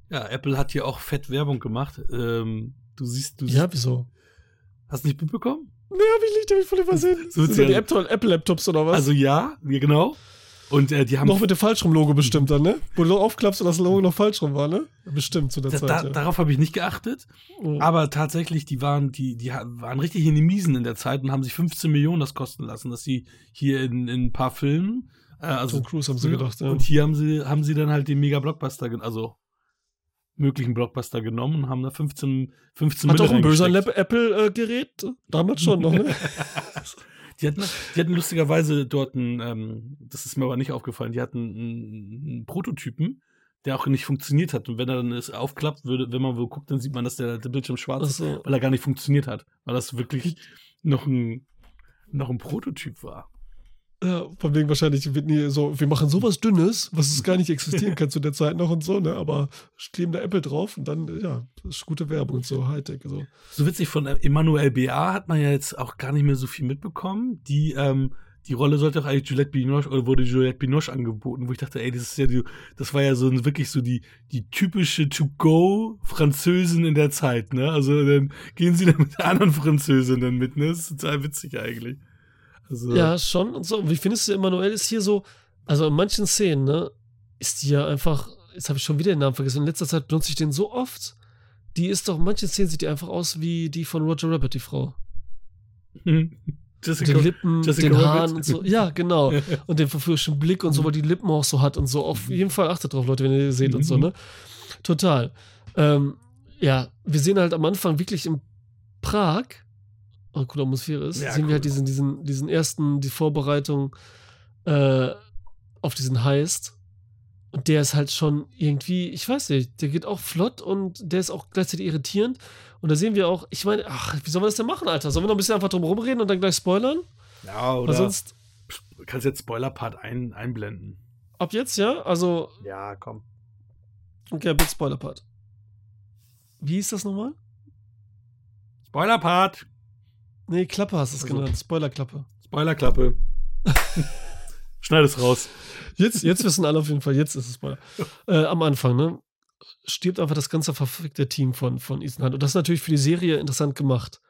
Speaker 2: ja, Apple hat hier auch fett Werbung gemacht. Ähm, du siehst, du
Speaker 1: Ja,
Speaker 2: siehst,
Speaker 1: wieso?
Speaker 2: hast du nicht mitbekommen?
Speaker 1: Nee, hab ich nicht, hab ich voll übersehen.
Speaker 2: So
Speaker 1: Sind die Apple-Laptops oder was?
Speaker 2: Also ja, genau. Und äh, die haben
Speaker 1: noch mit dem Falschrum-Logo bestimmt dann, ne? Wo du aufklappst und das Logo noch falsch rum war, ne? Bestimmt zu der
Speaker 2: da,
Speaker 1: Zeit.
Speaker 2: da,
Speaker 1: ja.
Speaker 2: darauf habe ich nicht geachtet.
Speaker 1: Mhm.
Speaker 2: Aber tatsächlich, die waren, die, die waren richtig in die Miesen in der Zeit und haben sich 15 Millionen das kosten lassen, dass sie hier in, in ein paar Filmen, äh, also
Speaker 1: Tom Cruise haben sie gedacht, ja.
Speaker 2: Und hier haben sie, haben sie dann halt den Mega-Blockbuster, also möglichen Blockbuster genommen und haben da 15, 15
Speaker 1: Hat auch ein böser. Apple-Gerät? Damals schon noch, ne?
Speaker 2: Die hatten, die hatten lustigerweise dort einen, ähm, das ist mir aber nicht aufgefallen, die hatten einen, einen Prototypen, der auch nicht funktioniert hat. Und wenn er dann es aufklappt, würde, wenn man wo guckt, dann sieht man, dass der, der Bildschirm schwarz ist,
Speaker 1: so.
Speaker 2: weil er gar nicht funktioniert hat. Weil das wirklich noch ein, noch ein Prototyp war.
Speaker 1: Ja, von wegen wahrscheinlich wird nie so, wir machen sowas Dünnes, was es gar nicht existieren kann zu der Zeit noch und so, ne? Aber kleben da Apple drauf und dann, ja, das ist gute Werbung und so, Hightech. So.
Speaker 2: So witzig, von Emanuel B.A. hat man ja jetzt auch gar nicht mehr so viel mitbekommen. Die, ähm, die Rolle sollte auch eigentlich Juliette Binoche, oder wurde Juliette Binoche angeboten, wo ich dachte, ey, das ist ja die, das war ja so ein- wirklich so die, die typische To-Go-Französin in der Zeit, ne? Also dann gehen sie dann mit anderen Französinnen mit, ne? Das ist total witzig eigentlich. Also,
Speaker 1: Ja, schon und so. Wie findest du, Emanuel ist hier so, also in manchen Szenen, ne, ist die ja einfach, jetzt habe ich schon wieder den Namen vergessen, in letzter Zeit benutze ich den so oft. Die ist doch, in manchen Szenen sieht die einfach aus wie die von Roger Rabbit, die Frau. Mit
Speaker 2: Jessica,
Speaker 1: den Lippen,
Speaker 2: Jessica
Speaker 1: den
Speaker 2: Rabbit.
Speaker 1: Haaren und so. Ja, genau. Und den verführerischen Blick und so, weil die Lippen auch so hat und so. Auf jeden Fall achtet drauf, Leute, wenn ihr die seht und so,
Speaker 2: Mhm.
Speaker 1: ne? Total. Ähm, ja, wir sehen halt am Anfang wirklich in Prag eine coole Atmosphäre ist,
Speaker 2: Ja,
Speaker 1: sehen wir halt
Speaker 2: cool.
Speaker 1: diesen, diesen, diesen ersten, die Vorbereitung äh, auf diesen Heist. Und der ist halt schon irgendwie, ich weiß nicht, der geht auch flott und der ist auch gleichzeitig irritierend. Und da sehen wir auch, ich meine, ach, wie sollen wir das denn machen, Alter? Sollen wir noch ein bisschen einfach drum rumreden und dann gleich spoilern?
Speaker 2: Ja,
Speaker 1: Weil
Speaker 2: oder
Speaker 1: sonst,
Speaker 2: du kannst jetzt Spoiler-Part ein, einblenden.
Speaker 1: ab jetzt, ja? Also,
Speaker 2: Ja, komm.
Speaker 1: okay, Big Spoiler-Part. Wie hieß das nochmal?
Speaker 2: Spoiler-Part.
Speaker 1: Nee, Klappe hast du es
Speaker 2: Also-
Speaker 1: genannt. Spoiler-Klappe.
Speaker 2: Spoilerklappe. Schneid es raus.
Speaker 1: Jetzt, jetzt wissen alle auf jeden Fall, jetzt ist es mal. Äh, am Anfang, ne? Stirbt einfach das ganze verfickte Team von, von Ethan Hunt. Und das ist natürlich für die Serie interessant gemacht.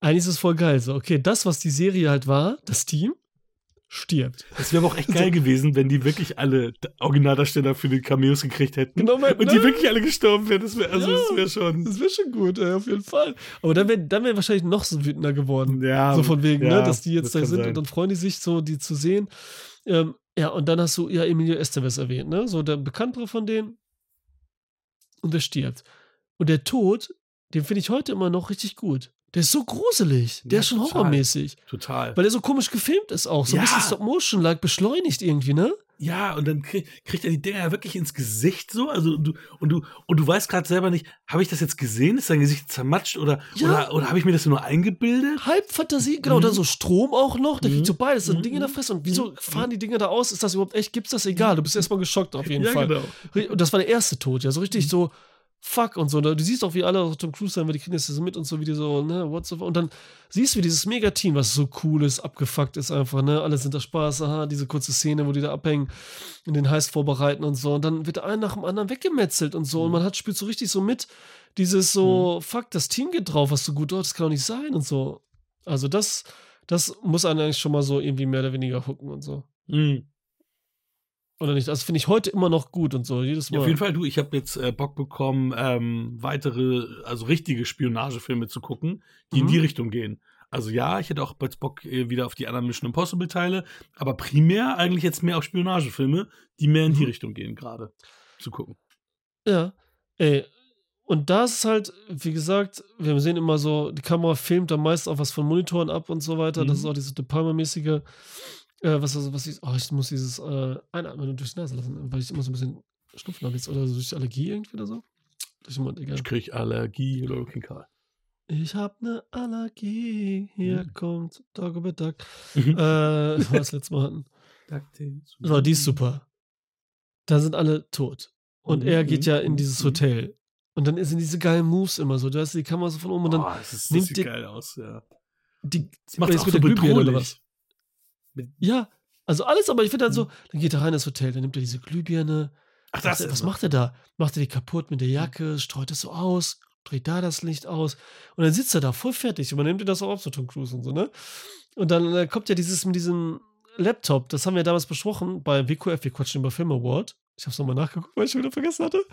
Speaker 1: Eigentlich ist es voll geil. So, okay, das, was die Serie halt war, das Team, stirbt.
Speaker 2: Es wäre auch echt geil gewesen, wenn die wirklich alle Originaldarsteller für die Cameos gekriegt hätten.
Speaker 1: Genau, mein-
Speaker 2: Und die wirklich alle gestorben wären. Das wäre also,
Speaker 1: Ja.
Speaker 2: das wäre schon.
Speaker 1: Das wäre schon gut, ey, auf jeden Fall. Aber dann wäre dann wär wahrscheinlich noch so wütender geworden.
Speaker 2: Ja,
Speaker 1: so von wegen,
Speaker 2: ja,
Speaker 1: ne, dass die jetzt da sind
Speaker 2: sein.
Speaker 1: und dann freuen die sich so, die zu sehen. Ähm, ja, und dann hast du ja Emilio Estevez erwähnt, ne? So der Bekanntere von denen. Und der stirbt. Und der Tod, den finde ich heute immer noch richtig gut. Der ist so gruselig. Der
Speaker 2: Ja,
Speaker 1: ist schon
Speaker 2: total.
Speaker 1: horrormäßig.
Speaker 2: Total.
Speaker 1: Weil er so komisch gefilmt ist auch. So
Speaker 2: Ja.
Speaker 1: ein bisschen Stop-Motion-like, beschleunigt irgendwie, ne?
Speaker 2: Ja, und dann krieg, kriegt er die Dinger ja wirklich ins Gesicht so. Also du, und du, und du weißt gerade selber nicht, habe ich das jetzt gesehen? Ist sein Gesicht zermatscht oder,
Speaker 1: Ja.
Speaker 2: oder, oder habe ich mir das nur eingebildet?
Speaker 1: Halbfantasie, genau,
Speaker 2: Mhm.
Speaker 1: dann so Strom auch noch, der
Speaker 2: Mhm.
Speaker 1: kriegt so beides, so
Speaker 2: Mhm.
Speaker 1: Ding in der Fresse. Und wieso
Speaker 2: Mhm.
Speaker 1: fahren die Dinger da aus? Ist das überhaupt echt? Gibt's das egal? Du bist erstmal geschockt auf jeden
Speaker 2: ja,
Speaker 1: Fall.
Speaker 2: genau.
Speaker 1: Und das war der erste Tod, ja, so richtig
Speaker 2: Mhm.
Speaker 1: so fuck und so. Du siehst auch, wie alle Tom Cruise sein, weil die kriegen das so mit und so, wie die so, ne, what's up. Und dann siehst du, wie dieses Mega-Team, was so cool ist, abgefuckt ist einfach, ne, alle sind da Spaß, aha, diese kurze Szene, wo die da abhängen und den Heist vorbereiten und so. Und dann wird ein nach dem anderen weggemetzelt und so. Und
Speaker 2: Mhm.
Speaker 1: man hat, spielt so richtig so mit, dieses so, fuck, das Team geht drauf, was so gut dort, das kann doch nicht sein und so. Also das, das muss einen eigentlich schon mal so irgendwie mehr oder weniger hooken und so.
Speaker 2: Mhm.
Speaker 1: Oder nicht? Das finde ich heute immer noch gut und so. Jedes Mal.
Speaker 2: Ja, auf jeden Fall, du, ich habe jetzt äh, Bock bekommen, ähm, weitere, also richtige Spionagefilme zu gucken, die in
Speaker 1: Mhm.
Speaker 2: die Richtung gehen. Also ja, ich hätte auch jetzt Bock äh, wieder auf die anderen Mission Impossible Teile, aber primär eigentlich jetzt mehr auf Spionagefilme, die mehr in die
Speaker 1: Mhm.
Speaker 2: Richtung gehen gerade zu gucken.
Speaker 1: Ja, ey. Und da ist halt, wie gesagt, wir sehen immer so, die Kamera filmt dann meist auch was von Monitoren ab und so weiter. Das
Speaker 2: Mhm.
Speaker 1: ist auch dieses De Palma-mäßige, äh, was, was, was ich, oh, ich muss dieses äh, Einatmen durch die Nase lassen, weil ich immer so ein bisschen Schnupfen habe jetzt oder so durch Allergie irgendwie oder so. Durch den Mund, egal.
Speaker 2: Ich krieg Allergie oder King Karl.
Speaker 1: Ich hab ne Allergie, hier
Speaker 2: Mhm.
Speaker 1: kommt Dagobert Duck.
Speaker 2: Mhm.
Speaker 1: Äh, was wir letztes Mal hatten. So, die ist super. Da sind alle tot. Und
Speaker 2: Mhm,
Speaker 1: er geht
Speaker 2: mhm,
Speaker 1: ja in
Speaker 2: mhm,
Speaker 1: dieses
Speaker 2: mhm.
Speaker 1: Hotel. Und dann sind diese geilen Moves immer so. Da ist die Kamera so von oben und dann
Speaker 2: oh, das, ist, das
Speaker 1: nimmt
Speaker 2: sieht
Speaker 1: die-
Speaker 2: geil aus, ja.
Speaker 1: die.
Speaker 2: Das macht auch
Speaker 1: mit
Speaker 2: so
Speaker 1: der Glühbirne oder
Speaker 2: bedrohlich.
Speaker 1: Ja, also alles, aber ich finde dann so, dann geht er rein ins Hotel, dann nimmt er diese Glühbirne.
Speaker 2: Ach,
Speaker 1: Was, was macht er da? Macht er die kaputt mit der Jacke, streut es so aus, dreht da das Licht aus und dann sitzt er da voll fertig und man nimmt ihm das auch auf, so Tom Cruise und so, ne? Und dann äh, kommt ja dieses mit diesem Laptop, das haben wir damals besprochen bei WQF, wir quatschen über Film Award. Ich hab's nochmal nachgeguckt, weil ich schon wieder vergessen hatte.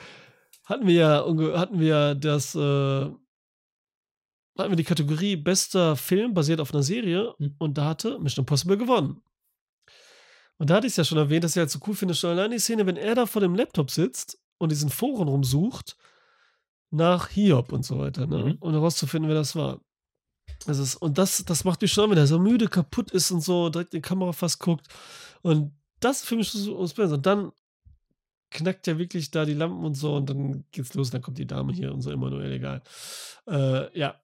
Speaker 1: Hatten wir ja, hatten wir ja das, äh, hatten wir die Kategorie bester Film basiert auf einer Serie
Speaker 2: Hm.
Speaker 1: und da hatte Mission Impossible gewonnen. Und da hatte ich es ja schon erwähnt, dass ich halt so cool finde, schon allein die Szene, wenn er da vor dem Laptop sitzt und diesen Foren rumsucht nach Hiob und so weiter, ne?
Speaker 2: Mhm.
Speaker 1: Um herauszufinden, wer das war. Das ist, und das, das macht mich schon, wenn er so müde, kaputt ist und so, direkt in die Kamera fast guckt. Und das ist für mich so unspersend. Und dann knackt ja wirklich da die Lampen und so und dann geht's los, dann kommt die Dame hier und so, Emanuel, egal. Äh, ja.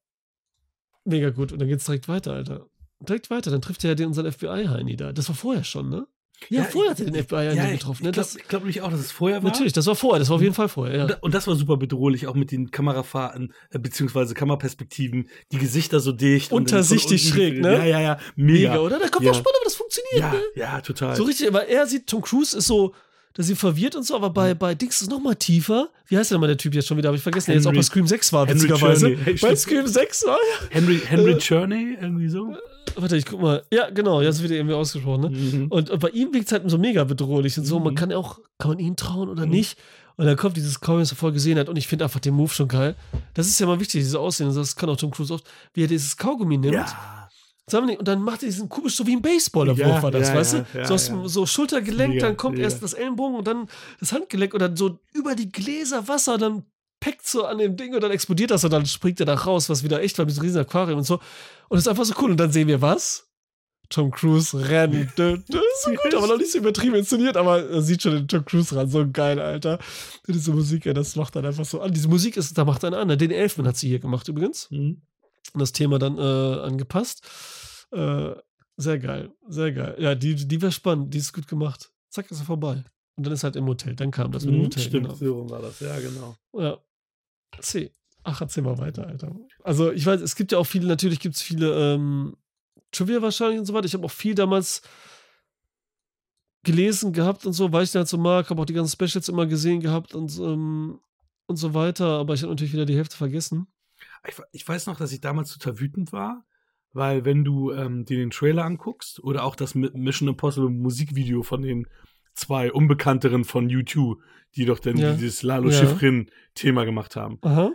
Speaker 1: Mega gut. Und dann geht's direkt weiter, Alter. Direkt weiter, dann trifft er ja den unseren FBI-Heini da. Das war vorher schon, ne? Ja,
Speaker 2: Ja,
Speaker 1: vorher hat er den FBI-Heini
Speaker 2: Ja,
Speaker 1: getroffen, ne?
Speaker 2: ich glaube
Speaker 1: Das,
Speaker 2: glaub nämlich auch, dass es vorher war.
Speaker 1: natürlich, das war vorher, das war auf jeden Fall vorher, ja.
Speaker 2: Und, das war super bedrohlich, auch mit den Kamerafahrten, äh, beziehungsweise Kameraperspektiven, die Gesichter so dicht.
Speaker 1: Untersichtig schräg, ne?
Speaker 2: Ja, ja, ja. Mega.
Speaker 1: Mega, oder? Da kommt
Speaker 2: Ja.
Speaker 1: auch spannend, aber das funktioniert,
Speaker 2: Ja,
Speaker 1: ne?
Speaker 2: ja, total.
Speaker 1: So richtig, aber er sieht, Tom Cruise ist so, da sie verwirrt und so, aber bei, bei Dings ist es noch mal tiefer. Wie heißt denn mal der Typ jetzt schon wieder? Habe ich vergessen, der jetzt auch
Speaker 2: Henry-
Speaker 1: bei Scream 6 war,
Speaker 2: Henry
Speaker 1: witzigerweise.
Speaker 2: Hey,
Speaker 1: Bei. Scream 6 war.
Speaker 2: Henry, Henry
Speaker 1: Äh,
Speaker 2: Cherney, irgendwie so.
Speaker 1: Warte, ich guck mal. Ja, genau, jetzt wird er irgendwie ausgesprochen, ne?
Speaker 2: Mhm.
Speaker 1: Und, und bei ihm wirkt es halt so mega bedrohlich und so. Man
Speaker 2: Mhm.
Speaker 1: kann auch, kann man ihm trauen oder
Speaker 2: Mhm.
Speaker 1: nicht? Und dann kommt dieses Call, was er vorher gesehen hat. Und ich finde einfach den Move schon geil. Das ist ja mal wichtig, dieses Aussehen. Das kann auch Tom Cruise oft, wie er dieses Kaugummi nimmt.
Speaker 2: Ja.
Speaker 1: Nicht, Und dann macht er diesen komisch, so wie ein Baseballwurf
Speaker 2: Ja,
Speaker 1: war das,
Speaker 2: ja,
Speaker 1: weißt du?
Speaker 2: ja,
Speaker 1: so, aus, so Schultergelenk, dann kommt erst das Ellenbogen und dann das Handgelenk und dann so über die Gläser Wasser, dann peckt so an dem Ding und dann explodiert das und dann springt er da raus, was wieder echt war, mit diesem riesen Aquarium und so. Und das ist einfach so cool. Und dann sehen wir was? Tom Cruise rennen. Das ist so gut, aber noch nicht so übertrieben inszeniert, aber er sieht schon den Tom Cruise ran. So geil, Alter. Diese Musik, ja, das macht dann einfach so an. Diese Musik ist, da macht einen an. Den Elfman hat sie hier gemacht übrigens.
Speaker 2: Mhm.
Speaker 1: Und das Thema dann äh, angepasst. Äh, sehr geil, sehr geil. Ja, die, die wäre spannend, die ist gut gemacht. Zack, ist er vorbei. Und dann ist halt im Hotel. Dann kam das mit dem
Speaker 2: Mhm,
Speaker 1: Hotel.
Speaker 2: Stimmt,
Speaker 1: genau.
Speaker 2: rum war das, ja, genau.
Speaker 1: Ja. C. Ach, erzähl mal weiter, Alter. Also, ich weiß, es gibt ja auch viele, natürlich gibt es viele ähm, Trivia wahrscheinlich und so weiter. Ich habe auch viel damals gelesen gehabt und so, weil ich den halt so mag, habe auch die ganzen Specials immer gesehen gehabt und, ähm, und so weiter, aber ich habe natürlich wieder die Hälfte vergessen.
Speaker 2: Ich, ich weiß noch, dass ich damals total wütend war, weil wenn du ähm, dir den Trailer anguckst oder auch das Mi- Mission Impossible Musikvideo von den zwei Unbekannteren von U2, die doch dann
Speaker 1: Ja.
Speaker 2: dieses Lalo
Speaker 1: Ja.
Speaker 2: Schifrin-Thema gemacht haben,
Speaker 1: Aha.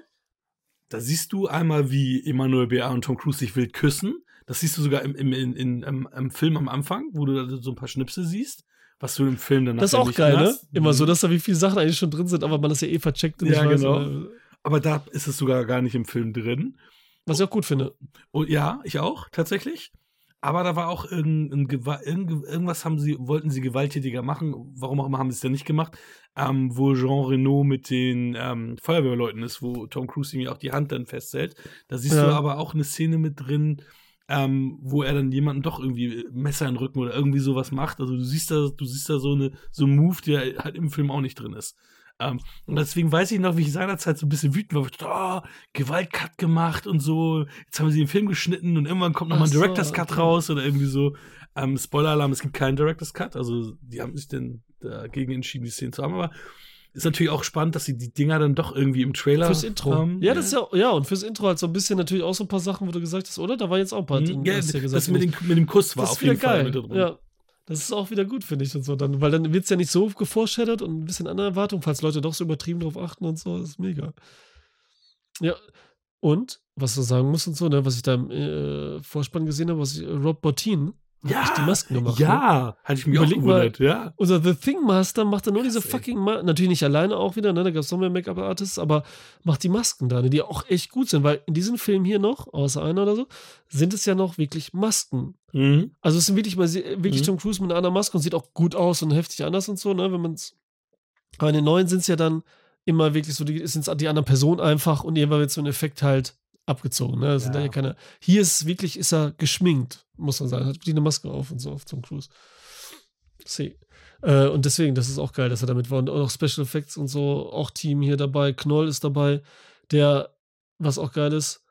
Speaker 2: da siehst du einmal, wie Emmanuel B.A. und Tom Cruise sich wild küssen. Das siehst du sogar im, im, in, im, im Film am Anfang, wo du da so ein paar Schnipsel siehst, was du im Film dann
Speaker 1: Das ist auch geil, ne?
Speaker 2: hast.
Speaker 1: Immer so, dass da wie viele Sachen eigentlich schon drin sind, aber man das ja eh vercheckt und
Speaker 2: Ja,
Speaker 1: nicht weiß,
Speaker 2: genau.
Speaker 1: äh,
Speaker 2: Aber da ist es sogar gar nicht im Film drin.
Speaker 1: Was ich auch gut finde.
Speaker 2: Und ja, ich auch, tatsächlich. Aber da war auch irgend, irgendwas haben sie, wollten sie gewalttätiger machen. Warum auch immer haben sie es denn nicht gemacht? Ähm, wo Jean Reno mit den ähm, Feuerwehrleuten ist, wo Tom Cruise ihm auch die Hand dann festhält. Da siehst
Speaker 1: Ja.
Speaker 2: du aber auch eine Szene mit drin, ähm, wo er dann jemanden doch irgendwie Messer in den Rücken oder irgendwie sowas macht. Also du siehst da, du siehst da so eine so einen Move, der halt im Film auch nicht drin ist. Ähm, und deswegen weiß ich noch, wie ich seinerzeit so ein bisschen wütend war. Ich dachte, oh, Gewaltcut gemacht und so. Jetzt haben sie den Film geschnitten und irgendwann kommt nochmal ein
Speaker 1: so,
Speaker 2: Director's Cut
Speaker 1: okay.
Speaker 2: raus oder irgendwie so. Ähm, Spoiler-Alarm, es gibt keinen Director's Cut. Also die haben sich dann dagegen entschieden, die Szene zu haben. Aber ist natürlich auch spannend, dass sie die Dinger dann doch irgendwie im Trailer
Speaker 1: Fürs Intro.
Speaker 2: haben.
Speaker 1: ja, das ist ja, ja, und fürs Intro halt so ein bisschen natürlich auch so ein paar Sachen, wo du gesagt hast, oder? Da war jetzt auch ein paar.
Speaker 2: Mhm, ja,
Speaker 1: du
Speaker 2: das mit, den, mit dem Kuss war
Speaker 1: das
Speaker 2: auf jeden Fall
Speaker 1: geil.
Speaker 2: mit da drin.
Speaker 1: Ja. Das ist auch wieder gut, finde ich. Und so dann, weil dann wird es ja nicht so geforeshadowed und ein bisschen andere Erwartung, falls Leute doch so übertrieben drauf achten und so. Ist mega. Ja. Und, was du sagen musst und so, ne, was ich da im äh, Vorspann gesehen habe, was ich, Rob Bottin
Speaker 2: Ja,
Speaker 1: die Masken gemacht. Ne?
Speaker 2: Ja, hatte ich mich
Speaker 1: Überleg
Speaker 2: auch
Speaker 1: mal,
Speaker 2: gewundert, ja.
Speaker 1: Unser The Thing Master macht dann nur diese
Speaker 2: Krass, ey.
Speaker 1: fucking Ma Natürlich nicht alleine auch wieder, ne? Da gab es noch mehr Make-up-Artists, aber macht die Masken da, ne? Die auch echt gut sind, weil in diesem Film hier noch, außer einer oder so, sind es ja noch wirklich Masken.
Speaker 2: Mhm.
Speaker 1: Also es sind wirklich mal wirklich
Speaker 2: Mhm.
Speaker 1: Tom Cruise mit einer anderen Maske und sieht auch gut aus und heftig anders und so, ne? Wenn man's. Aber in den neuen sind es ja dann immer wirklich so, die sind die anderen Personen einfach und irgendwann wird so ein Effekt halt abgezogen, ne? Das sind
Speaker 2: Ja.
Speaker 1: dann ja keine. Hier ist wirklich, ist er geschminkt, muss man sagen. Hat wirklich eine Maske auf und so auf Tom Cruise. See. Äh, und deswegen, das ist auch geil, dass er damit war. Und auch Special Effects und so, auch Team hier dabei. Knoll ist dabei, der, was auch geil ist,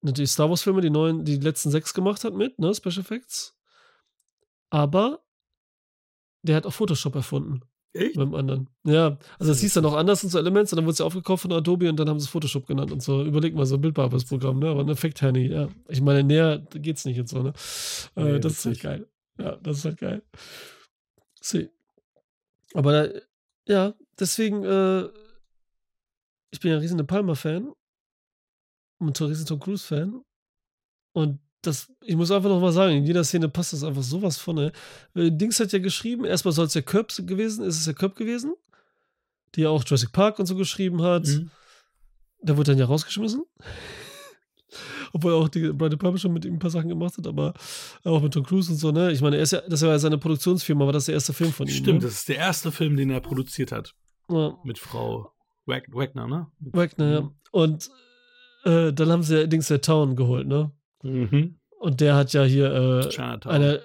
Speaker 1: natürlich Star Wars-Filme, die neuen, die letzten sechs gemacht hat mit, ne, Special Effects. Aber der hat auch Photoshop erfunden
Speaker 2: Echt?
Speaker 1: beim anderen. Ja, also es hieß dann auch anders und so Elements und dann wurde es ja aufgekauft von Adobe und dann haben sie es Photoshop genannt und so. Überleg mal, so ein Bildbearbeitungsprogramm, ne? Aber ein Effekt-Handy, ja. Ich meine, näher geht's nicht und so, ne? Äh,
Speaker 2: Nee,
Speaker 1: das ist halt geil. Ja, das ist halt geil. See. Aber da, ja, deswegen, äh, ich bin ja ein riesen De Palma-Fan und ein riesen Tom Cruise-Fan. Und das, ich muss einfach noch mal sagen, in jeder Szene passt das einfach sowas von. Ne? Äh, Dings hat ja geschrieben, erstmal soll es ja Köp gewesen, ist es ja Köp gewesen, die ja auch Jurassic Park und so geschrieben hat.
Speaker 2: Mhm.
Speaker 1: Der wurde dann ja rausgeschmissen. Obwohl auch die Brian Palma schon mit ihm ein paar Sachen gemacht hat, aber auch mit Tom Cruise und so, ne? Ich meine, er ist ja, das war ja seine Produktionsfirma, aber das der erste Film von ihm.
Speaker 2: Stimmt,
Speaker 1: ne?
Speaker 2: das ist der erste Film, den er produziert hat.
Speaker 1: Ja.
Speaker 2: Mit Frau Wag Wagner, ne?
Speaker 1: Wagner, ja. Und äh, dann haben sie ja Dings der Town geholt, ne?
Speaker 2: Mhm.
Speaker 1: Und der hat ja hier äh,
Speaker 2: Chinatown.
Speaker 1: eine,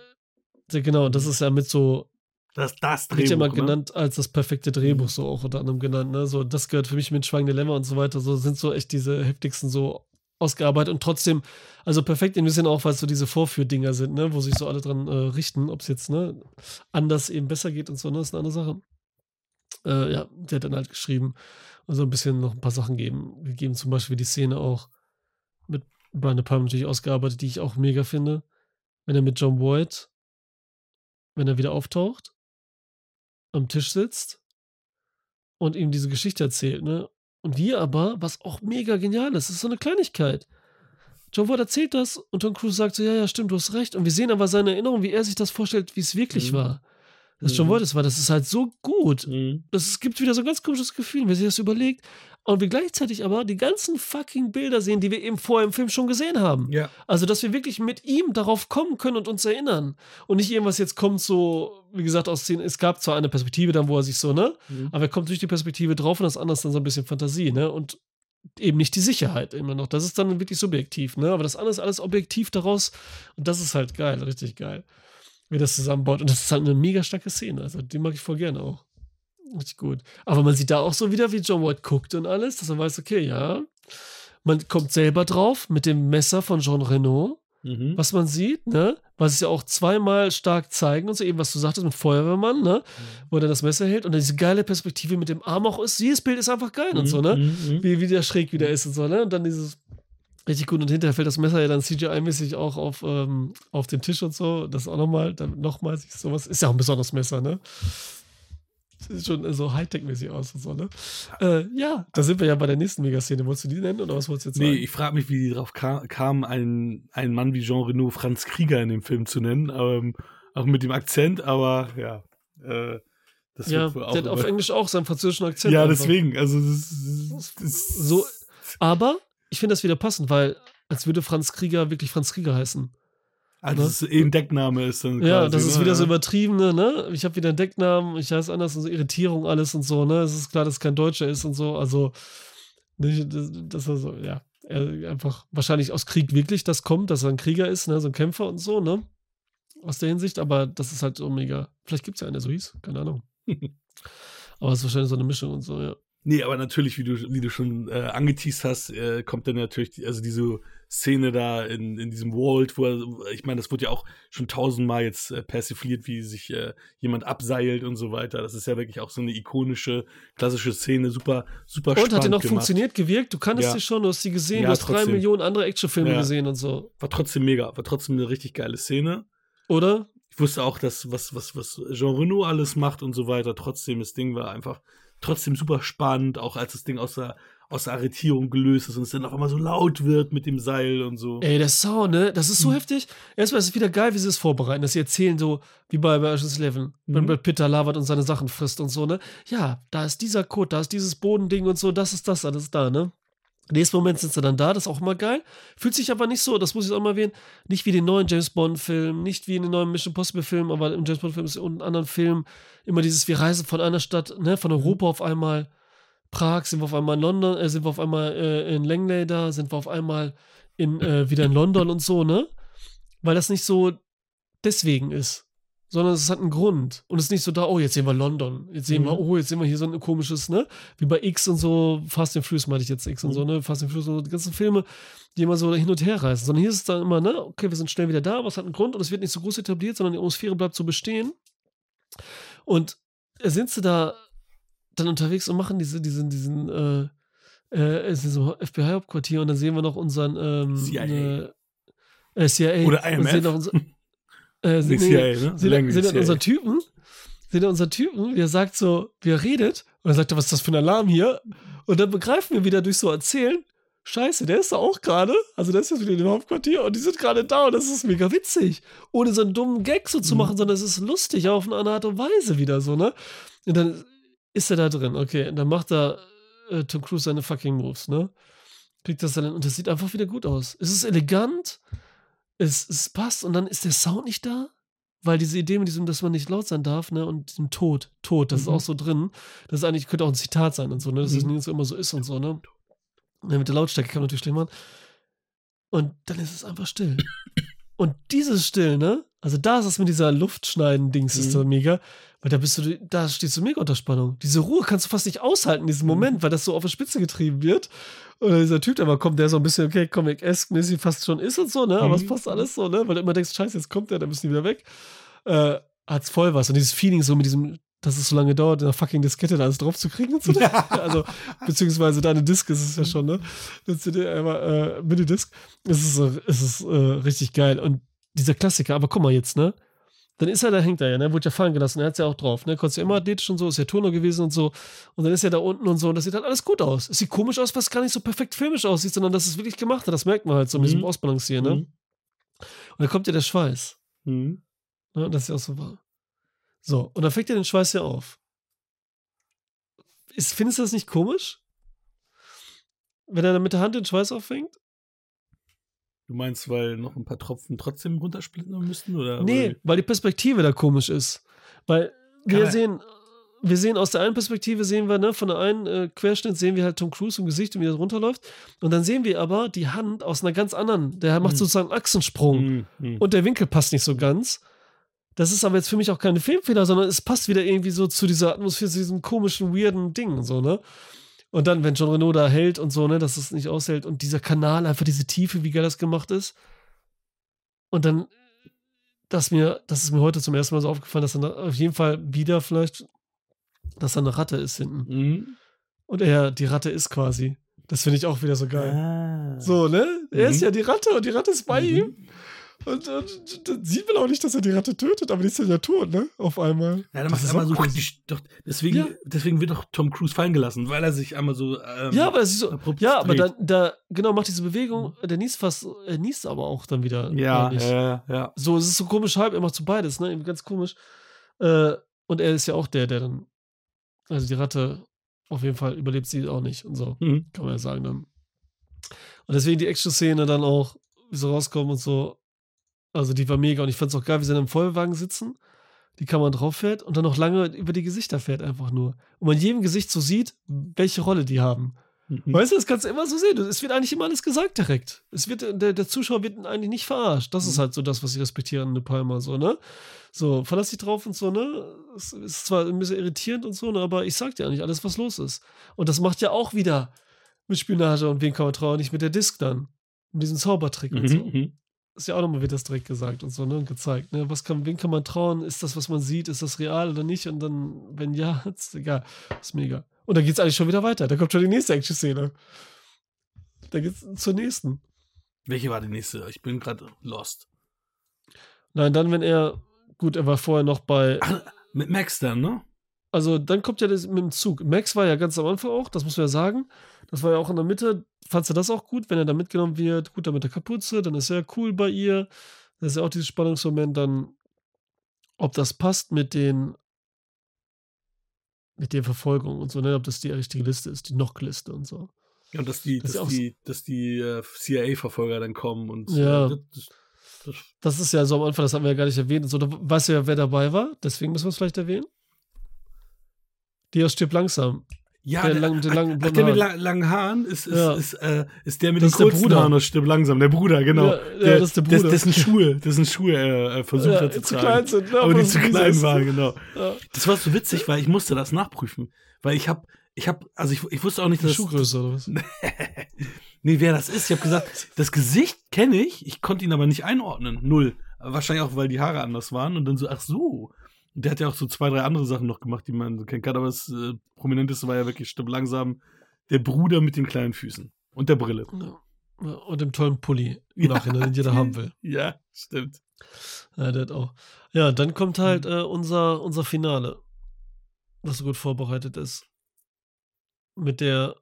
Speaker 1: der, genau, das ist ja mit so,
Speaker 2: das, das
Speaker 1: wird ja immer
Speaker 2: Drehbuch, ne?
Speaker 1: genannt als das perfekte Drehbuch, so auch unter anderem genannt, ne? So, das gehört für mich mit Schweigende Lämmer und so weiter, so sind so echt diese heftigsten so ausgearbeitet und trotzdem, also perfekt in dem Sinne auch, weil es so diese Vorführdinger sind, ne? Wo sich so alle dran äh, richten, ob es jetzt, ne, anders eben besser geht und so, ne? Das ist eine andere Sache. Äh, ja, der hat dann halt geschrieben und so ein bisschen noch ein paar Sachen geben, gegeben, zum Beispiel die Szene auch Brian De Palma natürlich ausgearbeitet, die ich auch mega finde. Wenn er mit John Boyd, wenn er wieder auftaucht, am Tisch sitzt und ihm diese Geschichte erzählt, ne? Und wir aber, was auch mega genial ist, ist so eine Kleinigkeit. John Boyd erzählt das und Tom Cruise sagt so, ja, ja, stimmt, du hast recht. Und wir sehen aber seine Erinnerung, wie er sich das vorstellt, wie es wirklich
Speaker 2: Mhm.
Speaker 1: war. Das John
Speaker 2: Mhm.
Speaker 1: Ist, weil das ist halt so gut.
Speaker 2: Mhm.
Speaker 1: Das es gibt wieder so ein ganz komisches Gefühl, wenn sich das überlegt. Und wir gleichzeitig aber die ganzen fucking Bilder sehen, die wir eben vorher im Film schon gesehen haben.
Speaker 2: Ja.
Speaker 1: Also, dass wir wirklich mit ihm darauf kommen können und uns erinnern. Und nicht irgendwas jetzt kommt so, wie gesagt, aus den, es gab zwar eine Perspektive dann, wo er sich so, ne?
Speaker 2: Mhm.
Speaker 1: Aber er kommt durch die Perspektive drauf und das andere ist dann so ein bisschen Fantasie, ne? Und eben nicht die Sicherheit immer noch. Das ist dann wirklich subjektiv, ne? Aber das andere ist alles objektiv daraus und das ist halt geil, richtig geil. Wie das zusammenbaut. Und das ist halt eine mega starke Szene. Also, die mag ich voll gerne auch. Richtig gut. Aber man sieht da auch so wieder, wie John White guckt und alles, dass man weiß, okay, ja. Man kommt selber drauf mit dem Messer von Jean Renault
Speaker 2: Mhm.
Speaker 1: was man sieht, ne? Was es ja auch zweimal stark zeigen und so, eben was du sagtest mit Feuerwehrmann, ne? Wo er dann das Messer hält und dann diese geile Perspektive mit dem Arm auch ist. Jedes Bild ist einfach geil und so, ne?
Speaker 2: Mhm. Mhm.
Speaker 1: Wie, wie der schräg wieder ist und so, ne? Und dann dieses richtig gut und hinterher fällt das Messer ja dann CGI-mäßig auch auf, ähm, auf den Tisch und so. Das auch nochmal, nochmal sich sowas. Ist ja auch ein besonderes Messer, ne? Sieht schon so Hightech-mäßig aus und so, ne? Äh, ja, da sind wir ja bei der nächsten Megaszene. Wolltest du die nennen oder was wolltest du jetzt
Speaker 2: Nee,
Speaker 1: sagen?
Speaker 2: ich frage mich, wie die drauf kam, kam einen, einen Mann wie Jean Reno Franz Krieger in dem Film zu nennen. Ähm, auch mit dem Akzent, aber ja. Äh, das
Speaker 1: ja,
Speaker 2: wird wohl
Speaker 1: der hat auf Englisch auch seinen französischen Akzent.
Speaker 2: ja,
Speaker 1: einfach.
Speaker 2: deswegen. Also, das, das, das
Speaker 1: So, aber ich finde das wieder passend, weil als würde Franz Krieger wirklich Franz Krieger heißen.
Speaker 2: also,
Speaker 1: ne?
Speaker 2: das ist eh ein Deckname ist dann.
Speaker 1: ja,
Speaker 2: quasi,
Speaker 1: das ist
Speaker 2: ne?
Speaker 1: wieder so
Speaker 2: Ja.
Speaker 1: übertriebene, ne? Ich habe wieder einen Decknamen, ich heiße anders und so Irritierung, alles und so, ne? Es ist klar, dass es kein Deutscher ist und so, also nicht, das, das so, ja. Er einfach wahrscheinlich aus Krieg wirklich das kommt, dass er ein Krieger ist, ne? So ein Kämpfer und so, ne? Aus der Hinsicht, aber das ist halt so mega. Vielleicht gibt es ja einen, der so hieß, keine Ahnung. aber es ist wahrscheinlich so eine Mischung und so, ja.
Speaker 2: Nee, aber natürlich, wie du, wie du schon äh, angeteased hast, äh, kommt dann natürlich, also diese Szene da in, in diesem Vault, wo er, ich meine, das wurde ja auch schon tausendmal jetzt äh, persifliert, wie sich äh, jemand abseilt und so weiter. Das ist ja wirklich auch so eine ikonische, klassische Szene, super, super
Speaker 1: Und hat die
Speaker 2: spannend
Speaker 1: noch
Speaker 2: gemacht.
Speaker 1: funktioniert, gewirkt? Du kanntest
Speaker 2: Ja.
Speaker 1: die schon, du hast sie gesehen,
Speaker 2: Ja,
Speaker 1: du hast drei
Speaker 2: trotzdem.
Speaker 1: Millionen andere Actionfilme
Speaker 2: Ja.
Speaker 1: gesehen und so.
Speaker 2: War trotzdem mega, war trotzdem eine richtig geile Szene.
Speaker 1: Oder?
Speaker 2: Ich wusste auch, dass was, was, was Jean Reno alles macht und so weiter. Trotzdem, das Ding war einfach trotzdem super spannend, auch als das Ding aus der, aus der Arretierung gelöst ist und es dann auf einmal so laut wird mit dem Seil und so.
Speaker 1: Ey, der Sound, ne? Das
Speaker 2: Mhm.
Speaker 1: ist so heftig. Erstmal ist es wieder geil, wie sie es vorbereiten, dass sie erzählen, so wie bei, Ocean's Eleven, wenn
Speaker 2: Mhm.
Speaker 1: Brad Pitt da labert und seine Sachen frisst und so, ne? Ja, da ist dieser Code, da ist dieses Bodending und so, das ist das, alles da, ne? Nächsten Moment sind sie dann da, das ist auch immer geil. Fühlt sich aber nicht so, das muss ich auch mal erwähnen, nicht wie den neuen James Bond-Film, nicht wie in den neuen Mission Possible-Film, aber im James Bond-Film und anderen Filmen immer dieses, wir reisen von einer Stadt, ne, von Europa auf einmal, Prag, sind wir auf einmal in London, äh, sind wir auf einmal äh, in Langley da, sind wir auf einmal in, äh, wieder in London und so, ne? Weil das nicht so deswegen ist, sondern es hat einen Grund. Und es ist nicht so da, oh, jetzt sehen wir London, jetzt sehen wir,
Speaker 2: Mhm.
Speaker 1: oh, jetzt sehen wir hier so ein komisches, ne? Wie bei X und so, Fast and Furious meinte ich jetzt X und so, ne? Fast and Furious und so, die ganzen Filme, die immer so hin und her reisen. Sondern hier ist es dann immer, ne? Okay, wir sind schnell wieder da, aber es hat einen Grund und es wird nicht so groß etabliert, sondern die Atmosphäre bleibt so bestehen. Und sind sie da dann unterwegs und machen diese, diesen, diesen, äh, äh, ist so FBI-Hauptquartier und dann sehen wir noch unseren ähm,
Speaker 2: CIA.
Speaker 1: Äh, äh, CIA.
Speaker 2: Oder
Speaker 1: Und
Speaker 2: IMF.
Speaker 1: sehen noch unser, äh,
Speaker 2: nee, CIA, ne?
Speaker 1: sehen,
Speaker 2: Langley
Speaker 1: sehen dann unser Typen, sehen dann unser Typen, wie er sagt so, wie er redet und dann sagt er, was ist das für ein Alarm hier? Und dann begreifen wir wieder durch so Erzählen, Scheiße, der ist da auch gerade. Also der ist jetzt wieder in dem Hauptquartier und die sind gerade da und das ist mega witzig. Ohne so einen dummen Gag so zu
Speaker 2: Mhm.
Speaker 1: machen, sondern es ist lustig, auf eine andere Art und Weise wieder so, ne? Und dann ist er da drin, okay. Und dann macht er äh, Tom Cruise seine fucking Moves, ne? Kriegt das dann und das sieht einfach wieder gut aus. Es ist elegant, es, es passt und dann ist der Sound nicht da. Weil diese Idee mit diesem, dass man nicht laut sein darf, ne, und diesem Tod, Tod, das ist
Speaker 2: Mhm.
Speaker 1: auch so drin. Das ist eigentlich, könnte auch ein Zitat sein und so, ne, dass es
Speaker 2: Mhm.
Speaker 1: nicht so immer so ist und so, ne. Ja, mit der Lautstärke kann man natürlich schlecht machen. Und dann ist es einfach still. Und dieses Still, ne? Also da ist es mit dieser Luftschneiden-Dings, ist
Speaker 2: Mhm.
Speaker 1: so mega. Weil da bist du, da stehst du mega unter Spannung. Diese Ruhe kannst du fast nicht aushalten in diesem
Speaker 2: Mhm.
Speaker 1: Moment, weil das so auf die Spitze getrieben wird. Und dieser Typ, der mal kommt, der so ein bisschen, okay, Comic-esque-mäßig fast schon ist und so, ne? Aber es
Speaker 2: Mhm.
Speaker 1: passt alles so, ne? Weil du immer denkst, scheiße, jetzt kommt der, dann müssen die wieder weg. Äh, hat's voll was. Und dieses Feeling so mit diesem, dass es so lange dauert, in der fucking Diskette da alles drauf zu kriegen und so. also, beziehungsweise deine Disk ist es ja schon, ne? Eine CD, aber äh, Minidisc. Es ist, es ist äh, richtig geil. Und dieser Klassiker, aber guck mal jetzt, ne? Dann ist er da, hängt er ja, ne? Wurde ja fallen gelassen, er hat's ja auch drauf, ne? Konntest ja immer athletisch und so, ist ja Turner gewesen und so. Und dann ist er da unten und so, und das sieht halt alles gut aus. Es sieht komisch aus, was gar nicht so perfekt filmisch aussieht, sondern dass es wirklich gemacht hat. Das merkt man halt so mit
Speaker 2: Mhm.
Speaker 1: diesem Ausbalancieren, ne?
Speaker 2: Mhm.
Speaker 1: Und dann kommt ja der Schweiß.
Speaker 2: Mhm.
Speaker 1: Ne? Das ist ja auch so wahr. So, und dann fängt er den Schweiß ja auf. Ist, findest du das nicht komisch? Wenn er dann mit der Hand den Schweiß auffängt?
Speaker 2: Du meinst, weil noch ein paar Tropfen trotzdem runtersplitten müssten? Oder,
Speaker 1: Nee,
Speaker 2: oder?
Speaker 1: weil die Perspektive da komisch ist. Weil wir
Speaker 2: er-
Speaker 1: sehen, wir sehen aus der einen Perspektive, sehen wir, ne, von der einen äh, Querschnitt sehen wir halt Tom Cruise im Gesicht und wie er runterläuft. Und dann sehen wir aber die Hand aus einer ganz anderen. Der macht
Speaker 2: Hm.
Speaker 1: sozusagen einen Achsensprung.
Speaker 2: Hm, hm.
Speaker 1: Und der Winkel passt nicht so ganz. Das ist aber jetzt für mich auch keine Filmfehler, sondern es passt wieder irgendwie so zu dieser Atmosphäre, zu diesem komischen, weirden Ding, so, ne? Und dann, wenn John Renault da hält und so, ne, dass es nicht aushält und dieser Kanal, einfach diese Tiefe, wie geil das gemacht ist. Und dann, dass mir, das ist mir heute zum ersten Mal so aufgefallen, dass dann auf jeden Fall wieder vielleicht, dass da eine Ratte ist hinten.
Speaker 2: Hm.
Speaker 1: Und er die Ratte ist quasi. Das finde ich auch wieder so geil.
Speaker 2: Ah.
Speaker 1: So, ne? Er ist
Speaker 2: Mhm.
Speaker 1: ja die Ratte und die Ratte ist bei
Speaker 2: Mhm.
Speaker 1: ihm. Und, und dann sieht man auch nicht, dass er die Ratte tötet, aber die ist ja tot, ne? Auf einmal.
Speaker 2: Ja, dann
Speaker 1: Das
Speaker 2: macht er
Speaker 1: ist
Speaker 2: einmal so. Doch, deswegen,
Speaker 1: Ja.
Speaker 2: deswegen wird doch Tom Cruise fallen gelassen, weil er sich einmal so. Ähm,
Speaker 1: Ja, aber so.
Speaker 2: abrupt
Speaker 1: Ja, aber dann, da, genau, macht diese Bewegung, der niest fast, er niest aber auch dann wieder.
Speaker 2: Ja, ja, ja.
Speaker 1: So, es ist so komisch halb, er macht so beides, ne? Eben Ganz komisch. Äh, und er ist ja auch der, der dann, also die Ratte, auf jeden Fall überlebt sie auch nicht und so.
Speaker 2: Mhm.
Speaker 1: kann man ja sagen dann. Und deswegen die Action-Szene dann auch, wie sie rauskommen und so. Also die war mega und ich fand es auch geil, wie sie dann im Vollwagen sitzen, die Kamera drauf fährt und dann noch lange über die Gesichter fährt einfach nur. Und man in jedem Gesicht so sieht, welche Rolle die haben.
Speaker 2: Mhm.
Speaker 1: Weißt du, das kannst du immer so sehen. Es wird eigentlich immer alles gesagt direkt. Es wird, der, der Zuschauer wird eigentlich nicht verarscht. Das ist
Speaker 2: Mhm.
Speaker 1: halt so das, was ich respektiere an De Palma, so, ne? So, verlass dich drauf und so, ne? Es ist zwar ein bisschen irritierend und so, ne? aber ich sag dir eigentlich alles, was los ist. Und das macht ja auch wieder mit Spionage und wen kann man trauen, nicht mit der Disc dann. Mit diesem Zaubertrick und so. Ist ja auch nochmal wird das direkt gesagt und so, ne? Und gezeigt, ne? Was kann, wen kann man trauen? Ist das, was man sieht, ist das real oder nicht? Und dann, wenn ja, ist egal. Ist mega. Und dann geht's eigentlich schon wieder weiter. Da kommt schon die nächste Action-Szene. Da geht's zur nächsten.
Speaker 2: Welche war die nächste? Ich bin gerade lost.
Speaker 1: Nein, dann, wenn er, gut, er war vorher noch bei,
Speaker 2: Ach, mit Max dann, ne?
Speaker 1: also dann kommt ja das mit dem Zug. Max war ja ganz am Anfang auch, das muss man ja sagen. Das war ja auch in der Mitte. Fandst du das auch gut, wenn er da mitgenommen wird? Gut, dann mit der Kapuze, dann ist er cool bei ihr. Das ist ja auch dieses Spannungsmoment, dann, ob das passt mit den, mit der Verfolgung und so, ne? Ob das die richtige Liste ist, die Knock-Liste und so.
Speaker 2: Ja, und dass die, dass
Speaker 1: auch
Speaker 2: die, dass die äh, CIA-Verfolger dann kommen und
Speaker 1: Ja.
Speaker 2: äh, das, das, das,
Speaker 1: ist ja so am Anfang, das haben wir ja gar nicht erwähnt. Und so, da weißt du ja, wer dabei war, deswegen müssen wir es vielleicht erwähnen. Die aus Stirb langsam.
Speaker 2: Ja,
Speaker 1: Der
Speaker 2: der,
Speaker 1: lang- der langen
Speaker 2: ach, der mit la langen Haaren ist, ist,
Speaker 1: Ja.
Speaker 2: ist, äh, ist der mit
Speaker 1: Das
Speaker 2: den kurzen
Speaker 1: Bruder.
Speaker 2: Haaren aus Stirb langsam. Der Bruder, genau.
Speaker 1: Ja, ja,
Speaker 2: der,
Speaker 1: das ist der Bruder.
Speaker 2: Dessen Schuhe, dessen Schuhe er äh, versucht
Speaker 1: Ja,
Speaker 2: hat zu tragen.
Speaker 1: klein sind, ne?
Speaker 2: aber die
Speaker 1: das
Speaker 2: zu klein waren, genau.
Speaker 1: Ja.
Speaker 2: Das war so witzig, weil ich musste das nachprüfen. Weil ich habe, ich habe, also ich, ich wusste auch nicht,
Speaker 1: Die
Speaker 2: dass
Speaker 1: Schuhgröße oder was?
Speaker 2: nee, wer das ist. Ich habe gesagt, das Gesicht kenne ich, ich konnte ihn aber nicht einordnen. Null. Wahrscheinlich auch, weil die Haare anders waren und dann so, ach so. Der hat ja auch so zwei, drei andere Sachen noch gemacht, die man so kennen kann, aber das äh, Prominenteste war ja wirklich stimmt langsam der Bruder mit den kleinen Füßen und der Brille.
Speaker 1: Und dem tollen Pulli im
Speaker 2: Ja.
Speaker 1: Nachhinein, den jeder haben will.
Speaker 2: Ja, stimmt.
Speaker 1: Ja, der hat auch. Ja, dann kommt halt äh, unser, unser Finale, was so gut vorbereitet ist. Mit der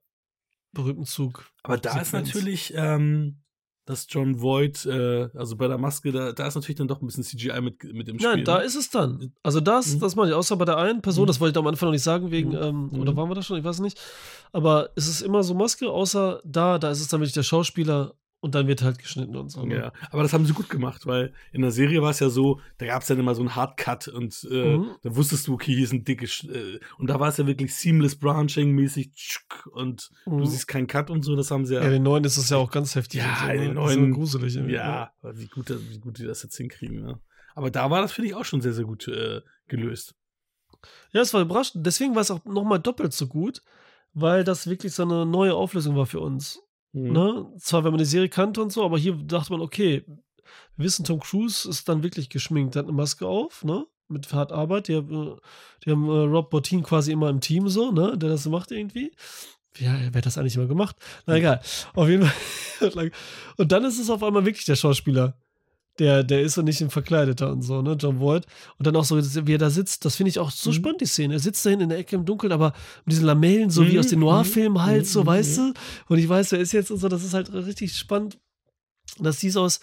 Speaker 1: berühmten Zug.
Speaker 2: Aber da ist
Speaker 1: Sequenz.
Speaker 2: natürlich, ähm, dass John Voight, äh, also bei der Maske, da, da ist natürlich dann doch ein bisschen CGI mit, mit im Spiel.
Speaker 1: Nein, da
Speaker 2: ne?
Speaker 1: ist es dann. Also das,
Speaker 2: Mhm.
Speaker 1: das meine ich, außer bei der einen Person,
Speaker 2: Mhm.
Speaker 1: das wollte ich am Anfang noch nicht sagen, wegen,
Speaker 2: Mhm.
Speaker 1: ähm,
Speaker 2: Mhm.
Speaker 1: oder waren wir da schon? Ich weiß nicht. Aber es ist immer so Maske, außer da, da ist es dann wirklich der Schauspieler und dann wird halt geschnitten und so. ne?
Speaker 2: Ja, aber das haben sie gut gemacht, weil in der Serie war es ja so, da gab es dann immer so einen Hardcut und äh,
Speaker 1: Mhm.
Speaker 2: da wusstest du, okay, hier ist ein dickes, äh, und da war es ja wirklich seamless branching mäßig tschuk, und
Speaker 1: Mhm.
Speaker 2: du siehst keinen Cut und so, das haben sie
Speaker 1: Ja,
Speaker 2: ja.
Speaker 1: in den neuen ist es ja auch ganz heftig.
Speaker 2: Ja,
Speaker 1: so,
Speaker 2: in den
Speaker 1: ne?
Speaker 2: Neuen-
Speaker 1: immer gruselig. ne?
Speaker 2: Ja, wie gut, wie gut die das jetzt hinkriegen. Ne? Aber da war das, finde ich, auch schon sehr, sehr gut äh, gelöst.
Speaker 1: Ja, es war überraschend. Deswegen war es auch nochmal doppelt so gut, weil das wirklich so eine neue Auflösung war für uns.
Speaker 2: Mhm.
Speaker 1: Ne? Zwar, wenn man die Serie kannte und so, aber hier dachte man, okay, wir wissen, Tom Cruise ist dann wirklich geschminkt, hat eine Maske auf, ne? Mit hart Arbeit. Die, haben, äh, die haben äh, Rob Bottin quasi immer im Team so, ne? Der das macht irgendwie. Ja, wer hat das eigentlich immer gemacht? Na egal. Auf jeden Fall. Und dann ist es auf einmal wirklich der Schauspieler. Der, der ist so nicht ein Verkleideter und so, ne? John Voight. Und dann auch so, wie er da sitzt, das finde ich auch so
Speaker 2: Mhm.
Speaker 1: spannend, die Szene. Er sitzt da hinten in der Ecke im Dunkeln, aber mit diesen Lamellen, so wie
Speaker 2: Mhm,
Speaker 1: aus den Noir-Filmen halt,
Speaker 2: mhm,
Speaker 1: so,
Speaker 2: mhm,
Speaker 1: weißt du? Und ich weiß, wer ist jetzt und so, das ist halt richtig spannend. Das sieht aus.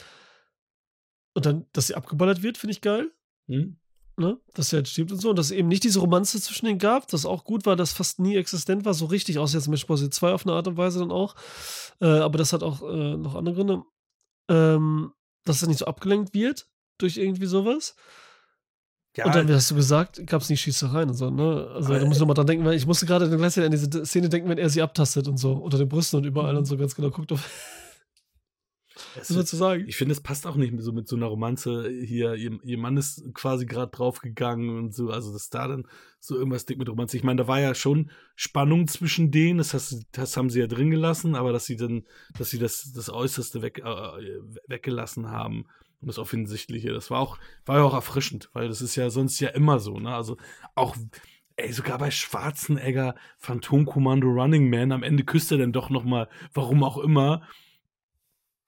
Speaker 1: Und dann, dass sie abgeballert wird, finde ich geil.
Speaker 2: Mhm.
Speaker 1: ne, dass er jetzt stirbt und so. Und dass es eben nicht diese Romanze zwischen denen gab, das auch gut war, dass fast nie existent war, so richtig, außer jetzt Mission Impossible 2 auf eine Art und Weise dann auch. Äh, aber das hat auch äh, noch andere Gründe. Ähm, dass er nicht so abgelenkt wird durch irgendwie sowas.
Speaker 2: Ja,
Speaker 1: Und dann, wie hast du gesagt, gab es nie Schießereien und so, ne? Also da muss ich nochmal dran denken, weil ich musste gerade dann gleichzeitig an diese Szene denken, wenn er sie abtastet und so, unter den Brüsten und überall und so ganz genau guckt auf.
Speaker 2: Es
Speaker 1: Was sollst du sagen?
Speaker 2: Ich finde, es passt auch nicht so mit so einer Romanze hier. Ihr, ihr Mann ist quasi gerade draufgegangen und so. Also, dass da dann so irgendwas dick mit Romanze. Ich meine, da war ja schon Spannung zwischen denen. Das, hast, das haben sie ja drin gelassen, aber dass sie dann, dass sie das, das Äußerste weg, äh, weggelassen haben. Und das Offensichtliche. Das war auch, war ja auch erfrischend, weil das ist ja sonst ja immer so, ne? Also auch. Ey, sogar bei Schwarzenegger, Phantomkommando Running Man, am Ende küsst er dann doch noch mal, warum auch immer,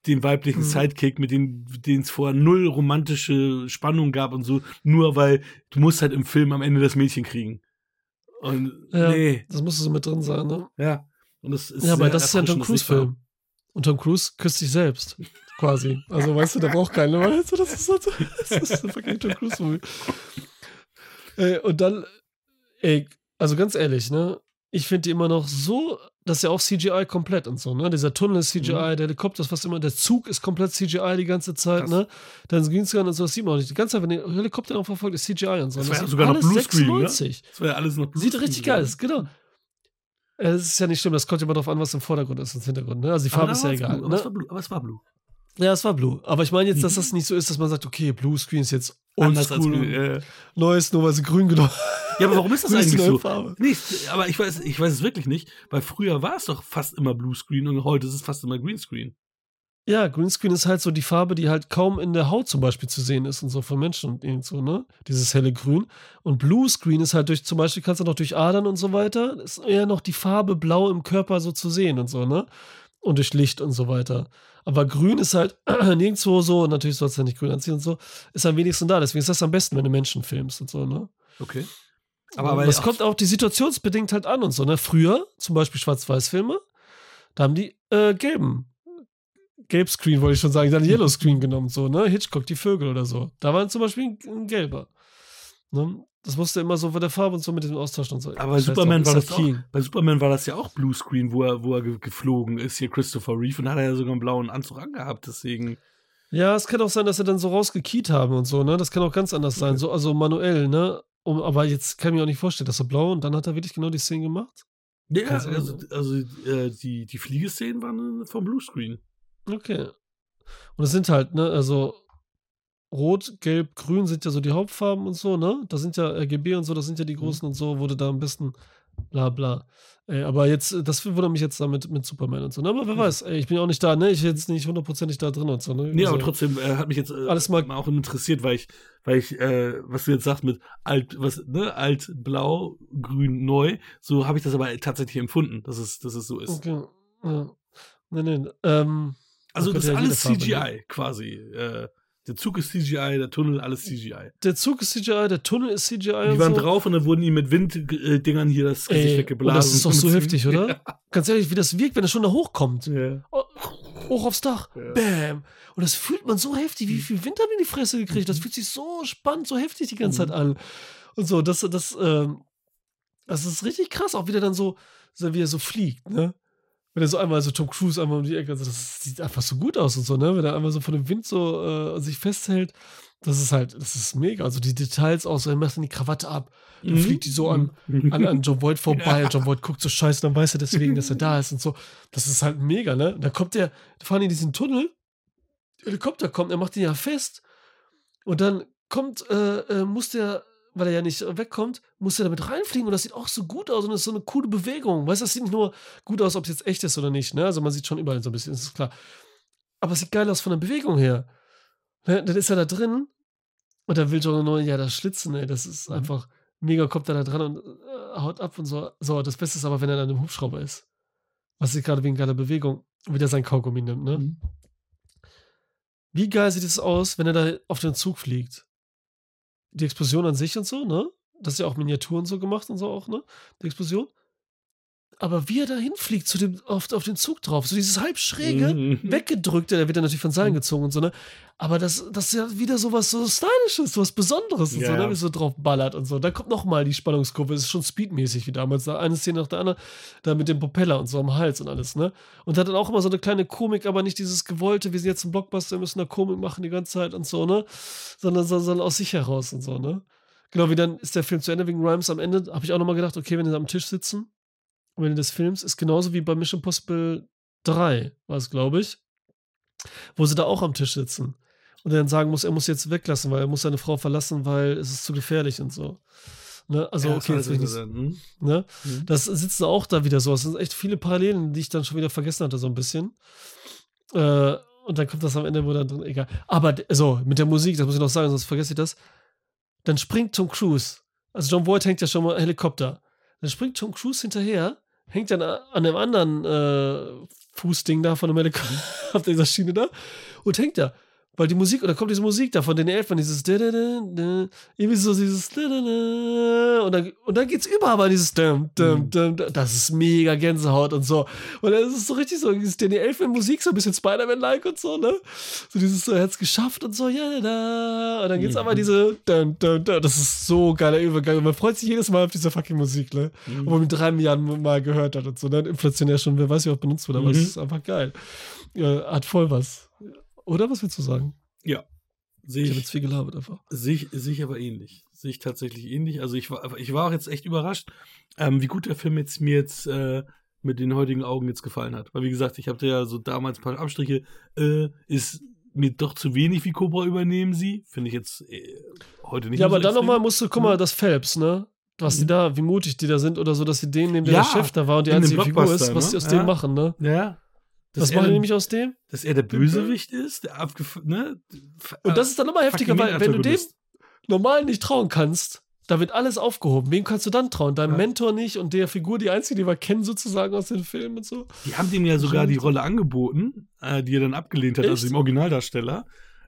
Speaker 2: den weiblichen
Speaker 1: Mhm.
Speaker 2: Sidekick, mit dem den es vorher null romantische Spannung gab und so, nur weil du musst halt im Film am Ende das Mädchen kriegen. Und
Speaker 1: Ja.
Speaker 2: nee,
Speaker 1: Das musste so mit drin sein, ne?
Speaker 2: ja. Und das ist
Speaker 1: Ja, aber das ist ja ein Tom Cruise-Film. Und Tom Cruise küsst sich selbst. Quasi. Also, weißt du, der braucht keine, weißt du, das ist, das ist ein fucking Tom Cruise-Movie. Äh, und dann, ey, also ganz ehrlich, ne? Ich finde die immer noch so, dass ja auch CGI komplett und so, ne? Dieser Tunnel ist CGI,
Speaker 2: Mhm.
Speaker 1: der Helikopter ist fast immer, der Zug ist komplett CGI die ganze Zeit,
Speaker 2: Krass.
Speaker 1: ne? Dann Greenscreen und so, das sieht man auch nicht. Die ganze Zeit, wenn der Helikopter noch verfolgt, ist CGI und so.
Speaker 2: Das
Speaker 1: Und
Speaker 2: war ja
Speaker 1: sieht
Speaker 2: sogar noch Bluescreen, ne?
Speaker 1: 96.
Speaker 2: Das war ja alles noch
Speaker 1: Sieht richtig geil aus, genau. Es ist ja nicht schlimm, das kommt ja immer darauf an, was im Vordergrund ist und im Hintergrund. Ne? Also die Farbe ist ja egal.
Speaker 2: Blue, aber, es
Speaker 1: Ne?
Speaker 2: war Blue, aber es war Blue.
Speaker 1: Ja, es war Blue. Aber ich meine jetzt, dass
Speaker 2: Mhm.
Speaker 1: das nicht so ist, dass man sagt, okay, Blue Screen ist jetzt oldschool,
Speaker 2: äh.
Speaker 1: neues, nur weil sie grün genommen
Speaker 2: Ja, aber warum ist das eigentlich so?
Speaker 1: Farbe.
Speaker 2: Nee, aber ich weiß, ich weiß es wirklich nicht, weil früher war es doch fast immer Bluescreen und heute ist es fast immer Greenscreen.
Speaker 1: Ja, Greenscreen ist halt so die Farbe, die halt kaum in der Haut zum Beispiel zu sehen ist und so von Menschen und irgend so, ne? Dieses helle Grün. Und Bluescreen ist halt durch, zum Beispiel kannst du noch durch Adern und so weiter, ist eher noch die Farbe blau im Körper so zu sehen und so, ne? Und durch Licht und so weiter. Aber grün ist halt nirgendwo so, und natürlich sollst du ja nicht grün anziehen und so, ist am wenigsten da. Deswegen ist das am besten, wenn du Menschen filmst und so, ne?
Speaker 2: Okay.
Speaker 1: Aber,
Speaker 2: Aber
Speaker 1: das
Speaker 2: auch-
Speaker 1: kommt auch die situationsbedingt halt an und so, ne? Früher, zum Beispiel Schwarz-Weiß-Filme, da haben die äh, gelben. Gelb-Screen wollte ich schon sagen, dann Yellow Screen genommen, so, ne? Hitchcock, die Vögel oder so. Da war zum Beispiel ein, ein gelber. Ne? Das musste immer so von der Farbe und so mit dem Austausch und so.
Speaker 2: Aber Superman
Speaker 1: ist
Speaker 2: war das auch, bei Superman war das ja auch Bluescreen, wo er, wo er ge- geflogen ist, hier Christopher Reeve, und hat er ja sogar einen blauen Anzug angehabt, deswegen.
Speaker 1: Ja, es kann auch sein, dass sie dann so rausgekiet haben und so, ne? Das kann auch ganz anders sein, so, also manuell, ne? Um, aber jetzt kann ich mir auch nicht vorstellen, dass er blau und dann hat er wirklich genau die Szene gemacht.
Speaker 2: Ja,
Speaker 1: sein,
Speaker 2: also, also äh, die, die Fliegeszenen waren äh, vom Bluescreen.
Speaker 1: Okay. Und es sind halt, ne, also Rot, Gelb, Grün sind ja so die Hauptfarben und so, ne? Das sind ja RGB und so, das sind ja die großen und so, wurde da am besten bla bla. Ey, aber jetzt, äh, das wundert mich jetzt da mit, Superman und so. Ne? Aber wer weiß, ey, ich bin ja auch nicht da, ne? Ich bin jetzt nicht hundertprozentig da drin und so, ne?
Speaker 2: Nee,
Speaker 1: also,
Speaker 2: aber trotzdem äh, hat mich jetzt äh,
Speaker 1: Alles mal-
Speaker 2: auch interessiert, weil ich, weil ich, äh, was du jetzt sagst mit alt, was, ne, alt, blau, grün, neu, so habe ich das aber tatsächlich empfunden, dass es, dass es so ist.
Speaker 1: Okay. Ja. Nee, nee. Ähm,
Speaker 2: Also
Speaker 1: man
Speaker 2: das ist
Speaker 1: ja
Speaker 2: alles
Speaker 1: jede Farbe
Speaker 2: CGI quasi. Äh, der Zug ist CGI, der Tunnel alles CGI.
Speaker 1: Der Zug ist CGI, der Tunnel ist CGI.
Speaker 2: Die waren
Speaker 1: so.
Speaker 2: drauf und dann wurden ihm mit Winddingern hier das Gesicht
Speaker 1: Ey,
Speaker 2: weggeblasen.
Speaker 1: das ist doch so heftig, oder?
Speaker 2: Ja.
Speaker 1: Ganz ehrlich, wie das wirkt, wenn er schon da hochkommt.
Speaker 2: Ja.
Speaker 1: Oh, hoch aufs Dach.
Speaker 2: Ja.
Speaker 1: Bam. Und das fühlt man so heftig. Wie viel Wind haben die in die Fresse gekriegt? Das fühlt sich so spannend, so heftig die ganze
Speaker 2: Mhm.
Speaker 1: Zeit an. Und so, das, das, ähm, das ist richtig krass, auch wie der dann so, so wie er so fliegt, ne? Wenn er so einmal so Tom Cruise einmal um die Ecke, also das sieht einfach so gut aus und so, ne? Wenn er einmal so von dem Wind so äh, sich festhält, das ist halt, das ist mega. Also die Details auch so, er macht dann die Krawatte ab, dann
Speaker 2: Mhm.
Speaker 1: fliegt die so an, an, an John Voight vorbei und John Voight guckt so scheiße, dann weiß er deswegen, dass er da ist und so. Das ist halt mega, ne? Und dann kommt der, da fahren die in diesen Tunnel, der Helikopter kommt, er macht den ja fest und dann kommt, äh, äh, muss der, weil er ja nicht wegkommt, muss er damit reinfliegen und das sieht auch so gut aus und das ist so eine coole Bewegung. Weißt du, das sieht nicht nur gut aus, ob es jetzt echt ist oder nicht, ne? Also man sieht schon überall so ein bisschen, das ist klar. Aber es sieht geil aus von der Bewegung her. Ne? Dann ist er da drin und dann will John Nolan ja das schlitzen, ey. Das ist
Speaker 2: Mhm.
Speaker 1: einfach mega, kommt er da dran und äh, haut ab und so. So, das Beste ist aber, wenn er dann im Hubschrauber ist. Was sieht gerade wegen geiler Bewegung, wieder sein Kaugummi nimmt, ne?
Speaker 2: Mhm.
Speaker 1: Wie geil sieht es aus, wenn er da auf den Zug fliegt? Die Explosion an sich und so, ne? Das ist ja auch Miniaturen so gemacht und so auch, ne? Die Explosion. Aber wie er da hinfliegt zu dem, auf, auf den Zug drauf, so dieses halb schräge,
Speaker 2: Mhm.
Speaker 1: weggedrückte, der wird dann natürlich von Seilen gezogen und so, ne? Aber das, das ist ja wieder so was so Stylisches, so was Besonderes und so,
Speaker 2: Ja.
Speaker 1: ne? Wie so drauf ballert und so. Da kommt nochmal die Spannungskurve, es ist schon speedmäßig wie damals, da eine Szene nach der anderen, da mit dem Propeller und so am Hals und alles, ne? Und hat dann auch immer so eine kleine Komik, aber nicht dieses gewollte, wir sind jetzt ein Blockbuster, wir müssen da Komik machen die ganze Zeit und so, ne? Sondern, so- sondern aus sich heraus und so, ne? Genau, wie dann ist der Film zu Ende wegen Rhymes am Ende, habe ich auch nochmal gedacht, okay, wenn die am Tisch sitzen, am Ende des Films, ist genauso wie bei Mission Impossible 3, war es, glaube ich, wo sie da auch am Tisch sitzen und dann sagen muss, er muss jetzt weglassen, weil er muss seine Frau verlassen, weil es ist zu gefährlich und so. Ne? Also,
Speaker 2: Ja,
Speaker 1: okay,
Speaker 2: das
Speaker 1: jetzt will ich
Speaker 2: weiß
Speaker 1: nicht,
Speaker 2: ich nicht. Hm?
Speaker 1: ne?
Speaker 2: Mhm.
Speaker 1: Das sitzen auch da wieder so. Es sind echt viele Parallelen, die ich dann schon wieder vergessen hatte, so ein bisschen. Äh, und dann kommt das am Ende, wo dann drin, egal. Aber so, mit der Musik, das muss ich noch sagen, sonst vergesse ich das. Dann springt Tom Cruise. Also John Voight hängt ja schon mal Helikopter. Dann springt Tom Cruise hinterher, hängt dann an einem anderen äh, Fußding da von dem Helikopter auf dieser Schiene da und hängt da. Weil die Musik, oder kommt diese Musik da von den Elfern, dieses irgendwie so dieses und dann, und dann geht's über aber dieses
Speaker 2: Mhm.
Speaker 1: das ist mega Gänsehaut und so. Und dann ist es so richtig so, dieses Danny Elfman Musik, so ein bisschen Spider-Man-like und so, ne? So dieses, so, er hat's geschafft und so, ja, da. Und dann geht's
Speaker 2: Mhm.
Speaker 1: aber diese dum, dum. Das ist so geiler Übergang. Und man freut sich jedes Mal auf diese fucking Musik, ne?
Speaker 2: Mhm.
Speaker 1: Obwohl man mit drei Milliarden Mal gehört hat und so, ne? Inflationär schon, wer weiß, wie oft benutzt wird, aber
Speaker 2: Mhm.
Speaker 1: es ist einfach geil. Ja, hat voll was. Oder was willst du sagen?
Speaker 2: Sehe
Speaker 1: Ich habe
Speaker 2: ich,
Speaker 1: jetzt viel gelabert einfach.
Speaker 2: sehe ich, sehe ich aber ähnlich. Sehe ich tatsächlich ähnlich. Also ich war, ich war auch jetzt echt überrascht, ähm, wie gut der Film jetzt mir jetzt äh, mit den heutigen Augen jetzt gefallen hat. Weil wie gesagt, ich hatte ja so damals ein paar Abstriche, äh, ist mir doch zu wenig wie Cobra übernehmen sie. Finde ich jetzt äh, heute nicht
Speaker 1: Ja,
Speaker 2: mehr so
Speaker 1: aber dann nochmal musst du, guck mal, das Phelps, ne? Was die
Speaker 2: Mhm.
Speaker 1: da, wie mutig die da sind oder so, dass sie den nehmen, der
Speaker 2: Ja,
Speaker 1: der Chef da war und die einzige Figur ist, was
Speaker 2: ne?
Speaker 1: die aus
Speaker 2: Ja.
Speaker 1: dem machen, ne?
Speaker 2: Ja.
Speaker 1: Was
Speaker 2: er
Speaker 1: machen die nämlich aus dem?
Speaker 2: Dass er der Bösewicht ist, der abgef... Ne?
Speaker 1: Und das ist dann nochmal heftiger,
Speaker 2: fucking
Speaker 1: weil wenn du dem
Speaker 2: Antagonist.
Speaker 1: normal nicht trauen kannst, da wird alles aufgehoben. Wem kannst du dann trauen? Deinem
Speaker 2: Ja.
Speaker 1: Mentor nicht und der Figur, die einzige, die wir kennen sozusagen aus den Filmen und so?
Speaker 2: Die haben dem ja sogar
Speaker 1: Schon
Speaker 2: die. Rolle angeboten, äh, die er dann abgelehnt hat,
Speaker 1: Echt?
Speaker 2: also dem Originaldarsteller.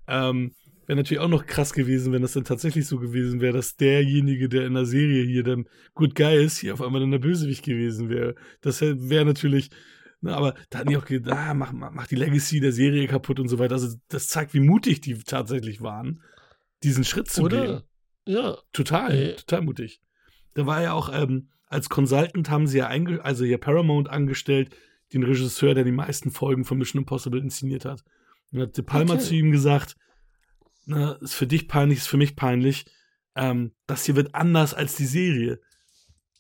Speaker 2: Ähm, wäre natürlich auch noch krass gewesen, wenn das dann tatsächlich so gewesen wäre, dass derjenige, der in der Serie hier dann Good Guy ist, hier auf einmal dann der Bösewicht gewesen wäre. Das wäre natürlich, ne, aber da hatten die auch gedacht, ah, mach, mach, die Legacy der Serie kaputt und so weiter. Also das zeigt, wie mutig die tatsächlich waren, diesen Schritt zu gehen.
Speaker 1: Oder? Ja.
Speaker 2: Total,
Speaker 1: Ey.
Speaker 2: total mutig. Da war ja auch, ähm, als Consultant haben sie ja, also hier Paramount angestellt, den Regisseur, der die meisten Folgen von Mission Impossible inszeniert hat. Und hat De Palma
Speaker 1: Okay.
Speaker 2: zu ihm gesagt, na, ist für dich peinlich, ist für mich peinlich, ähm, das hier wird anders als die Serie.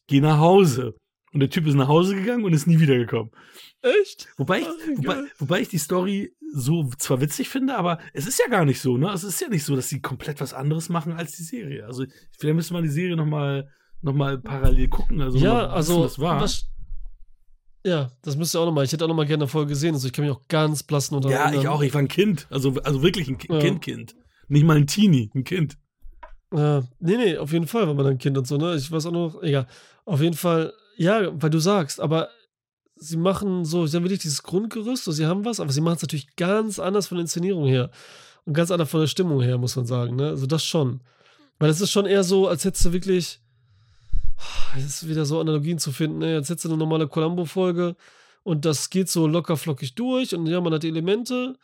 Speaker 2: Geh nach Hause. Und der Typ ist nach Hause gegangen und ist nie wiedergekommen.
Speaker 1: Echt?
Speaker 2: Wobei ich,
Speaker 1: wie
Speaker 2: wobei, wobei ich die Story so zwar witzig finde, aber es ist ja gar nicht so, ne? Es ist ja nicht so, dass sie komplett was anderes machen als die Serie. Also vielleicht müsste man die Serie noch mal, noch mal parallel gucken. Also
Speaker 1: ja,
Speaker 2: mal
Speaker 1: also.
Speaker 2: wissen, was war.
Speaker 1: was- ja, das müsste ihr auch nochmal. Ich hätte auch nochmal gerne eine Folge gesehen. Also ich kann mich auch ganz blassen unter
Speaker 2: ja, ich auch. Ich war ein Kind. Also, also wirklich ein
Speaker 1: Ja.
Speaker 2: Kind, Kind. Nicht mal ein Teenie, ein Kind.
Speaker 1: Ja, nee, nee, auf jeden Fall, wenn man ein Kind und so, ne? Ich weiß auch noch, egal. Auf jeden Fall, ja, weil du sagst, aber sie machen so, sie haben wirklich dieses Grundgerüst, so, sie haben was, aber sie machen es natürlich ganz anders von der Inszenierung her. Und ganz anders von der Stimmung her, muss man sagen, ne? Also das schon. Weil es ist schon eher so, als hättest du wirklich, es ist wieder so Analogien zu finden, ne? Als hättest du eine normale Columbo-Folge und das geht so locker flockig durch und ja, man hat die Elemente.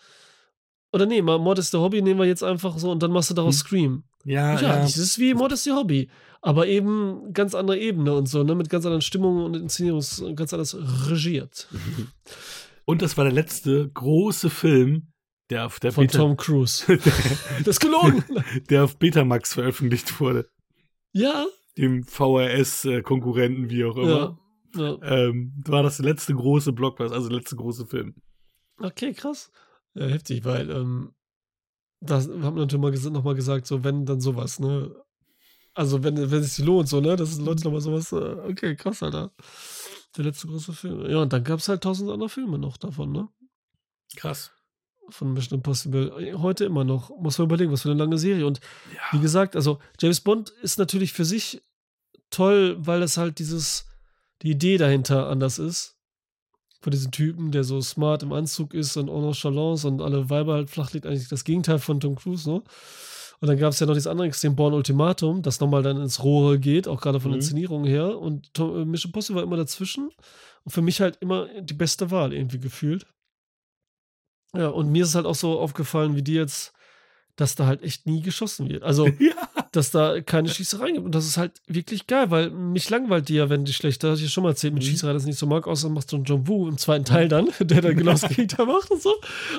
Speaker 1: Oder nee, Mord ist der Hobby nehmen wir jetzt einfach so und dann machst du daraus
Speaker 2: Hm.
Speaker 1: Scream.
Speaker 2: Ja,
Speaker 1: Ja, das ist wie Modesty Hobby. Aber eben ganz andere Ebene und so, ne? Mit ganz anderen Stimmungen und Inszenierungs, ganz anders regiert.
Speaker 2: Und das war der letzte große Film, der auf der,
Speaker 1: Von
Speaker 2: Beta,
Speaker 1: Tom Cruise. das ist gelogen.
Speaker 2: der auf Betamax veröffentlicht wurde.
Speaker 1: ja.
Speaker 2: Dem VRS-Konkurrenten, wie auch immer.
Speaker 1: Ja. ja.
Speaker 2: Ähm, war das der letzte große Blockbuster, also der letzte große Film.
Speaker 1: Okay, krass. Ja, heftig, weil, ähm, das haben wir natürlich mal ges noch mal gesagt, so, wenn, dann sowas, ne? Also, wenn, wenn es sich lohnt, so, ne? Das sind Leute nochmal sowas, äh, okay, krass, Alter. Der letzte große Film. Ja, und dann gab es halt tausend andere Filme noch davon, ne?
Speaker 2: Krass.
Speaker 1: von Mission Impossible. Heute immer noch. Muss man überlegen, was für eine lange Serie. Und wie
Speaker 2: Ja.
Speaker 1: gesagt, also James Bond ist natürlich für sich toll, weil es halt dieses, die Idee dahinter anders ist. Von diesem Typen, der so smart im Anzug ist und auch noch Chalance und alle Weiber halt flach liegt. Eigentlich das Gegenteil von Tom Cruise, ne? Und dann gab es ja noch dieses andere Extrem, Born Ultimatum, das nochmal dann ins Rohe geht, auch gerade von
Speaker 2: Mhm.
Speaker 1: Inszenierung her. Und Tom, äh, Mission Impossible war immer dazwischen. Und für mich halt immer die beste Wahl irgendwie gefühlt. Ja, und mir ist es halt auch so aufgefallen, wie dir jetzt, dass da halt echt nie geschossen wird. Also,
Speaker 2: Ja.
Speaker 1: Dass da keine Schießereien gibt. Und das ist halt wirklich geil, weil mich langweilt die ja, wenn die schlecht, da hatte ich ja schon mal erzählt, mit
Speaker 2: Mhm.
Speaker 1: Schießerei das nicht so mag, außer macht so ein John Woo im zweiten Teil dann, der dann genau das Gegenteil macht und so.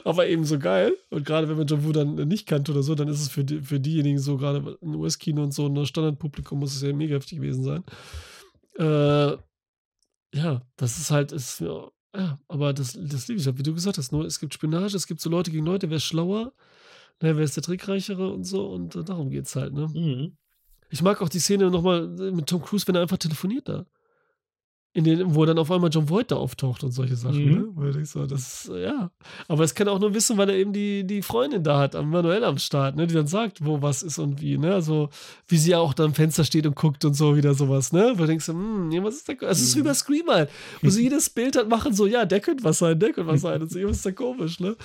Speaker 1: Aber eben so geil. Und gerade wenn man John Woo dann nicht kannte oder so, dann ist es für, die, für diejenigen so, gerade im US-Kino und so, ein Standardpublikum muss es ja mega heftig gewesen sein. Äh, ja, das ist halt, ist, ja, ja, aber das, das liebe ich halt, wie du gesagt hast, nur es gibt Spionage, es gibt so Leute gegen Leute, wer ist schlauer, ne, wer ist der Trickreichere und so und äh, darum geht's halt, ne?
Speaker 2: Mhm.
Speaker 1: Ich mag auch die Szene nochmal mit Tom Cruise, wenn er einfach telefoniert da. In den, wo dann auf einmal John Voight da auftaucht und solche Sachen,
Speaker 2: Mhm.
Speaker 1: ne? Du denkst, so, das ist, äh, ja. Aber das kann auch nur wissen, weil er eben die, die Freundin da hat, am Manuel am Start, ne? Die dann sagt, wo was ist und wie, ne? Also, wie sie ja auch da am Fenster steht und guckt und so, wieder sowas, ne? Wo du denkst, hm, was ist da? Es ist
Speaker 2: Mhm.
Speaker 1: bei Scream halt, wo sie jedes Bild hat machen, so, ja, der könnte was sein, der könnte was sein. Und so, was ist da komisch, ne?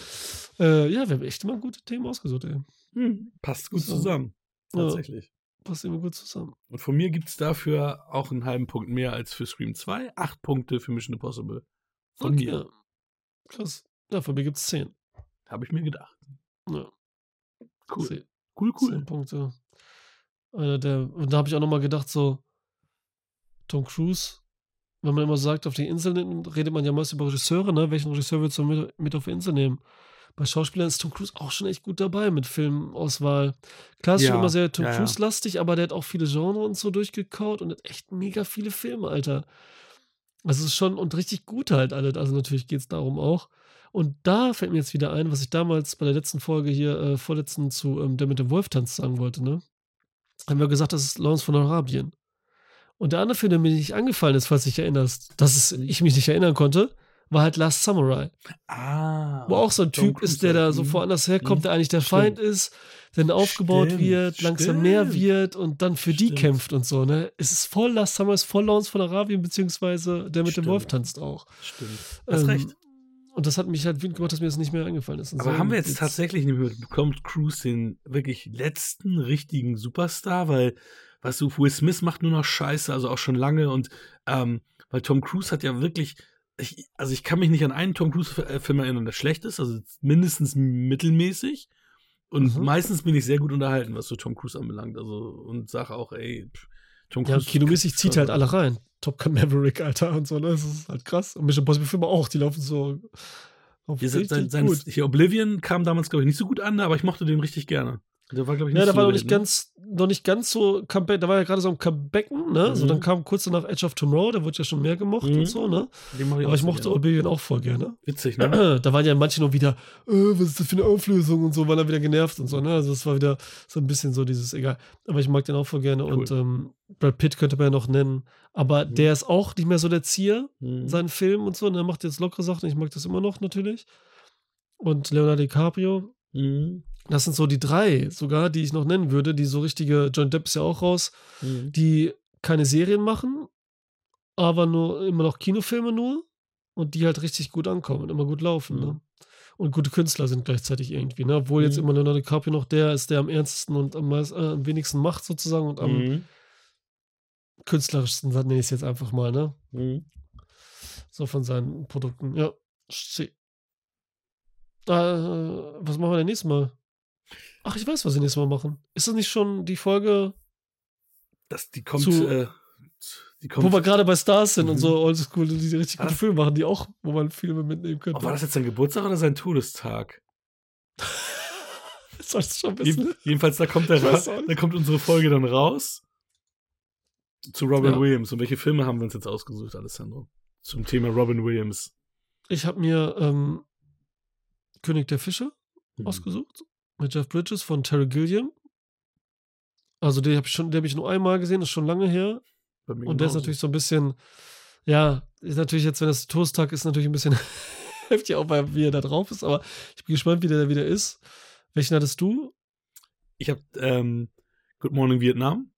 Speaker 1: Äh, ja, wir haben echt immer gute Themen ausgesucht, ey.
Speaker 2: Mhm. Passt gut
Speaker 1: So.
Speaker 2: zusammen. Tatsächlich.
Speaker 1: Passt immer gut zusammen.
Speaker 2: Und von mir gibt es dafür auch einen halben Punkt mehr als für Scream 2. Acht Punkte für Mission Impossible. Von
Speaker 1: Okay,
Speaker 2: mir.
Speaker 1: Krass. Ja, von mir gibt es zehn.
Speaker 2: Habe ich mir gedacht.
Speaker 1: Ja.
Speaker 2: Cool.
Speaker 1: Zehn,
Speaker 2: Cool, cool.
Speaker 1: zehn Punkte. Einer der, und da habe ich auch nochmal gedacht, so, Tom Cruise, wenn man immer sagt, auf die Insel nimmt, redet man ja meist über Regisseure, ne? Welchen Regisseur willst du mit, mit auf die Insel nehmen? Bei Schauspielern ist Tom Cruise auch schon echt gut dabei mit Filmauswahl. Klar ist schon
Speaker 2: Ja,
Speaker 1: immer sehr Tom
Speaker 2: ja.
Speaker 1: Cruise-lastig, aber der hat auch viele Genre und so durchgekaut und hat echt mega viele Filme, Alter. Also es ist schon und richtig gut halt alle. Also natürlich geht es darum auch. Und da fällt mir jetzt wieder ein, was ich damals bei der letzten Folge hier, äh, vorletzten zu ähm, Der mit dem Wolf tanzt sagen wollte, ne? Haben wir gesagt, das ist Lawrence von Arabien. Und der andere Film, der mir nicht angefallen ist, falls du dich erinnerst, dass ich mich nicht erinnern konnte, war halt Last Samurai.
Speaker 2: Ah.
Speaker 1: Wo auch so ein Typ ist, der da so woanders herkommt,
Speaker 2: Mhm.
Speaker 1: der eigentlich der
Speaker 2: Stimmt.
Speaker 1: Feind ist, dann aufgebaut
Speaker 2: Stimmt,
Speaker 1: wird, langsam mehr
Speaker 2: stimmt.
Speaker 1: wird und dann für die kämpft und so, ne? Es ist voll Last Samurai, es ist voll Lawrence von Arabien, beziehungsweise der mit dem. Wolf tanzt auch.
Speaker 2: Stimmt. Hast
Speaker 1: Ähm,
Speaker 2: recht.
Speaker 1: Und das hat mich halt wütend gemacht, dass mir das nicht mehr eingefallen ist. Und
Speaker 2: Aber
Speaker 1: so
Speaker 2: haben wir jetzt
Speaker 1: geht's.
Speaker 2: tatsächlich nicht mehr bekommt Cruise den wirklich letzten richtigen Superstar, weil, weißt du, Will Smith macht nur noch Scheiße, also auch schon lange und ähm, weil Tom Cruise hat ja wirklich, ich, also ich kann mich nicht an einen Tom Cruise-Film erinnern, der schlecht ist, also mindestens mittelmäßig. Und
Speaker 1: Mhm.
Speaker 2: meistens bin ich sehr gut unterhalten, was so Tom Cruise anbelangt. Also und sage auch, ey, pff, Tom
Speaker 1: Ja,
Speaker 2: Cruise.
Speaker 1: kinomäßig zieht halt alle rein. Top Gun Maverick, Alter, und so, ne? Das ist halt krass. Und Mission Impossible Filme auch, die laufen so auf
Speaker 2: Hier, sein,
Speaker 1: richtig
Speaker 2: sein,
Speaker 1: gut.
Speaker 2: hier Oblivion kam damals, glaube ich, nicht so gut an, aber ich mochte den richtig gerne. Der war, glaube ich,
Speaker 1: Ja, da
Speaker 2: so
Speaker 1: war noch nicht ganz, noch nicht ganz so Comeback, da war ja gerade so ein Comebacken, ne? So,
Speaker 2: Mhm.
Speaker 1: dann kam kurz danach Edge of Tomorrow, der wurde ja schon mehr gemocht
Speaker 2: Mhm.
Speaker 1: und so, ne?
Speaker 2: ne? Den mach
Speaker 1: Aber ich
Speaker 2: so
Speaker 1: mochte. Oblivion auch voll gerne.
Speaker 2: Witzig, ne?
Speaker 1: Da waren ja manche noch wieder, äh, was ist das für eine Auflösung und so, waren dann wieder genervt und so, ne? Also es war wieder so ein bisschen so dieses, egal. Aber ich mag den auch voll gerne
Speaker 2: Cool.
Speaker 1: und ähm, Brad Pitt könnte man ja noch nennen. Aber
Speaker 2: Mhm.
Speaker 1: der ist auch nicht mehr so der Zier,
Speaker 2: Mhm.
Speaker 1: seinen Film und so. Und er macht jetzt lockere Sachen. Ich mag das immer noch natürlich. Und Leonardo DiCaprio.
Speaker 2: Mhm.
Speaker 1: Das sind so die drei sogar, die ich noch nennen würde, die so richtige, John Depp ist ja auch raus,
Speaker 2: Mhm.
Speaker 1: die keine Serien machen, aber nur immer noch Kinofilme nur und die halt richtig gut ankommen und immer gut laufen.
Speaker 2: Mhm.
Speaker 1: Ne? Und gute Künstler sind gleichzeitig irgendwie. Ne? Obwohl jetzt
Speaker 2: Mhm.
Speaker 1: immer Leonardo DiCaprio noch der ist, der am ernstesten und am, meist, äh, am wenigsten macht sozusagen und am
Speaker 2: Mhm.
Speaker 1: künstlerischsten, nenne ich es jetzt einfach mal. Ne?
Speaker 2: Mhm.
Speaker 1: So von seinen Produkten. Ja. Äh, was machen wir denn nächstes Mal? Ach, ich weiß, was wir nächstes Mal machen. Ist das nicht schon die Folge,
Speaker 2: Das, die kommt,
Speaker 1: Zu-
Speaker 2: äh, die kommt.
Speaker 1: wo wir gerade bei Stars sind und
Speaker 2: Mhm.
Speaker 1: so oldschool, die richtig gute
Speaker 2: Was?
Speaker 1: Filme machen, die auch, wo man Filme mitnehmen könnte.
Speaker 2: oh, war das jetzt sein Geburtstag oder sein Todestag?
Speaker 1: Das sollst du schon wissen.
Speaker 2: jedenfalls, da kommt, der da kommt unsere Folge dann raus. Zu Robin
Speaker 1: Ja.
Speaker 2: Williams. Und welche Filme haben wir uns jetzt ausgesucht, Alessandro? Zum Thema Robin Williams.
Speaker 1: Ich habe mir ähm, König der Fische
Speaker 2: Mhm.
Speaker 1: ausgesucht mit Jeff Bridges von Terry Gilliam. Also den habe ich schon, den habe ich nur einmal gesehen, ist schon lange her. Und der ist natürlich so ein bisschen, ja, ist natürlich jetzt, wenn das Toastag ist, natürlich ein bisschen heftig auch, bei, wie er da drauf ist, aber ich bin gespannt, wie der da wieder ist. Welchen hattest du?
Speaker 2: Ich habe ähm, Good Morning Vietnam.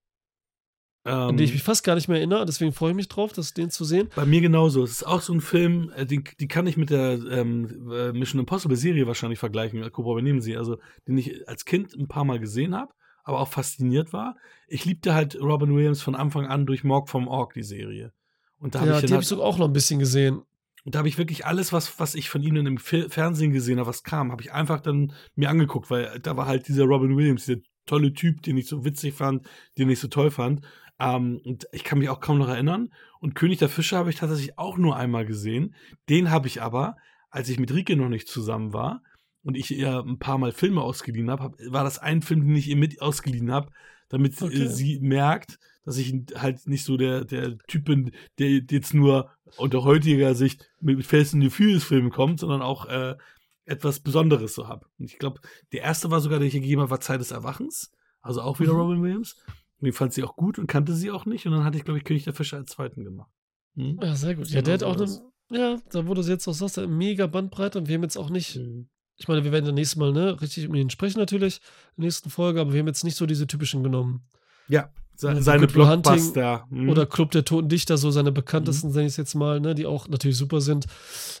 Speaker 1: An
Speaker 2: Ähm,
Speaker 1: den ich mich fast gar nicht mehr erinnere, deswegen freue ich mich drauf, das, den zu sehen.
Speaker 2: Bei mir genauso. Es ist auch so ein Film, äh, die, die kann ich mit der ähm, äh, Mission Impossible Serie wahrscheinlich vergleichen. Cobra, übernehmen Sie. Also, den ich als Kind ein paar Mal gesehen habe. aber auch fasziniert war. Ich liebte halt Robin Williams von Anfang an durch Morg vom Org, die Serie. Und da
Speaker 1: ja,
Speaker 2: hab ich
Speaker 1: die habe ich sogar auch noch ein bisschen gesehen.
Speaker 2: und da habe ich wirklich alles, was, was ich von ihnen im Fernsehen gesehen habe, was kam, habe ich einfach dann mir angeguckt, weil da war halt dieser Robin Williams, dieser tolle Typ, den ich so witzig fand, den ich so toll fand. Ähm, und ich kann mich auch kaum noch erinnern. Und König der Fische habe ich tatsächlich auch nur einmal gesehen. Den habe ich aber, als ich mit Rike noch nicht zusammen war und ich ihr ein paar Mal Filme ausgeliehen habe, hab, war das ein Film, den ich ihr mit ausgeliehen habe, damit
Speaker 1: Okay.
Speaker 2: sie merkt, dass ich halt nicht so der, der Typ bin, der jetzt nur unter heutiger Sicht mit and the Furious Filmen kommt, sondern auch äh, etwas Besonderes so habe. Und ich glaube, der erste war sogar, den ich gegeben habe, war Zeit des Erwachens. Also auch wieder
Speaker 1: Mhm.
Speaker 2: Robin Williams. Und den fand sie auch gut und kannte sie auch nicht. Und dann hatte ich, glaube ich, König der Fische als zweiten gemacht. Hm?
Speaker 1: Ja, sehr gut. Ja, der hat auch eine, ja, da wurde es jetzt auch sagst, mega Bandbreite und wir haben jetzt auch nicht,
Speaker 2: Mhm.
Speaker 1: ich meine, wir werden das nächste Mal, ne, richtig mit ihnen sprechen natürlich, in der nächsten Folge, aber wir haben jetzt nicht so diese typischen genommen.
Speaker 2: Ja, se
Speaker 1: Also
Speaker 2: seine
Speaker 1: Hunting
Speaker 2: Blockbuster. hm.
Speaker 1: Oder Club der Toten Dichter, so seine bekanntesten, sage ich jetzt mal, ne, die auch natürlich super sind.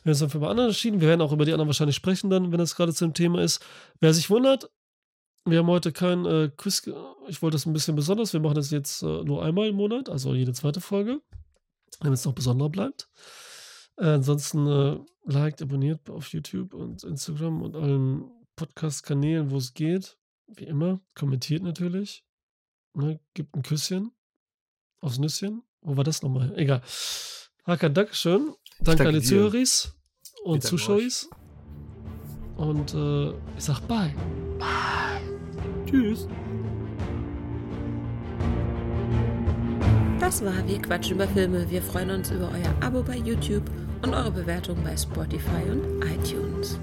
Speaker 1: Wir haben uns dann für andere entschieden. Wir werden auch über die anderen wahrscheinlich sprechen dann, wenn das gerade zu dem Thema ist. Wer sich wundert, wir haben heute kein äh, Quiz. Ich wollte das ein bisschen besonders. Wir machen das jetzt äh, nur einmal im Monat, also jede zweite Folge, damit es noch besonderer bleibt. Äh, ansonsten äh, liked, abonniert auf YouTube und Instagram und allen Podcast-Kanälen, wo es geht. Wie immer. Kommentiert natürlich. Ne, gibt ein Küsschen aufs Nüsschen. Wo war das nochmal? Egal. Hakan, Dankeschön. Danke
Speaker 2: danke
Speaker 1: an die
Speaker 2: dir.
Speaker 1: Zuhöris und Zuschauers. Und äh, ich sag bye.
Speaker 2: Tschüss.
Speaker 3: Das war Wir quatschen über Filme. Wir freuen uns über euer Abo bei YouTube und eure Bewertung bei Spotify und iTunes.